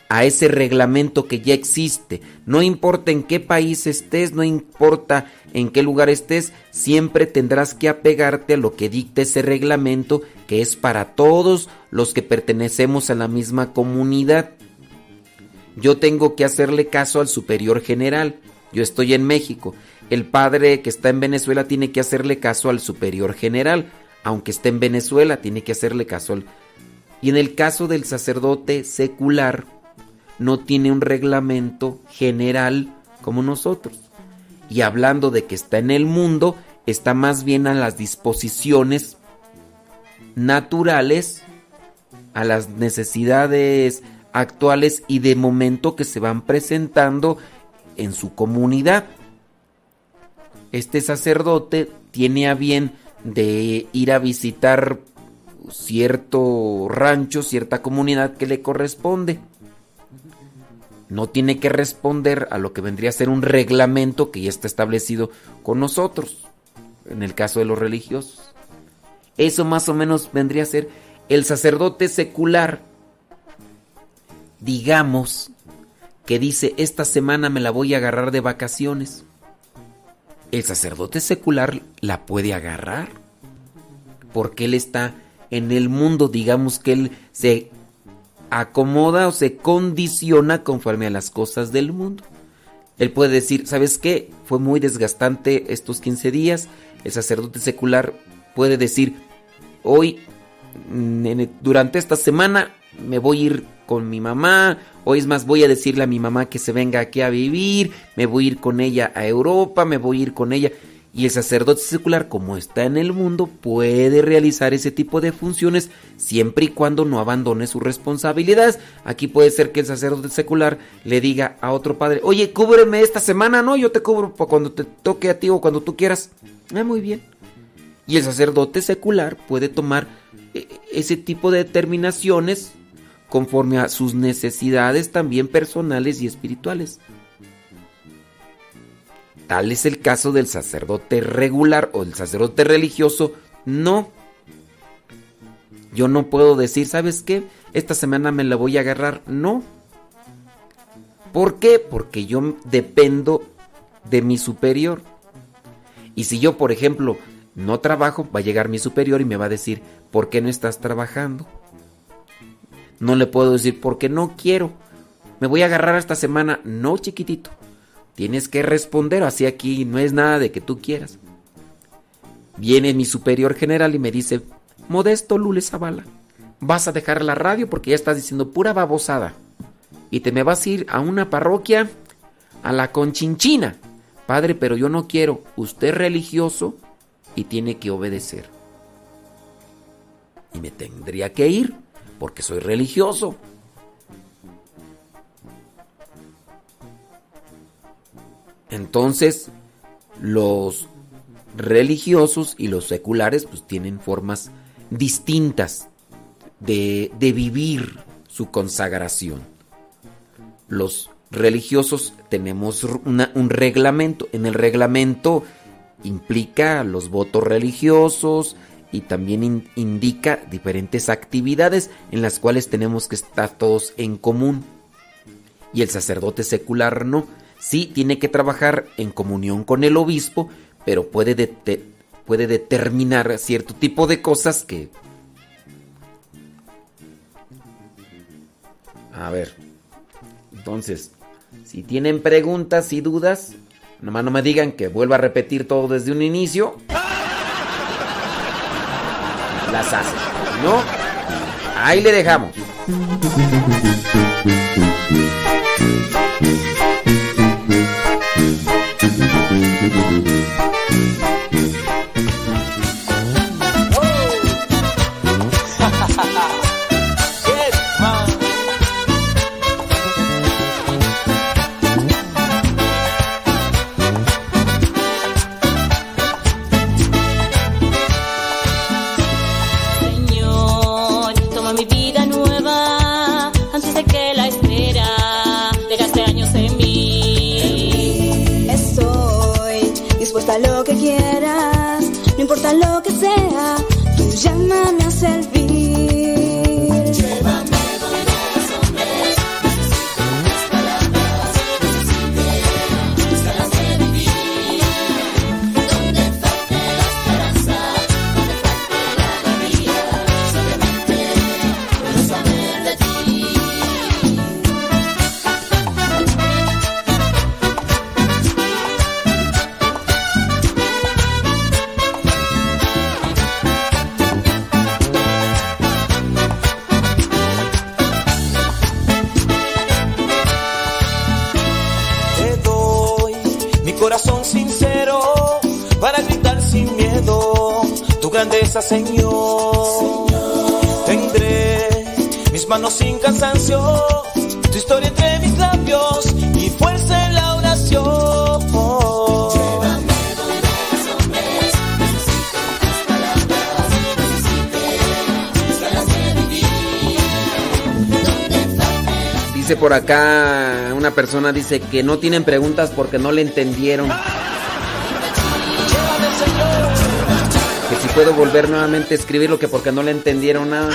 a ese reglamento que ya existe. No importa en qué país estés, no importa en qué lugar estés, siempre tendrás que apegarte a lo que dicta ese reglamento que es para todos los que pertenecemos a la misma comunidad. Yo tengo que hacerle caso al superior general. Yo estoy en México. El padre que está en Venezuela tiene que hacerle caso al superior general. Aunque esté en Venezuela, tiene que hacerle caso al... Y en el caso del sacerdote secular, no tiene un reglamento general como nosotros. Y hablando de que está en el mundo, está más bien a las disposiciones naturales, a las necesidades actuales y de momento que se van presentando en su comunidad. Este sacerdote tiene a bien de ir a visitar cierto rancho, cierta comunidad que le corresponde no tiene que responder a lo que vendría a ser un reglamento que ya está establecido con nosotros, en el caso de los religiosos. Eso más o menos vendría a ser el sacerdote secular, digamos, que dice, esta semana me la voy a agarrar de vacaciones. El sacerdote secular la puede agarrar, porque él está en el mundo, digamos que él se acomoda o se condiciona conforme a las cosas del mundo. Él puede decir, ¿sabes qué? Fue muy desgastante estos 15 días. El sacerdote secular puede decir, hoy, mm, durante esta semana, me voy a ir con mi mamá. Hoy es más, voy a decirle a mi mamá que se venga aquí a vivir. Me voy a ir con ella a Europa. Me voy a ir con ella. Y el sacerdote secular, como está en el mundo, puede realizar ese tipo de funciones siempre y cuando no abandone sus responsabilidades. Aquí puede ser que el sacerdote secular le diga a otro padre, oye, cúbreme esta semana, no, yo te cubro cuando te toque a ti o cuando tú quieras. Ah, muy bien. Y el sacerdote secular puede tomar eh, ese tipo de determinaciones conforme a sus necesidades también personales y espirituales. Tal es el caso del sacerdote regular o del sacerdote religioso. No. Yo no puedo decir, ¿sabes qué? Esta semana me la voy a agarrar. No. ¿Por qué? Porque yo dependo de mi superior. Y si yo, por ejemplo, no trabajo, va a llegar mi superior y me va a decir, ¿por qué no estás trabajando? No le puedo decir, porque no quiero. Me voy a agarrar esta semana. No, chiquitito. Tienes que responder, así aquí no es nada de que tú quieras. Viene mi superior general y me dice, Modesto Lule Zavala, vas a dejar la radio porque ya estás diciendo pura babosada. Y te me vas a ir a una parroquia, a la Conchinchina. Padre, pero yo no quiero. Usted es religioso y tiene que obedecer. Y me tendría que ir porque soy religioso. Entonces, los religiosos y los seculares pues tienen formas distintas de, de vivir su consagración. Los religiosos tenemos un reglamento. En el reglamento implica los votos religiosos y también in- indica diferentes actividades en las cuales tenemos que estar todos en común. Y el sacerdote secular no. Sí tiene que trabajar en comunión con el obispo, pero puede, puede determinar cierto tipo de cosas que... A ver. Entonces, si tienen preguntas y dudas, nomás no me digan que vuelva a repetir todo desde un inicio. Las hacen. ¿No? Ahí le dejamos. Grandeza, Señor. Tendré mis manos sin cansancio, tu historia entre mis labios y fuerza en la oración. Dice por acá una persona dice que no tienen preguntas porque no le entendieron. Puedo volver nuevamente a escribirlo que porque no le entendieron nada.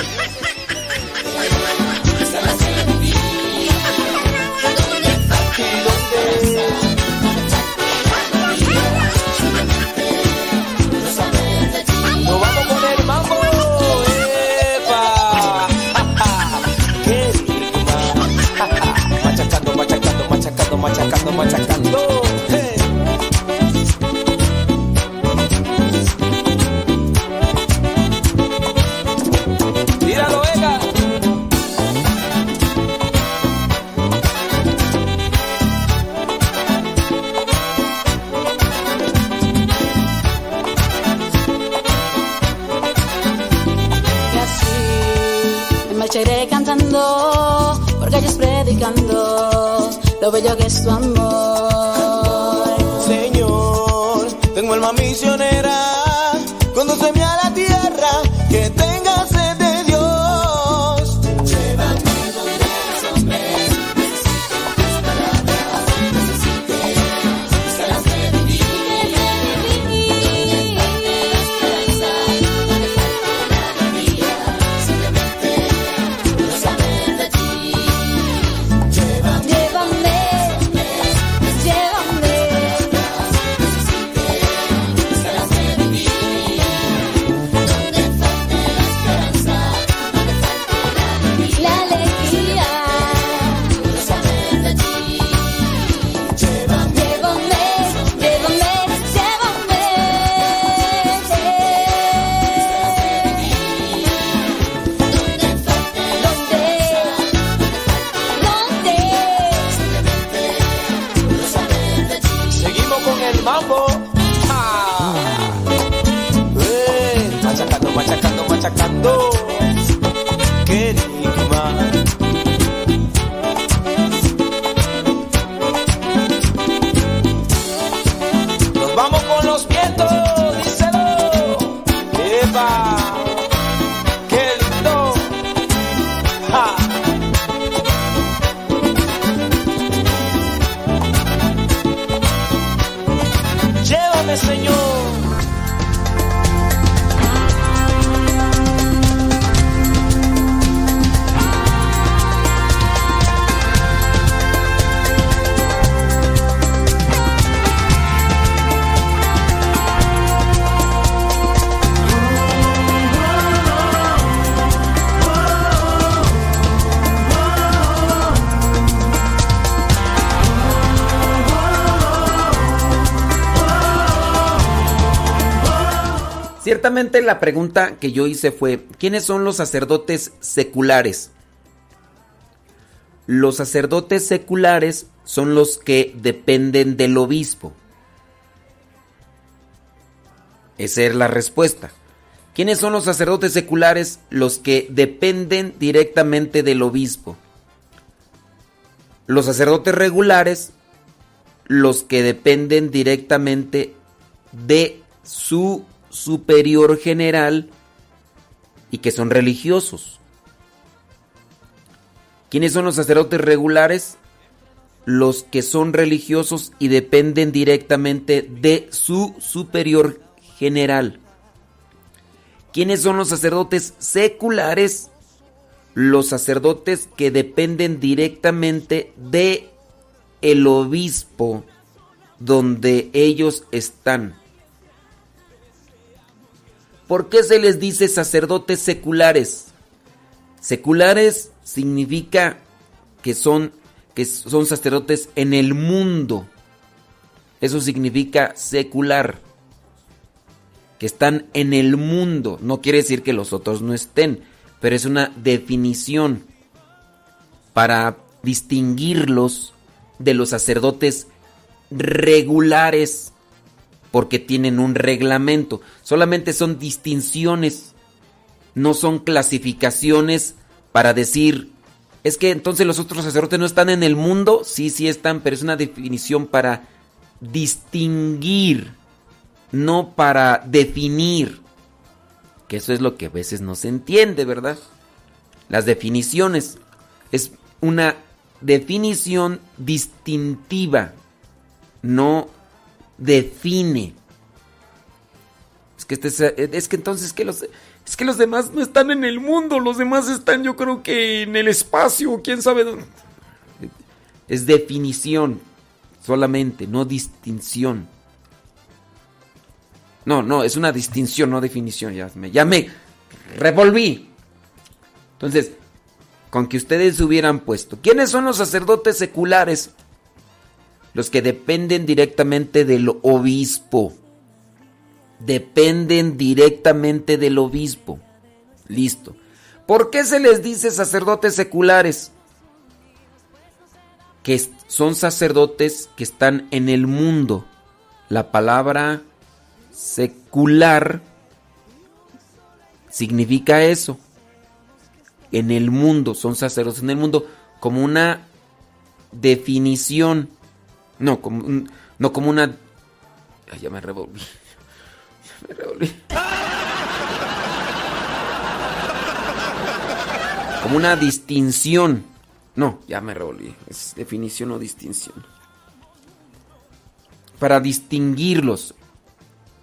La pregunta que yo hice fue, ¿quiénes son los sacerdotes seculares? Los sacerdotes seculares son los que dependen del obispo. Esa es la respuesta. ¿Quiénes son los sacerdotes seculares? Los que dependen directamente del obispo. Los sacerdotes regulares, los que dependen directamente de su superior general y que son religiosos. ¿Quiénes son los sacerdotes regulares? Los que son religiosos y dependen directamente de su superior general. ¿Quiénes son los sacerdotes seculares? Los sacerdotes que dependen directamente de el obispo donde ellos están. ¿Por qué se les dice sacerdotes seculares? Seculares significa que son, que son sacerdotes en el mundo. Eso significa secular. Que están en el mundo. No quiere decir que los otros no estén, pero es una definición para distinguirlos de los sacerdotes regulares porque tienen un reglamento. Solamente son distinciones, no son clasificaciones para decir, es que entonces los otros sacerdotes no están en el mundo. Sí, sí están, pero es una definición para distinguir, no para definir. Que eso es lo que a veces no se entiende, ¿verdad? Las definiciones es una definición distintiva, no define. Es que, este, es que entonces que los, es que los demás no están en el mundo, los demás están yo creo que en el espacio, quién sabe dónde. Es definición solamente, no distinción. No, no, es una distinción, no definición. Ya me, ya me revolví. Entonces, con que ustedes hubieran puesto, ¿quiénes son los sacerdotes seculares? Los que dependen directamente del obispo. Dependen directamente del obispo. Listo. ¿Por qué se les dice sacerdotes seculares? Que son sacerdotes que están en el mundo. La palabra secular significa eso. En el mundo, son sacerdotes en el mundo como una definición no, como, un- no como una... Ya me revolví. Ya me. Como una distinción. No, ya me revolví. Es definición o distinción. Para distinguirlos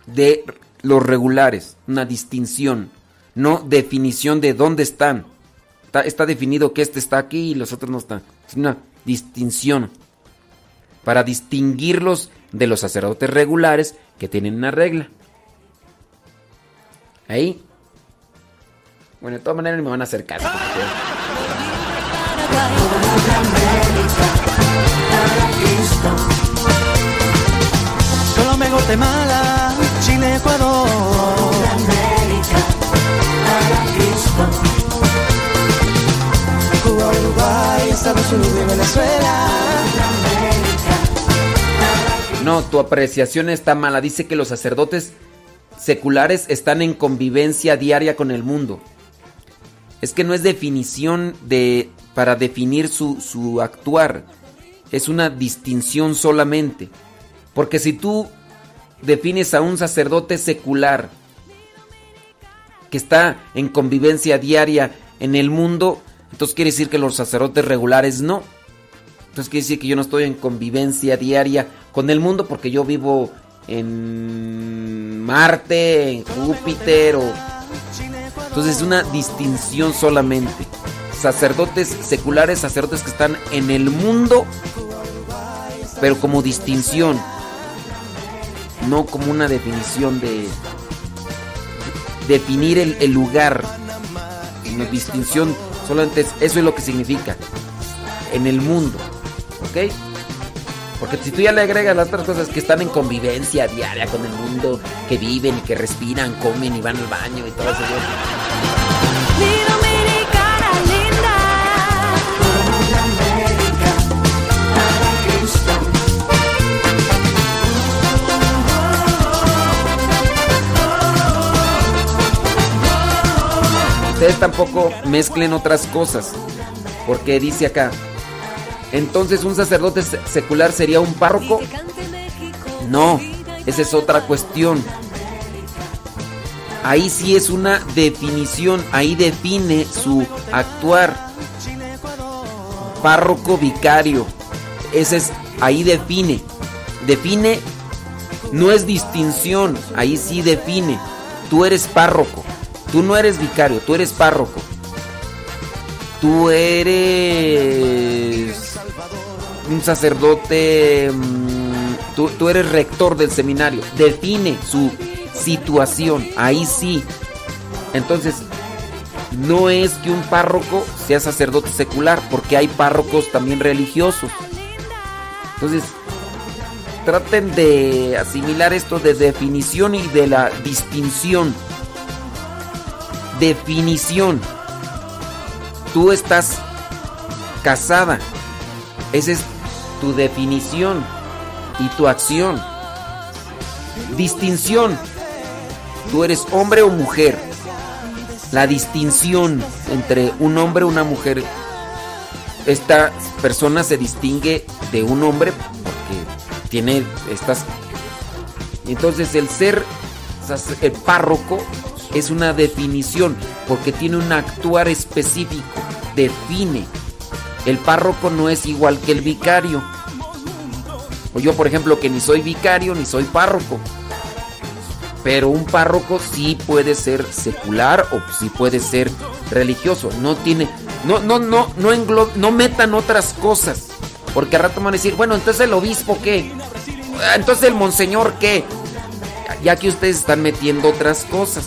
de los regulares. Una distinción. No definición de dónde están. Está, está definido que este está aquí y los otros no están. Es una distinción para distinguirlos de los sacerdotes regulares que tienen una regla. Ahí. Bueno, de todas maneras me van a hacer caso. Colombia, Guatemala, Chile, Ecuador. Cuba, Uruguay, Estados Unidos y Venezuela. No, tu apreciación está mala. Dice que los sacerdotes seculares están en convivencia diaria con el mundo. Es que no es definición de para definir su, su actuar. Es una distinción solamente. Porque si tú defines a un sacerdote secular que está en convivencia diaria en el mundo, entonces quiere decir que los sacerdotes regulares no. Entonces quiere decir que yo no estoy en convivencia diaria con el mundo porque yo vivo en Marte, en Júpiter o... Entonces es una distinción solamente. Sacerdotes seculares, sacerdotes que están en el mundo, pero como distinción, no como una definición de definir el, el lugar. Una distinción solamente es, eso es lo que significa en el mundo, ¿ok? Porque si tú ya le agregas las otras cosas que están en convivencia diaria con el mundo, que viven y que respiran, comen y van al baño y todo eso. Ustedes tampoco mezclen otras cosas. Porque dice acá, entonces un sacerdote se- secular sería un párroco. No, esa es otra cuestión. Ahí sí es una definición, ahí define su actuar. Párroco vicario. Ese es, ahí define. Define, no es distinción, ahí sí define. Tú eres párroco, tú no eres vicario, tú eres párroco. Tú eres un sacerdote, mm, tú, tú eres rector del seminario. Define su situación, ahí sí. Entonces, no es que un párroco sea sacerdote secular, porque hay párrocos también religiosos. Entonces, traten de asimilar esto de definición y de la distinción. Definición. Tú estás casada. Esa es tu definición y tu acción. Distinción. Tú eres hombre o mujer. La distinción entre un hombre y una mujer. Esta persona se distingue de un hombre porque tiene estas... Entonces el ser el párroco es una definición porque tiene un actuar específico. Define. El párroco no es igual que el vicario. O yo, por ejemplo, que ni soy vicario ni soy párroco. Pero un párroco sí puede ser secular o sí puede ser religioso. No tiene. No, no, no, no englo- no metan otras cosas. Porque al rato van a decir, bueno, entonces el obispo qué? Ah, Entonces el monseñor qué? Ya que ustedes están metiendo otras cosas.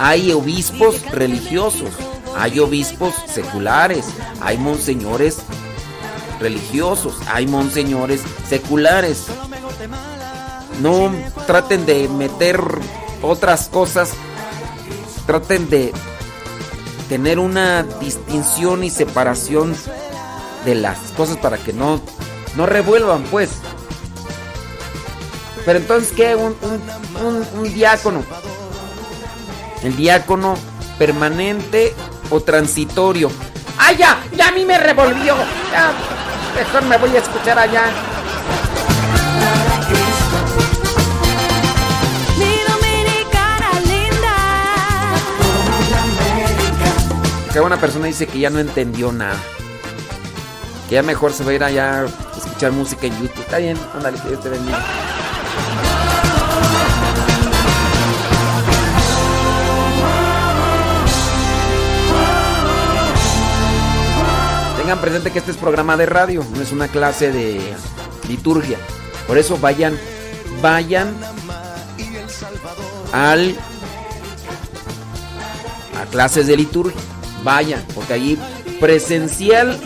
Hay obispos religiosos, hay obispos seculares, hay monseñores religiosos, hay monseñores seculares. No traten de meter otras cosas, traten de tener una distinción y separación de las cosas para que no, no revuelvan, pues. Pero entonces, ¿qué? Un, un- un- un diácono. El diácono permanente o transitorio. ¡Ay, ya! ¡Ya a mí me revolvió! Ya, mejor me voy a escuchar allá. Que una persona dice que ya no entendió nada. Que ya mejor se va a ir allá a escuchar música en YouTube. Está bien, ándale, que Dios te bendiga. Tengan presente que este es programa de radio, no es una clase de liturgia. Por eso vayan, vayan al a clases de liturgia. Vayan, porque allí presencial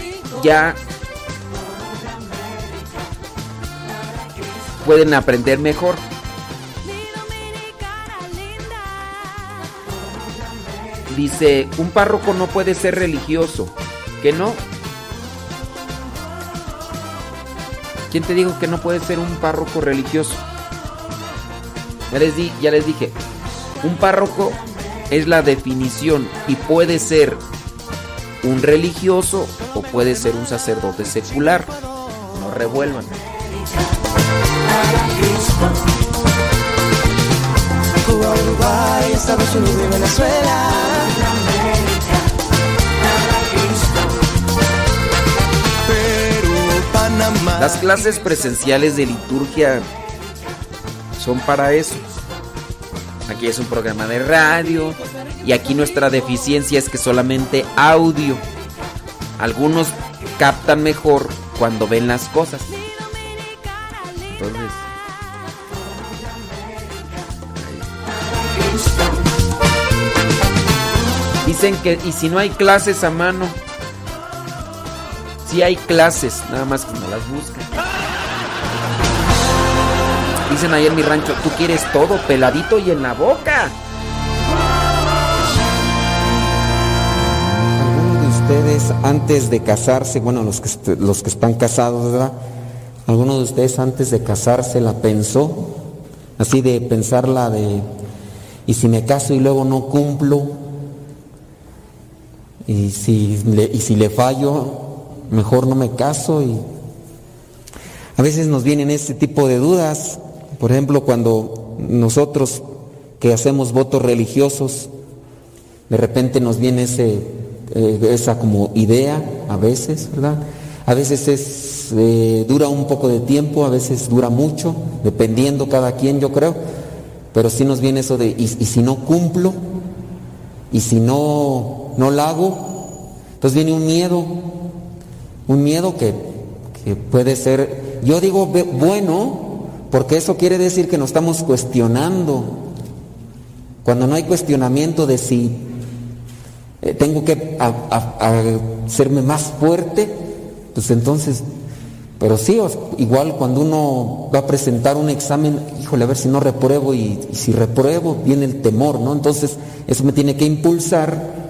ya pueden aprender mejor. Dice, un párroco no puede ser religioso. ¿Que no? ¿Quién te dijo que no puede ser un párroco religioso? Ya les, di, ya les dije, un párroco es la definición y puede ser un religioso o puede ser un sacerdote secular. No revuelvan. Las clases presenciales de liturgia son para eso. Aquí es un programa de radio y aquí nuestra deficiencia es que solamente audio. Algunos captan mejor cuando ven las cosas. Entonces, dicen que y si no hay clases a mano, si hay clases, nada más que no las buscan. Dicen ahí en mi rancho, tú quieres todo peladito y en la boca. ¿Alguno de ustedes antes de casarse, bueno, los que, los que están casados, ¿verdad? ¿Alguno de ustedes antes de casarse la pensó? Así de pensarla de, ¿y si me caso y luego no cumplo? ¿Y si le, y si le fallo, mejor no me caso? Y a veces nos vienen este tipo de dudas. Por ejemplo, cuando nosotros que hacemos votos religiosos, de repente nos viene ese, eh, esa como idea, a veces, ¿verdad? A veces es, eh, dura un poco de tiempo, a veces dura mucho, dependiendo cada quien, yo creo. Pero sí nos viene eso de, ¿y, y si no cumplo? ¿Y si no, no la hago? Entonces viene un miedo, un miedo que, que puede ser, yo digo bueno, porque eso quiere decir que nos estamos cuestionando. Cuando no hay cuestionamiento de si eh, tengo que a- hacerme más fuerte, pues entonces, pero sí, igual cuando uno va a presentar un examen, híjole, a ver si no repruebo y, y si repruebo, viene el temor, ¿no? Entonces, eso me tiene que impulsar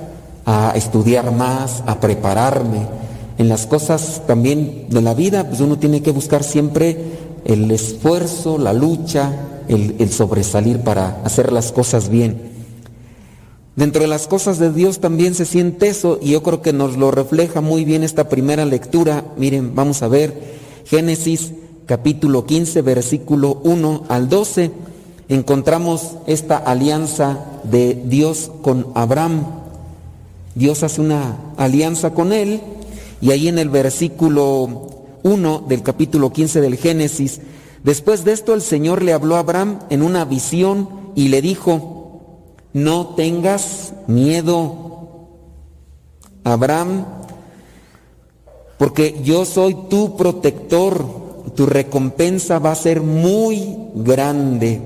a estudiar más, a prepararme. En las cosas también de la vida, pues uno tiene que buscar siempre el esfuerzo, la lucha, el, sobresalir para hacer las cosas bien. Dentro de las cosas de Dios también se siente eso y yo creo que nos lo refleja muy bien esta primera lectura. Miren, vamos a ver Génesis capítulo 15, versículo 1 al 12. Encontramos esta alianza de Dios con Abraham. Dios hace una alianza con él y ahí en el versículo 1 del capítulo 15 del Génesis, después de esto el Señor le habló a Abraham en una visión y le dijo, no tengas miedo, Abraham, porque yo soy tu protector, tu recompensa va a ser muy grande.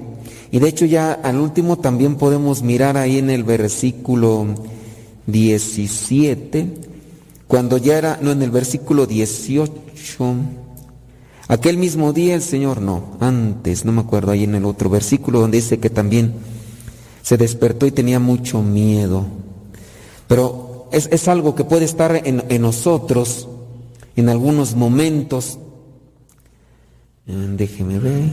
Y de hecho ya al último también podemos mirar ahí en el versículo 17, cuando ya era, no, en el versículo 18, aquel mismo día el Señor, no, antes, no me acuerdo, ahí en el otro versículo donde dice que también se despertó y tenía mucho miedo. Pero es, es algo que puede estar en, en nosotros en algunos momentos. Eh, Déjeme ver.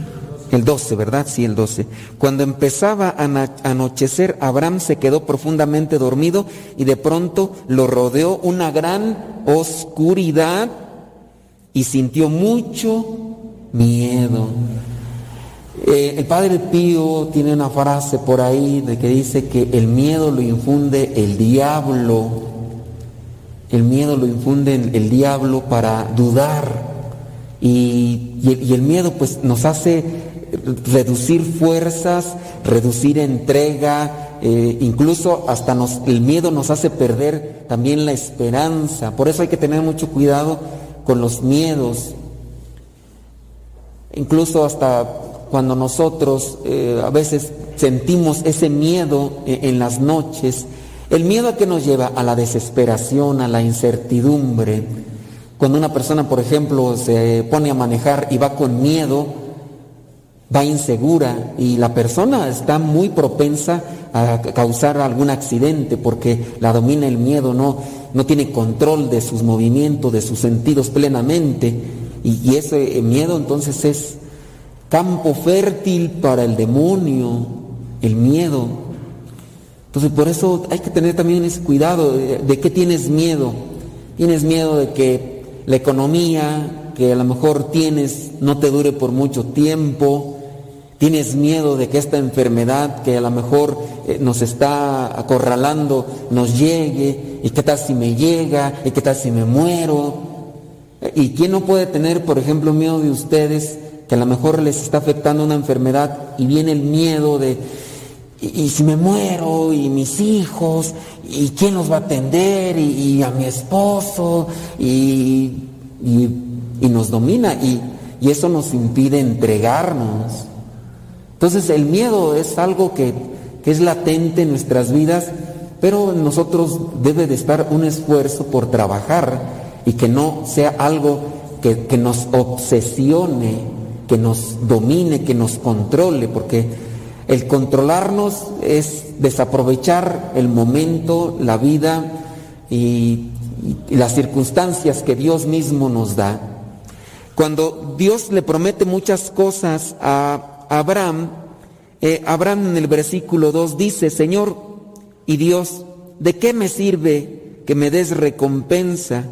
El 12, ¿verdad? Sí, el 12. Cuando empezaba a anochecer, Abraham se quedó profundamente dormido y de pronto lo rodeó una gran oscuridad y sintió mucho miedo. Eh, el padre Pío tiene una frase por ahí de que dice que el miedo lo infunde el diablo. El miedo lo infunde el diablo para dudar. Y el miedo pues nos hace reducir fuerzas, reducir entrega, eh, incluso hasta nos, el miedo nos hace perder también la esperanza. Por eso hay que tener mucho cuidado con los miedos. Incluso hasta cuando nosotros eh, a veces sentimos ese miedo eh, en las noches, el miedo a que nos lleva a la desesperación, a la incertidumbre. Cuando una persona, por ejemplo, se pone a manejar y va con miedo, va insegura y la persona está muy propensa a causar algún accidente porque la domina el miedo, no, no tiene control de sus movimientos, de sus sentidos plenamente. Y, ese miedo entonces es campo fértil para el demonio, el miedo. Entonces por eso hay que tener también ese cuidado de, de qué tienes miedo. Tienes miedo de que la economía que a lo mejor tienes no te dure por mucho tiempo. Tienes miedo de que esta enfermedad que a lo mejor eh, nos está acorralando nos llegue. ¿Y qué tal si me llega? ¿Y qué tal si me muero? ¿Y quién no puede tener, por ejemplo, miedo de ustedes que a lo mejor les está afectando una enfermedad y viene el miedo de, y, si me muero, y mis hijos, y quién los va a atender, y, a mi esposo, y, y nos domina, y, y eso nos impide entregarnos. Entonces el miedo es algo que, que es latente en nuestras vidas, pero en nosotros debe de estar un esfuerzo por trabajar y que no sea algo que, que nos obsesione, que nos domine, que nos controle, porque el controlarnos es desaprovechar el momento, la vida y, y las circunstancias que Dios mismo nos da. Cuando Dios le promete muchas cosas a Abraham, eh, Abraham en el versículo 2 dice, Señor y Dios, ¿de qué me sirve que me des recompensa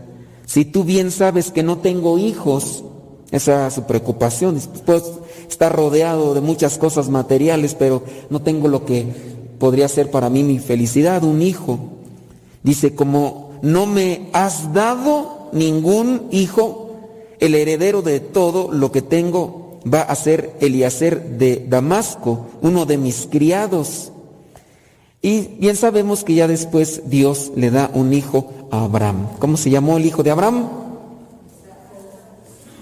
si tú bien sabes que no tengo hijos? Esa es su preocupación. Pues está rodeado de muchas cosas materiales, pero no tengo lo que podría ser para mí mi felicidad, un hijo. Dice, como no me has dado ningún hijo, el heredero de todo lo que tengo va a ser Eliezer de Damasco, uno de mis criados. Y bien sabemos que ya después Dios le da un hijo a Abraham. ¿Cómo se llamó el hijo de Abraham?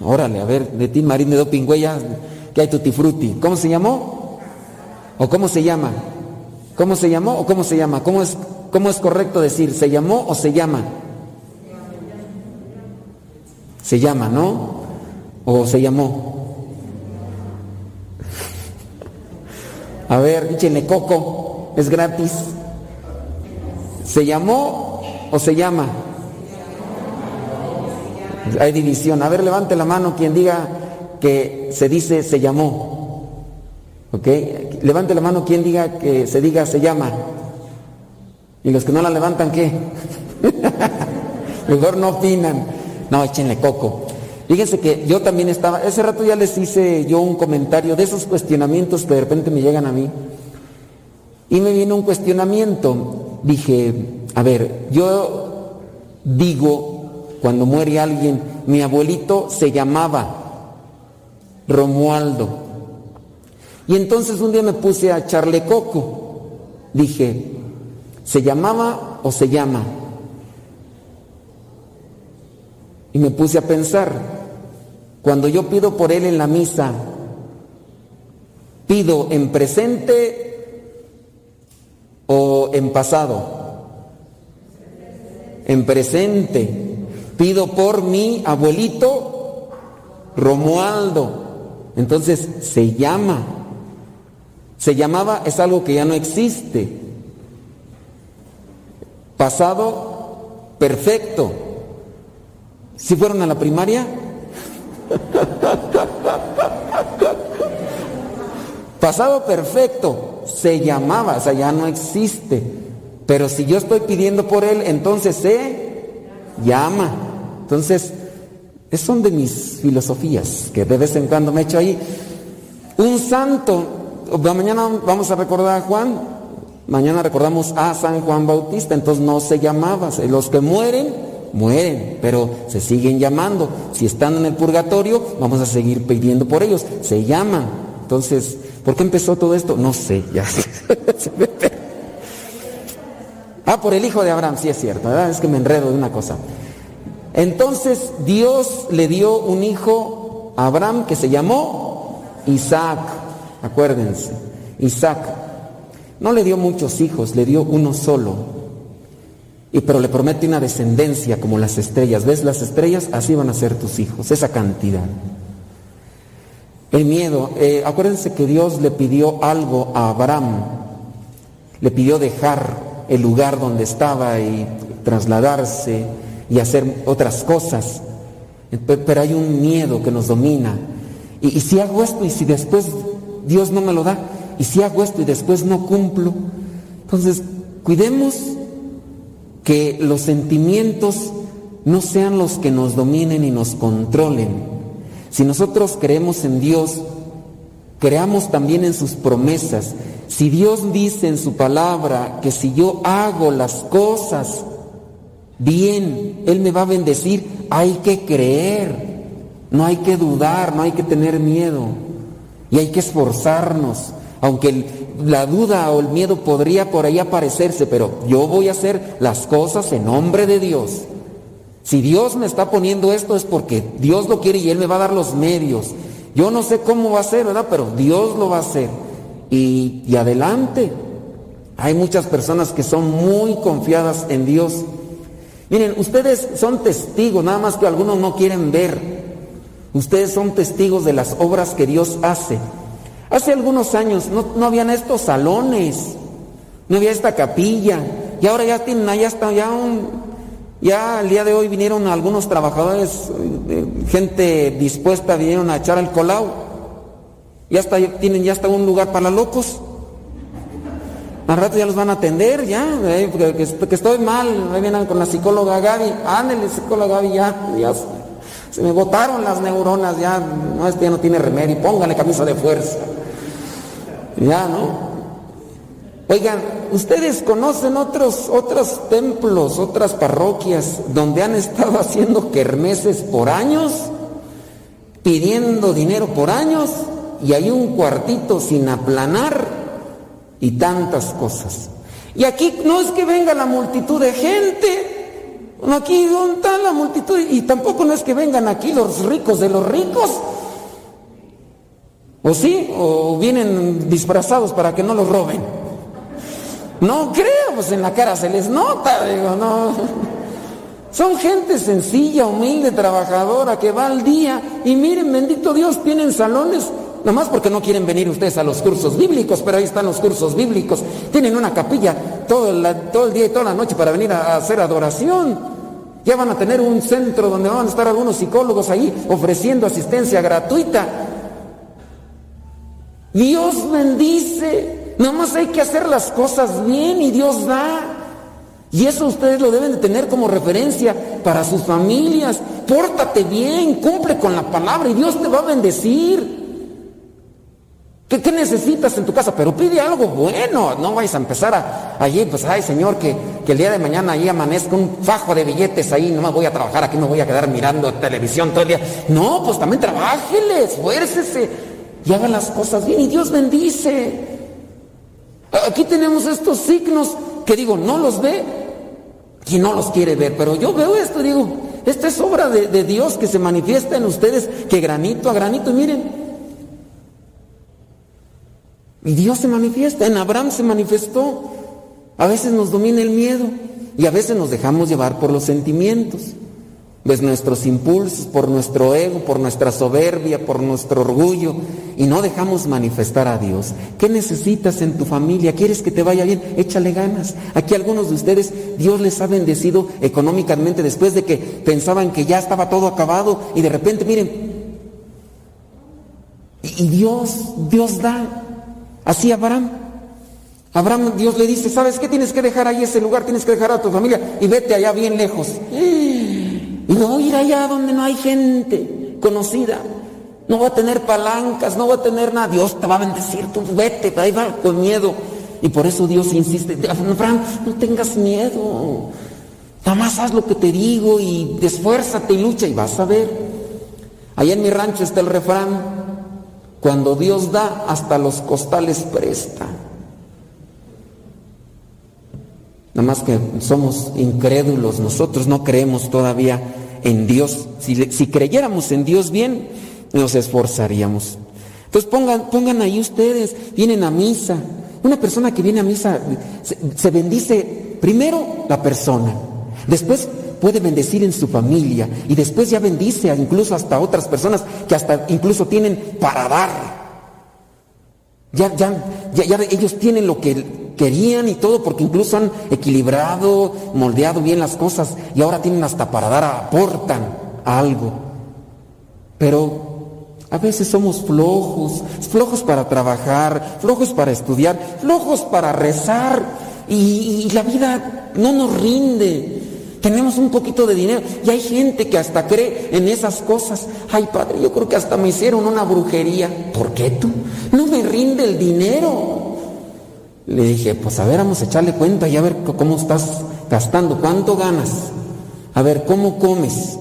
Órale, a ver, de ti Marín de Dopingüeya, que hay tutti frutti. ¿Cómo se llamó? ¿O cómo se llama? ¿Cómo se llamó o cómo se llama? ¿Cómo es, cómo es correcto decir? ¿Se llamó o se llama? Se llama, ¿no? ¿O se llamó? A ver, échenle coco, es gratis. ¿Se llamó o se llama? Hay división. A ver, levante la mano quien diga que se dice se llamó. ¿Ok? Levante la mano quien diga que se diga se llama. Y los que no la levantan, ¿qué? Mejor no opinan. No, échenle coco. Fíjense que yo también estaba, ese rato ya les hice yo un comentario de esos cuestionamientos que de repente me llegan a mí. Y me viene un cuestionamiento. Dije, a ver, yo digo, cuando muere alguien, mi abuelito se llamaba Romualdo. Y entonces un día me puse a echarle coco. Dije, ¿se llamaba o se llama? Me puse a pensar, cuando yo pido por él en la misa, pido en presente o en pasado. En presente. Pido por mi abuelito Romualdo. Entonces se llama. Se llamaba es algo que ya no existe. Pasado perfecto. ¿Si fueron a la primaria? Pasado perfecto, se llamaba, o sea, ya no existe. Pero si yo estoy pidiendo por él, entonces se llama. Entonces, es son de mis filosofías que de vez en cuando me echo ahí. Un santo, mañana vamos a recordar a Juan, mañana recordamos a San Juan Bautista, entonces no se llamaba. Los que mueren, mueren, pero se siguen llamando. Si están en el purgatorio, vamos a seguir pidiendo por ellos. Se llaman. Entonces, ¿por qué empezó todo esto? No sé, ya. ah, por el hijo de Abraham, sí es cierto, ¿verdad? Es que me enredo de una cosa. Entonces, Dios le dio un hijo a Abraham que se llamó Isaac. Acuérdense, Isaac. No le dio muchos hijos, le dio uno solo. Y pero le promete una descendencia como las estrellas. ¿Ves las estrellas? Así van a ser tus hijos, esa cantidad. El miedo, eh, acuérdense que Dios le pidió algo a Abraham. Le pidió dejar el lugar donde estaba y trasladarse y hacer otras cosas. Pe- Pero hay un miedo que nos domina. Y, y si hago esto y si después Dios no me lo da, y si hago esto y después no cumplo, entonces cuidemos que los sentimientos no sean los que nos dominen y nos controlen. Si nosotros creemos en Dios, creamos también en sus promesas. Si Dios dice en su palabra que si yo hago las cosas bien, Él me va a bendecir, hay que creer, no hay que dudar, no hay que tener miedo y hay que esforzarnos. Aunque la duda o el miedo podría por ahí aparecerse, pero yo voy a hacer las cosas en nombre de Dios. Si Dios me está poniendo esto es porque Dios lo quiere y Él me va a dar los medios. Yo no sé cómo va a ser, ¿verdad? Pero Dios lo va a hacer. Y, y adelante. Hay muchas personas que son muy confiadas en Dios. Miren, ustedes son testigos, nada más que algunos no quieren ver. Ustedes son testigos de las obras que Dios hace. Hace algunos años no, no habían estos salones, no había esta capilla, y ahora ya tienen, allá está ya un, ya el día de hoy vinieron algunos trabajadores, eh, gente dispuesta, vinieron a echar el colao. Ya está, tienen ya está un lugar para locos. Al rato ya los van a atender, ya, eh, que, que- estoy mal, ahí vienen con la psicóloga Gaby, ándale psicóloga Gaby, ya, ya se me botaron las neuronas, ya, no, este ya no tiene remedio, póngale camisa de fuerza. Ya, ¿no? Oigan, ustedes conocen otros, otros templos, otras parroquias donde han estado haciendo kermeses por años, pidiendo dinero por años, y hay un cuartito sin aplanar y tantas cosas. Y aquí no es que venga la multitud de gente, aquí ¿dónde está la multitud? Y tampoco no es que vengan aquí los ricos de los ricos. ¿O sí? ¿O vienen disfrazados para que no los roben? No creo, pues en la cara se les nota, no. Son gente sencilla, humilde, trabajadora, que va al día. Y miren, bendito Dios, tienen salones, nomás porque no quieren venir ustedes a los cursos bíblicos, pero ahí están los cursos bíblicos. Tienen una capilla todo, la- todo el día y toda la noche para venir a, a hacer adoración. Ya van a tener un centro donde van a estar algunos psicólogos ahí ofreciendo asistencia gratuita. Dios bendice, nomás hay que hacer las cosas bien y Dios da. Y eso ustedes lo deben de tener como referencia para sus familias. Pórtate bien, cumple con la palabra y Dios te va a bendecir. ¿Qué, necesitas en tu casa? Pero pide algo bueno, no vayas a empezar a, allí, pues, ay Señor, que, que el día de mañana ahí amanezca un fajo de billetes ahí, no me voy a trabajar aquí, me voy a quedar mirando televisión todo el día. No, pues también trabájele, esfuércese y haga las cosas bien y Dios bendice. Aquí tenemos estos signos que digo, no los ve quien no los quiere ver, pero yo veo esto, digo, esta es obra de, de Dios que se manifiesta en ustedes, que granito a granito, y miren, y Dios se manifiesta, en Abraham se manifestó, a veces nos domina el miedo y a veces nos dejamos llevar por los sentimientos, pues nuestros impulsos, por nuestro ego, por nuestra soberbia, por nuestro orgullo, y no dejamos manifestar a Dios. ¿Qué necesitas en tu familia? ¿Quieres que te vaya bien? Échale ganas. Aquí algunos de ustedes, Dios les ha bendecido económicamente después de que pensaban que ya estaba todo acabado y de repente, miren, y Dios, Dios da. Así Abraham. Abraham, Dios le dice, ¿sabes qué? Tienes que dejar ahí ese lugar, tienes que dejar a tu familia y vete allá bien lejos. Y no ir allá donde no hay gente conocida. No va a tener palancas, no va a tener nada. Dios te va a bendecir, tú vete, ahí va con miedo. Y por eso Dios insiste, Abraham, no tengas miedo. Nada más haz lo que te digo y esfuérzate y lucha y vas a ver. Allá en mi rancho está el refrán, cuando Dios da, hasta los costales presta. Nada más que somos incrédulos, nosotros no creemos todavía en Dios. Si, creyéramos en Dios bien, nos esforzaríamos. Entonces pongan, pongan ahí ustedes, vienen a misa. Una persona que viene a misa se, bendice primero la persona, después puede bendecir en su familia y después ya bendice incluso hasta otras personas que hasta incluso tienen para dar. Ya, ya, ya, ya ellos tienen lo que querían y todo porque incluso han equilibrado, moldeado bien las cosas y ahora tienen hasta para dar, aportan algo. Pero a veces somos flojos, flojos para trabajar, flojos para estudiar, flojos para rezar y, y la vida no nos rinde. Tenemos un poquito de dinero y hay gente que hasta cree en esas cosas. Ay, padre, yo creo que hasta me hicieron una brujería. ¿Por qué tú? No me rinde el dinero. Le dije, pues a ver, vamos a echarle cuenta y a ver cómo estás gastando, cuánto ganas. A ver, ¿cómo comes?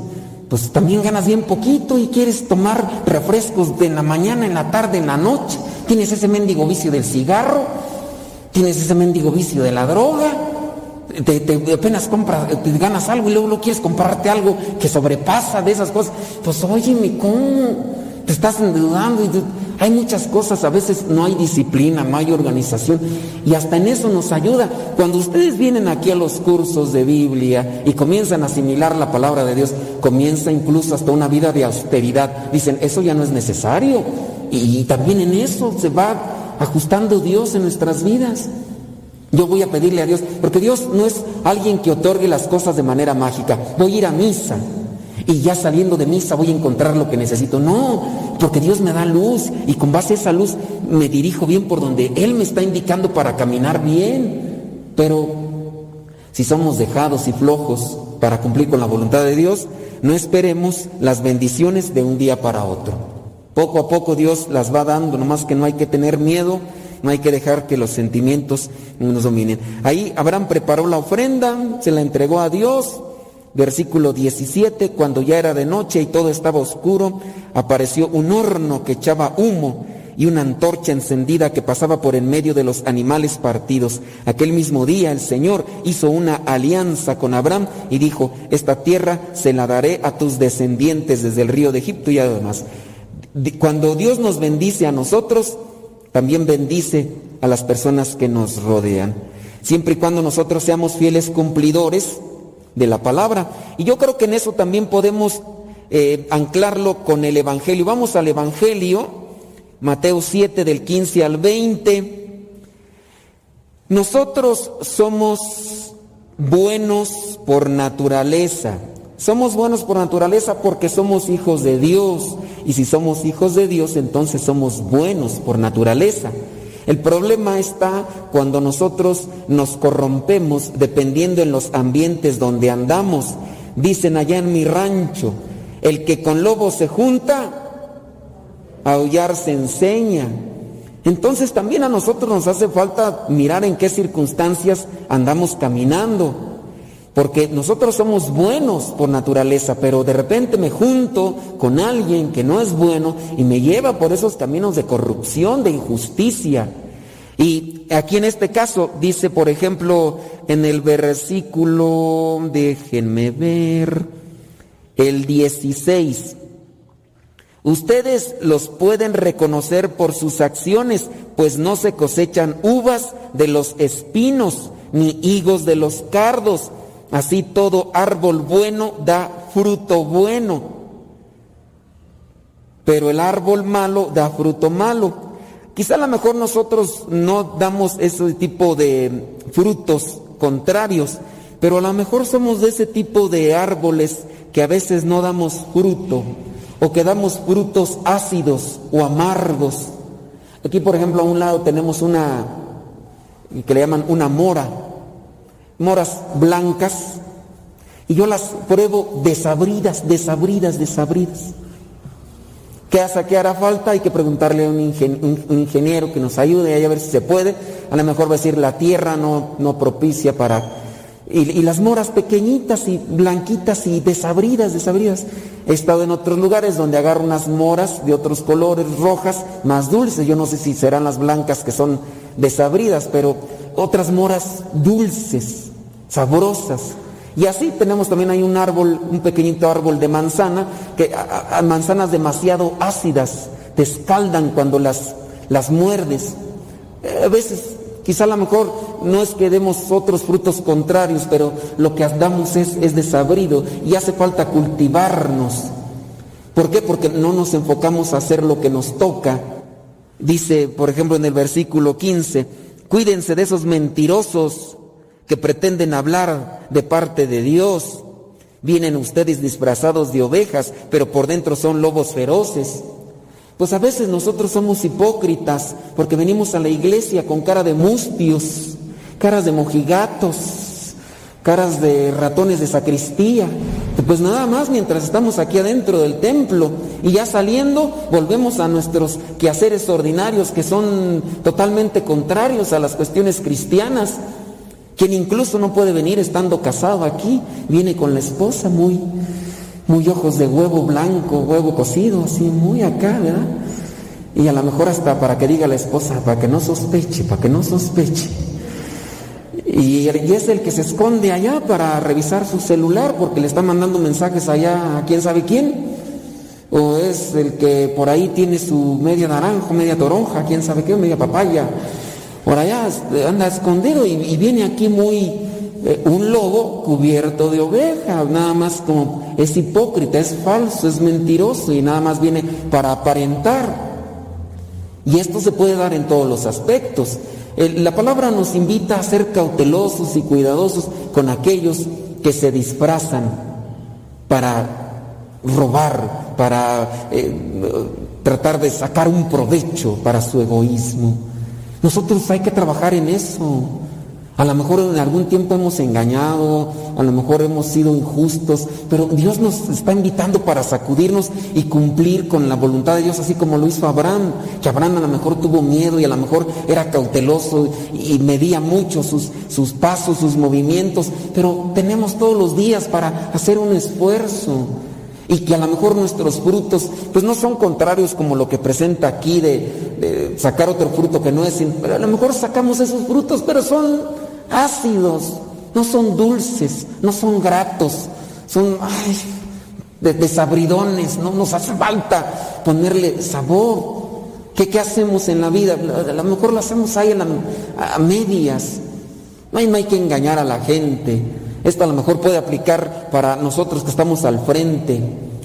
Pues también ganas bien poquito y quieres tomar refrescos de en la mañana, en la tarde, en la noche. Tienes ese mendigo vicio del cigarro, tienes ese mendigo vicio de la droga. Te, apenas compras, ganas algo y luego, luego quieres comprarte algo que sobrepasa de esas cosas. Pues óyeme, ¿cómo? Te estás endeudando y te- hay muchas cosas, a veces no hay disciplina, no hay organización y hasta en eso nos ayuda. Cuando ustedes vienen aquí a los cursos de Biblia y comienzan a asimilar la palabra de Dios, comienza incluso hasta una vida de austeridad. Dicen, eso ya no es necesario y, también en eso se va ajustando Dios en nuestras vidas. Yo voy a pedirle a Dios, porque Dios no es alguien que otorgue las cosas de manera mágica. Voy a ir a misa y ya saliendo de misa voy a encontrar lo que necesito. No, porque Dios me da luz y con base a esa luz me dirijo bien por donde Él me está indicando para caminar bien. Pero si somos dejados y flojos para cumplir con la voluntad de Dios, no esperemos las bendiciones de un día para otro. Poco a poco Dios las va dando, nomás que no hay que tener miedo, no hay que dejar que los sentimientos nos dominen. Ahí Abraham preparó la ofrenda, se la entregó a Dios. Versículo 17, cuando ya era de noche y todo estaba oscuro, apareció un horno que echaba humo y una antorcha encendida que pasaba por en medio de los animales partidos. Aquel mismo día el Señor hizo una alianza con Abraham y dijo, esta tierra se la daré a tus descendientes desde el río de Egipto y además. Cuando Dios nos bendice a nosotros, también bendice a las personas que nos rodean. Siempre y cuando nosotros seamos fieles cumplidores de la palabra. Y yo creo que en eso también podemos eh, anclarlo con el Evangelio. Vamos al Evangelio, Mateo 7 del 15 al 20. Nosotros somos buenos por naturaleza. Somos buenos por naturaleza porque somos hijos de Dios. Y si somos hijos de Dios, entonces somos buenos por naturaleza. El problema está cuando nosotros nos corrompemos dependiendo en los ambientes donde andamos. Dicen allá en mi rancho, el que con lobos se junta, aullar se enseña. Entonces también a nosotros nos hace falta mirar en qué circunstancias andamos caminando. Porque nosotros somos buenos por naturaleza, pero de repente me junto con alguien que no es bueno y me lleva por esos caminos de corrupción, de injusticia. Y aquí en este caso dice, por ejemplo, en el versículo, déjenme ver, el 16, ustedes los pueden reconocer por sus acciones, pues no se cosechan uvas de los espinos, ni higos de los cardos. Así todo árbol bueno da fruto bueno, pero el árbol malo da fruto malo. Quizá a lo mejor nosotros no damos ese tipo de frutos contrarios, pero a lo mejor somos de ese tipo de árboles que a veces no damos fruto o que damos frutos ácidos o amargos. Aquí, por ejemplo, a un lado tenemos una que le llaman una mora, moras blancas, y yo las pruebo desabridas, desabridas, desabridas. ¿Qué hace? ¿Qué hará falta? Hay que preguntarle a un, ingen un ingeniero que nos ayude a ver si se puede. A lo mejor va a decir la tierra no, no propicia para... Y, y, las moras pequeñitas y blanquitas y desabridas, desabridas. He estado en otros lugares donde agarro unas moras de otros colores, rojas, más dulces. Yo no sé si serán las blancas que son desabridas, pero otras moras dulces, sabrosas. Y así tenemos también hay un árbol, un pequeñito árbol de manzana, que manzanas demasiado ácidas te escaldan cuando las, las muerdes. Eh, a veces, quizá a lo mejor no es que demos otros frutos contrarios, pero lo que damos es, es desabrido y hace falta cultivarnos. ¿Por qué? Porque no nos enfocamos a hacer lo que nos toca. Dice, por ejemplo, en el versículo 15, cuídense de esos mentirosos que pretenden hablar de parte de Dios. Vienen ustedes disfrazados de ovejas, pero por dentro son lobos feroces. Pues a veces nosotros somos hipócritas porque venimos a la iglesia con cara de mustios, caras de mojigatos, caras de ratones de sacristía. Pues nada más mientras estamos aquí adentro del templo y ya saliendo volvemos a nuestros quehaceres ordinarios que son totalmente contrarios a las cuestiones cristianas. Quien incluso no puede venir estando casado aquí, viene con la esposa muy, muy ojos de huevo blanco, huevo cocido, así muy acá, ¿verdad? Y a lo mejor hasta para que diga la esposa, para que no sospeche, para que no sospeche. Y, es el que se esconde allá para revisar su celular porque le está mandando mensajes allá a quién sabe quién. O es el que por ahí tiene su media naranja, media toronja, quién sabe qué, media papaya. Por allá anda escondido y, viene aquí muy eh, un lobo cubierto de oveja, nada más como es hipócrita, es falso, es mentiroso y nada más viene para aparentar. Y esto se puede dar en todos los aspectos. La palabra nos invita a ser cautelosos y cuidadosos con aquellos que se disfrazan para robar, para eh, tratar de sacar un provecho para su egoísmo. Nosotros hay que trabajar en eso. A lo mejor en algún tiempo hemos engañado, a lo mejor hemos sido injustos, pero Dios nos está invitando para sacudirnos y cumplir con la voluntad de Dios, así como lo hizo Abraham, que Abraham a lo mejor tuvo miedo y a lo mejor era cauteloso y medía mucho sus, sus pasos, sus movimientos, pero tenemos todos los días para hacer un esfuerzo y que a lo mejor nuestros frutos pues no son contrarios como lo que presenta aquí de, sacar otro fruto que no es, pero a lo mejor sacamos esos frutos, pero son ácidos, no son dulces, no son gratos, son ay, de- desabridones, no nos hace falta ponerle sabor. ¿Qué, qué hacemos en la vida? A lo mejor lo hacemos ahí en la- a medias. No hay, no hay que engañar a la gente. Esto a lo mejor puede aplicar para nosotros que estamos al frente.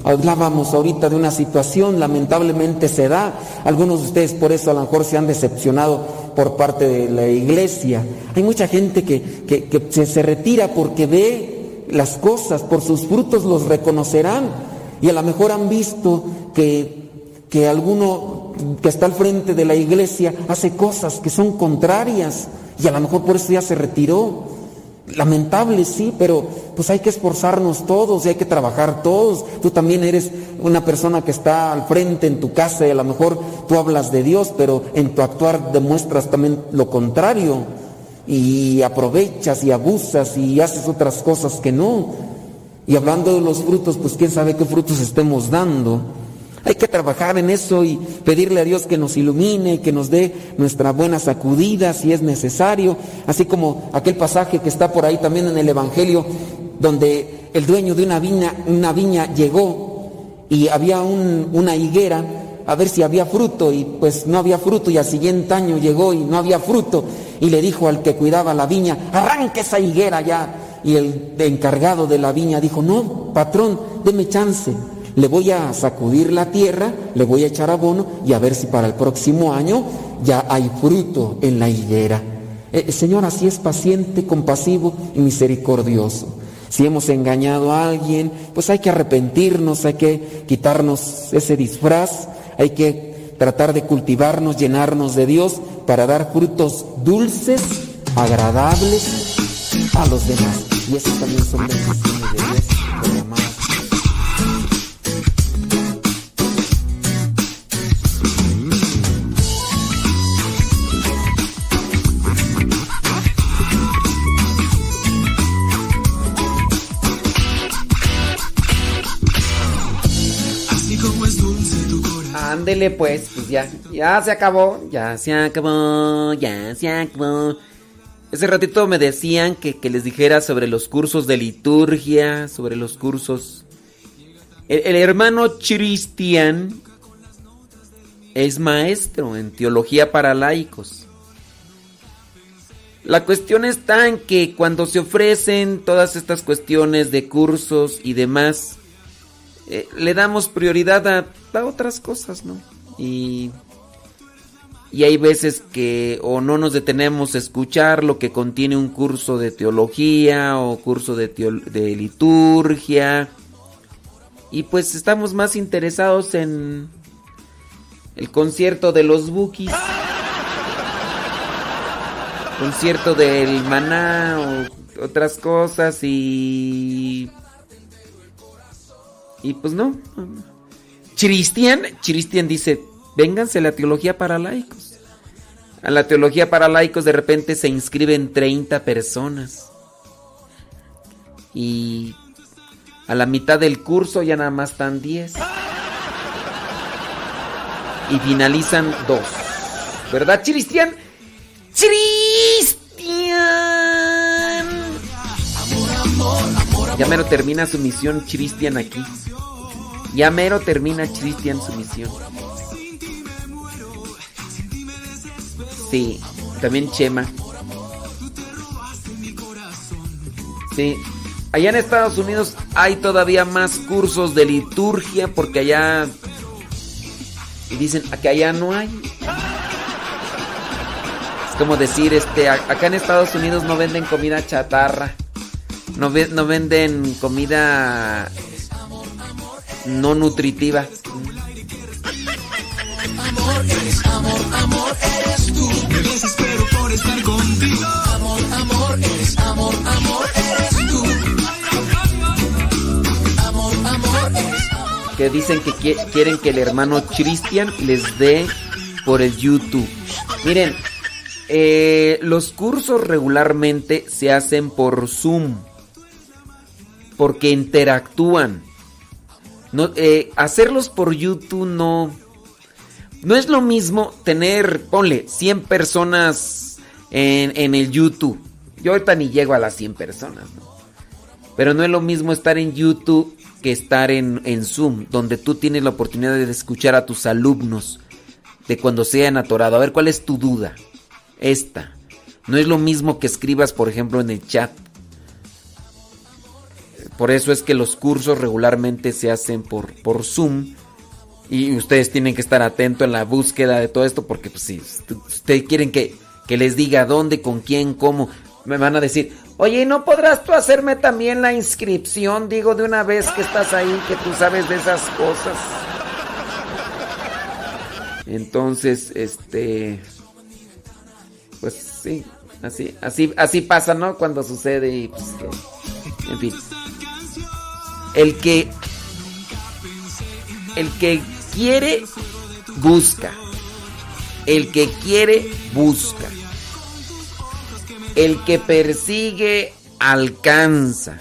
Hablábamos ahorita de una situación, lamentablemente se da. Algunos de ustedes por eso a lo mejor se han decepcionado por parte de la iglesia. Hay mucha gente que, que- se, se retira porque ve las cosas, por sus frutos los reconocerán. Y a lo mejor han visto que, que alguno que está al frente de la iglesia hace cosas que son contrarias y a lo mejor por eso ya se retiró. Lamentable, sí, pero pues hay que esforzarnos todos y hay que trabajar todos. Tú también eres una persona que está al frente en tu casa y a lo mejor tú hablas de Dios, pero en tu actuar demuestras también lo contrario y aprovechas y abusas y haces otras cosas que no. Y hablando de los frutos, pues quién sabe qué frutos estemos dando. Hay que trabajar en eso y pedirle a Dios que nos ilumine, que nos dé nuestra buena sacudida si es necesario, así como aquel pasaje que está por ahí también en el Evangelio, donde el dueño de una viña, una viña llegó y había un- una higuera a ver si había fruto y pues no había fruto y al siguiente año llegó y no había fruto y le dijo al que cuidaba la viña, arranque esa higuera ya. Y el encargado de la viña dijo, no, patrón, deme chance le voy a sacudir la tierra, le voy a echar abono y a ver si para el próximo año ya hay fruto en la higuera. Eh, Señor, así es paciente, compasivo y misericordioso. Si hemos engañado a alguien, pues hay que arrepentirnos, hay que quitarnos ese disfraz, hay que tratar de cultivarnos, llenarnos de Dios para dar frutos dulces, agradables a los demás. Y esos también son bendiciones de Dios. Pues, pues ya, ya se acabó, ya se acabó, ya se acabó. Ese ratito me decían que, que les dijera sobre los cursos de liturgia, sobre los cursos... El, el hermano Cristian es maestro en teología para laicos. La cuestión está en que cuando se ofrecen todas estas cuestiones de cursos y demás, eh, le damos prioridad a, a otras cosas, ¿no? Y y hay veces que o no nos detenemos a escuchar lo que contiene un curso de teología o curso de, de liturgia. Y pues estamos más interesados en el concierto de los Bookies. Concierto del Maná o otras cosas y... Y pues no. Cristian, Cristian dice, vénganse la teología para laicos. A la teología para laicos de repente se inscriben 30 personas. Y a la mitad del curso ya nada más están 10. Y finalizan dos. ¿Verdad, Cristian? Cristian. Ya mero termina su misión Cristian aquí. Ya mero termina Cristian su misión. Sí, también Chema. Sí, allá en Estados Unidos hay todavía más cursos de liturgia porque allá... Y dicen que allá no hay. Es como decir, este, acá en Estados Unidos no venden comida chatarra. No, ve- no venden comida no nutritiva. Amor, eres amor, amor, eres tú. Amor, amor, eres amor, amor, eres tú. Amor, amor, eres Que dicen que qui- quieren que el hermano Cristian les dé por el YouTube. Miren, eh, los cursos regularmente se hacen por Zoom. Porque interactúan. Eh, hacerlos por YouTube no. No es lo mismo tener, ponle, 100 personas en, en el YouTube. Yo ahorita ni llego a las 100 personas, ¿no? Pero no es lo mismo estar en YouTube que estar en, en Zoom, donde tú tienes la oportunidad de escuchar a tus alumnos de cuando se hayan atorado. A ver, ¿cuál es tu duda? Esta. No es lo mismo que escribas, por ejemplo, en el chat. Por eso es que los cursos regularmente se hacen por, por Zoom. Y ustedes tienen que estar atentos en la búsqueda de todo esto porque pues si ustedes quieren que, que les diga dónde, con quién, cómo, me van a decir, oye, ¿y no podrás tú hacerme también la inscripción? Digo, de una vez que estás ahí, que tú sabes de esas cosas. Entonces, este, pues sí, así, así, así pasa, ¿no? Cuando sucede y pues, que- en fin. El que el que quiere, busca. El que quiere, busca. El que persigue, alcanza.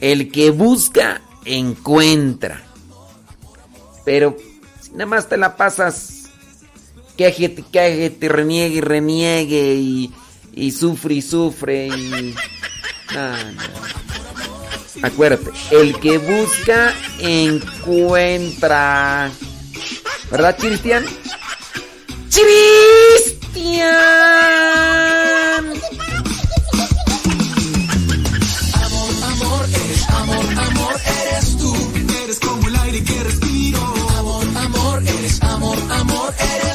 El que busca, encuentra. Pero si nada más te la pasas quejete, quejete, reniegue reniegue y, y sufre y sufre y... No. Acuérdate, el que busca, encuentra. ¿Verdad, Cristian? ¡Cristian! Amor, amor, eres amor, amor, eres tú. Eres como el aire que respiro. Amor, amor, eres amor, amor, eres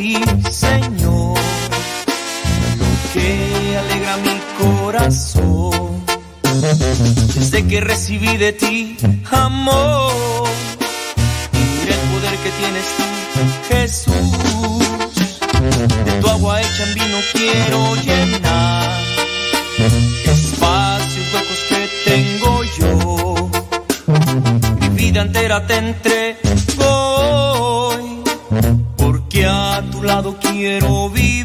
Señor, lo que alegra mi corazón. Desde que recibí de ti amor y el poder que tienes tú, Jesús. De tu agua hecha en vino quiero llenar espacios huecos que tengo yo. Mi vida entera te entrego quiero vivir.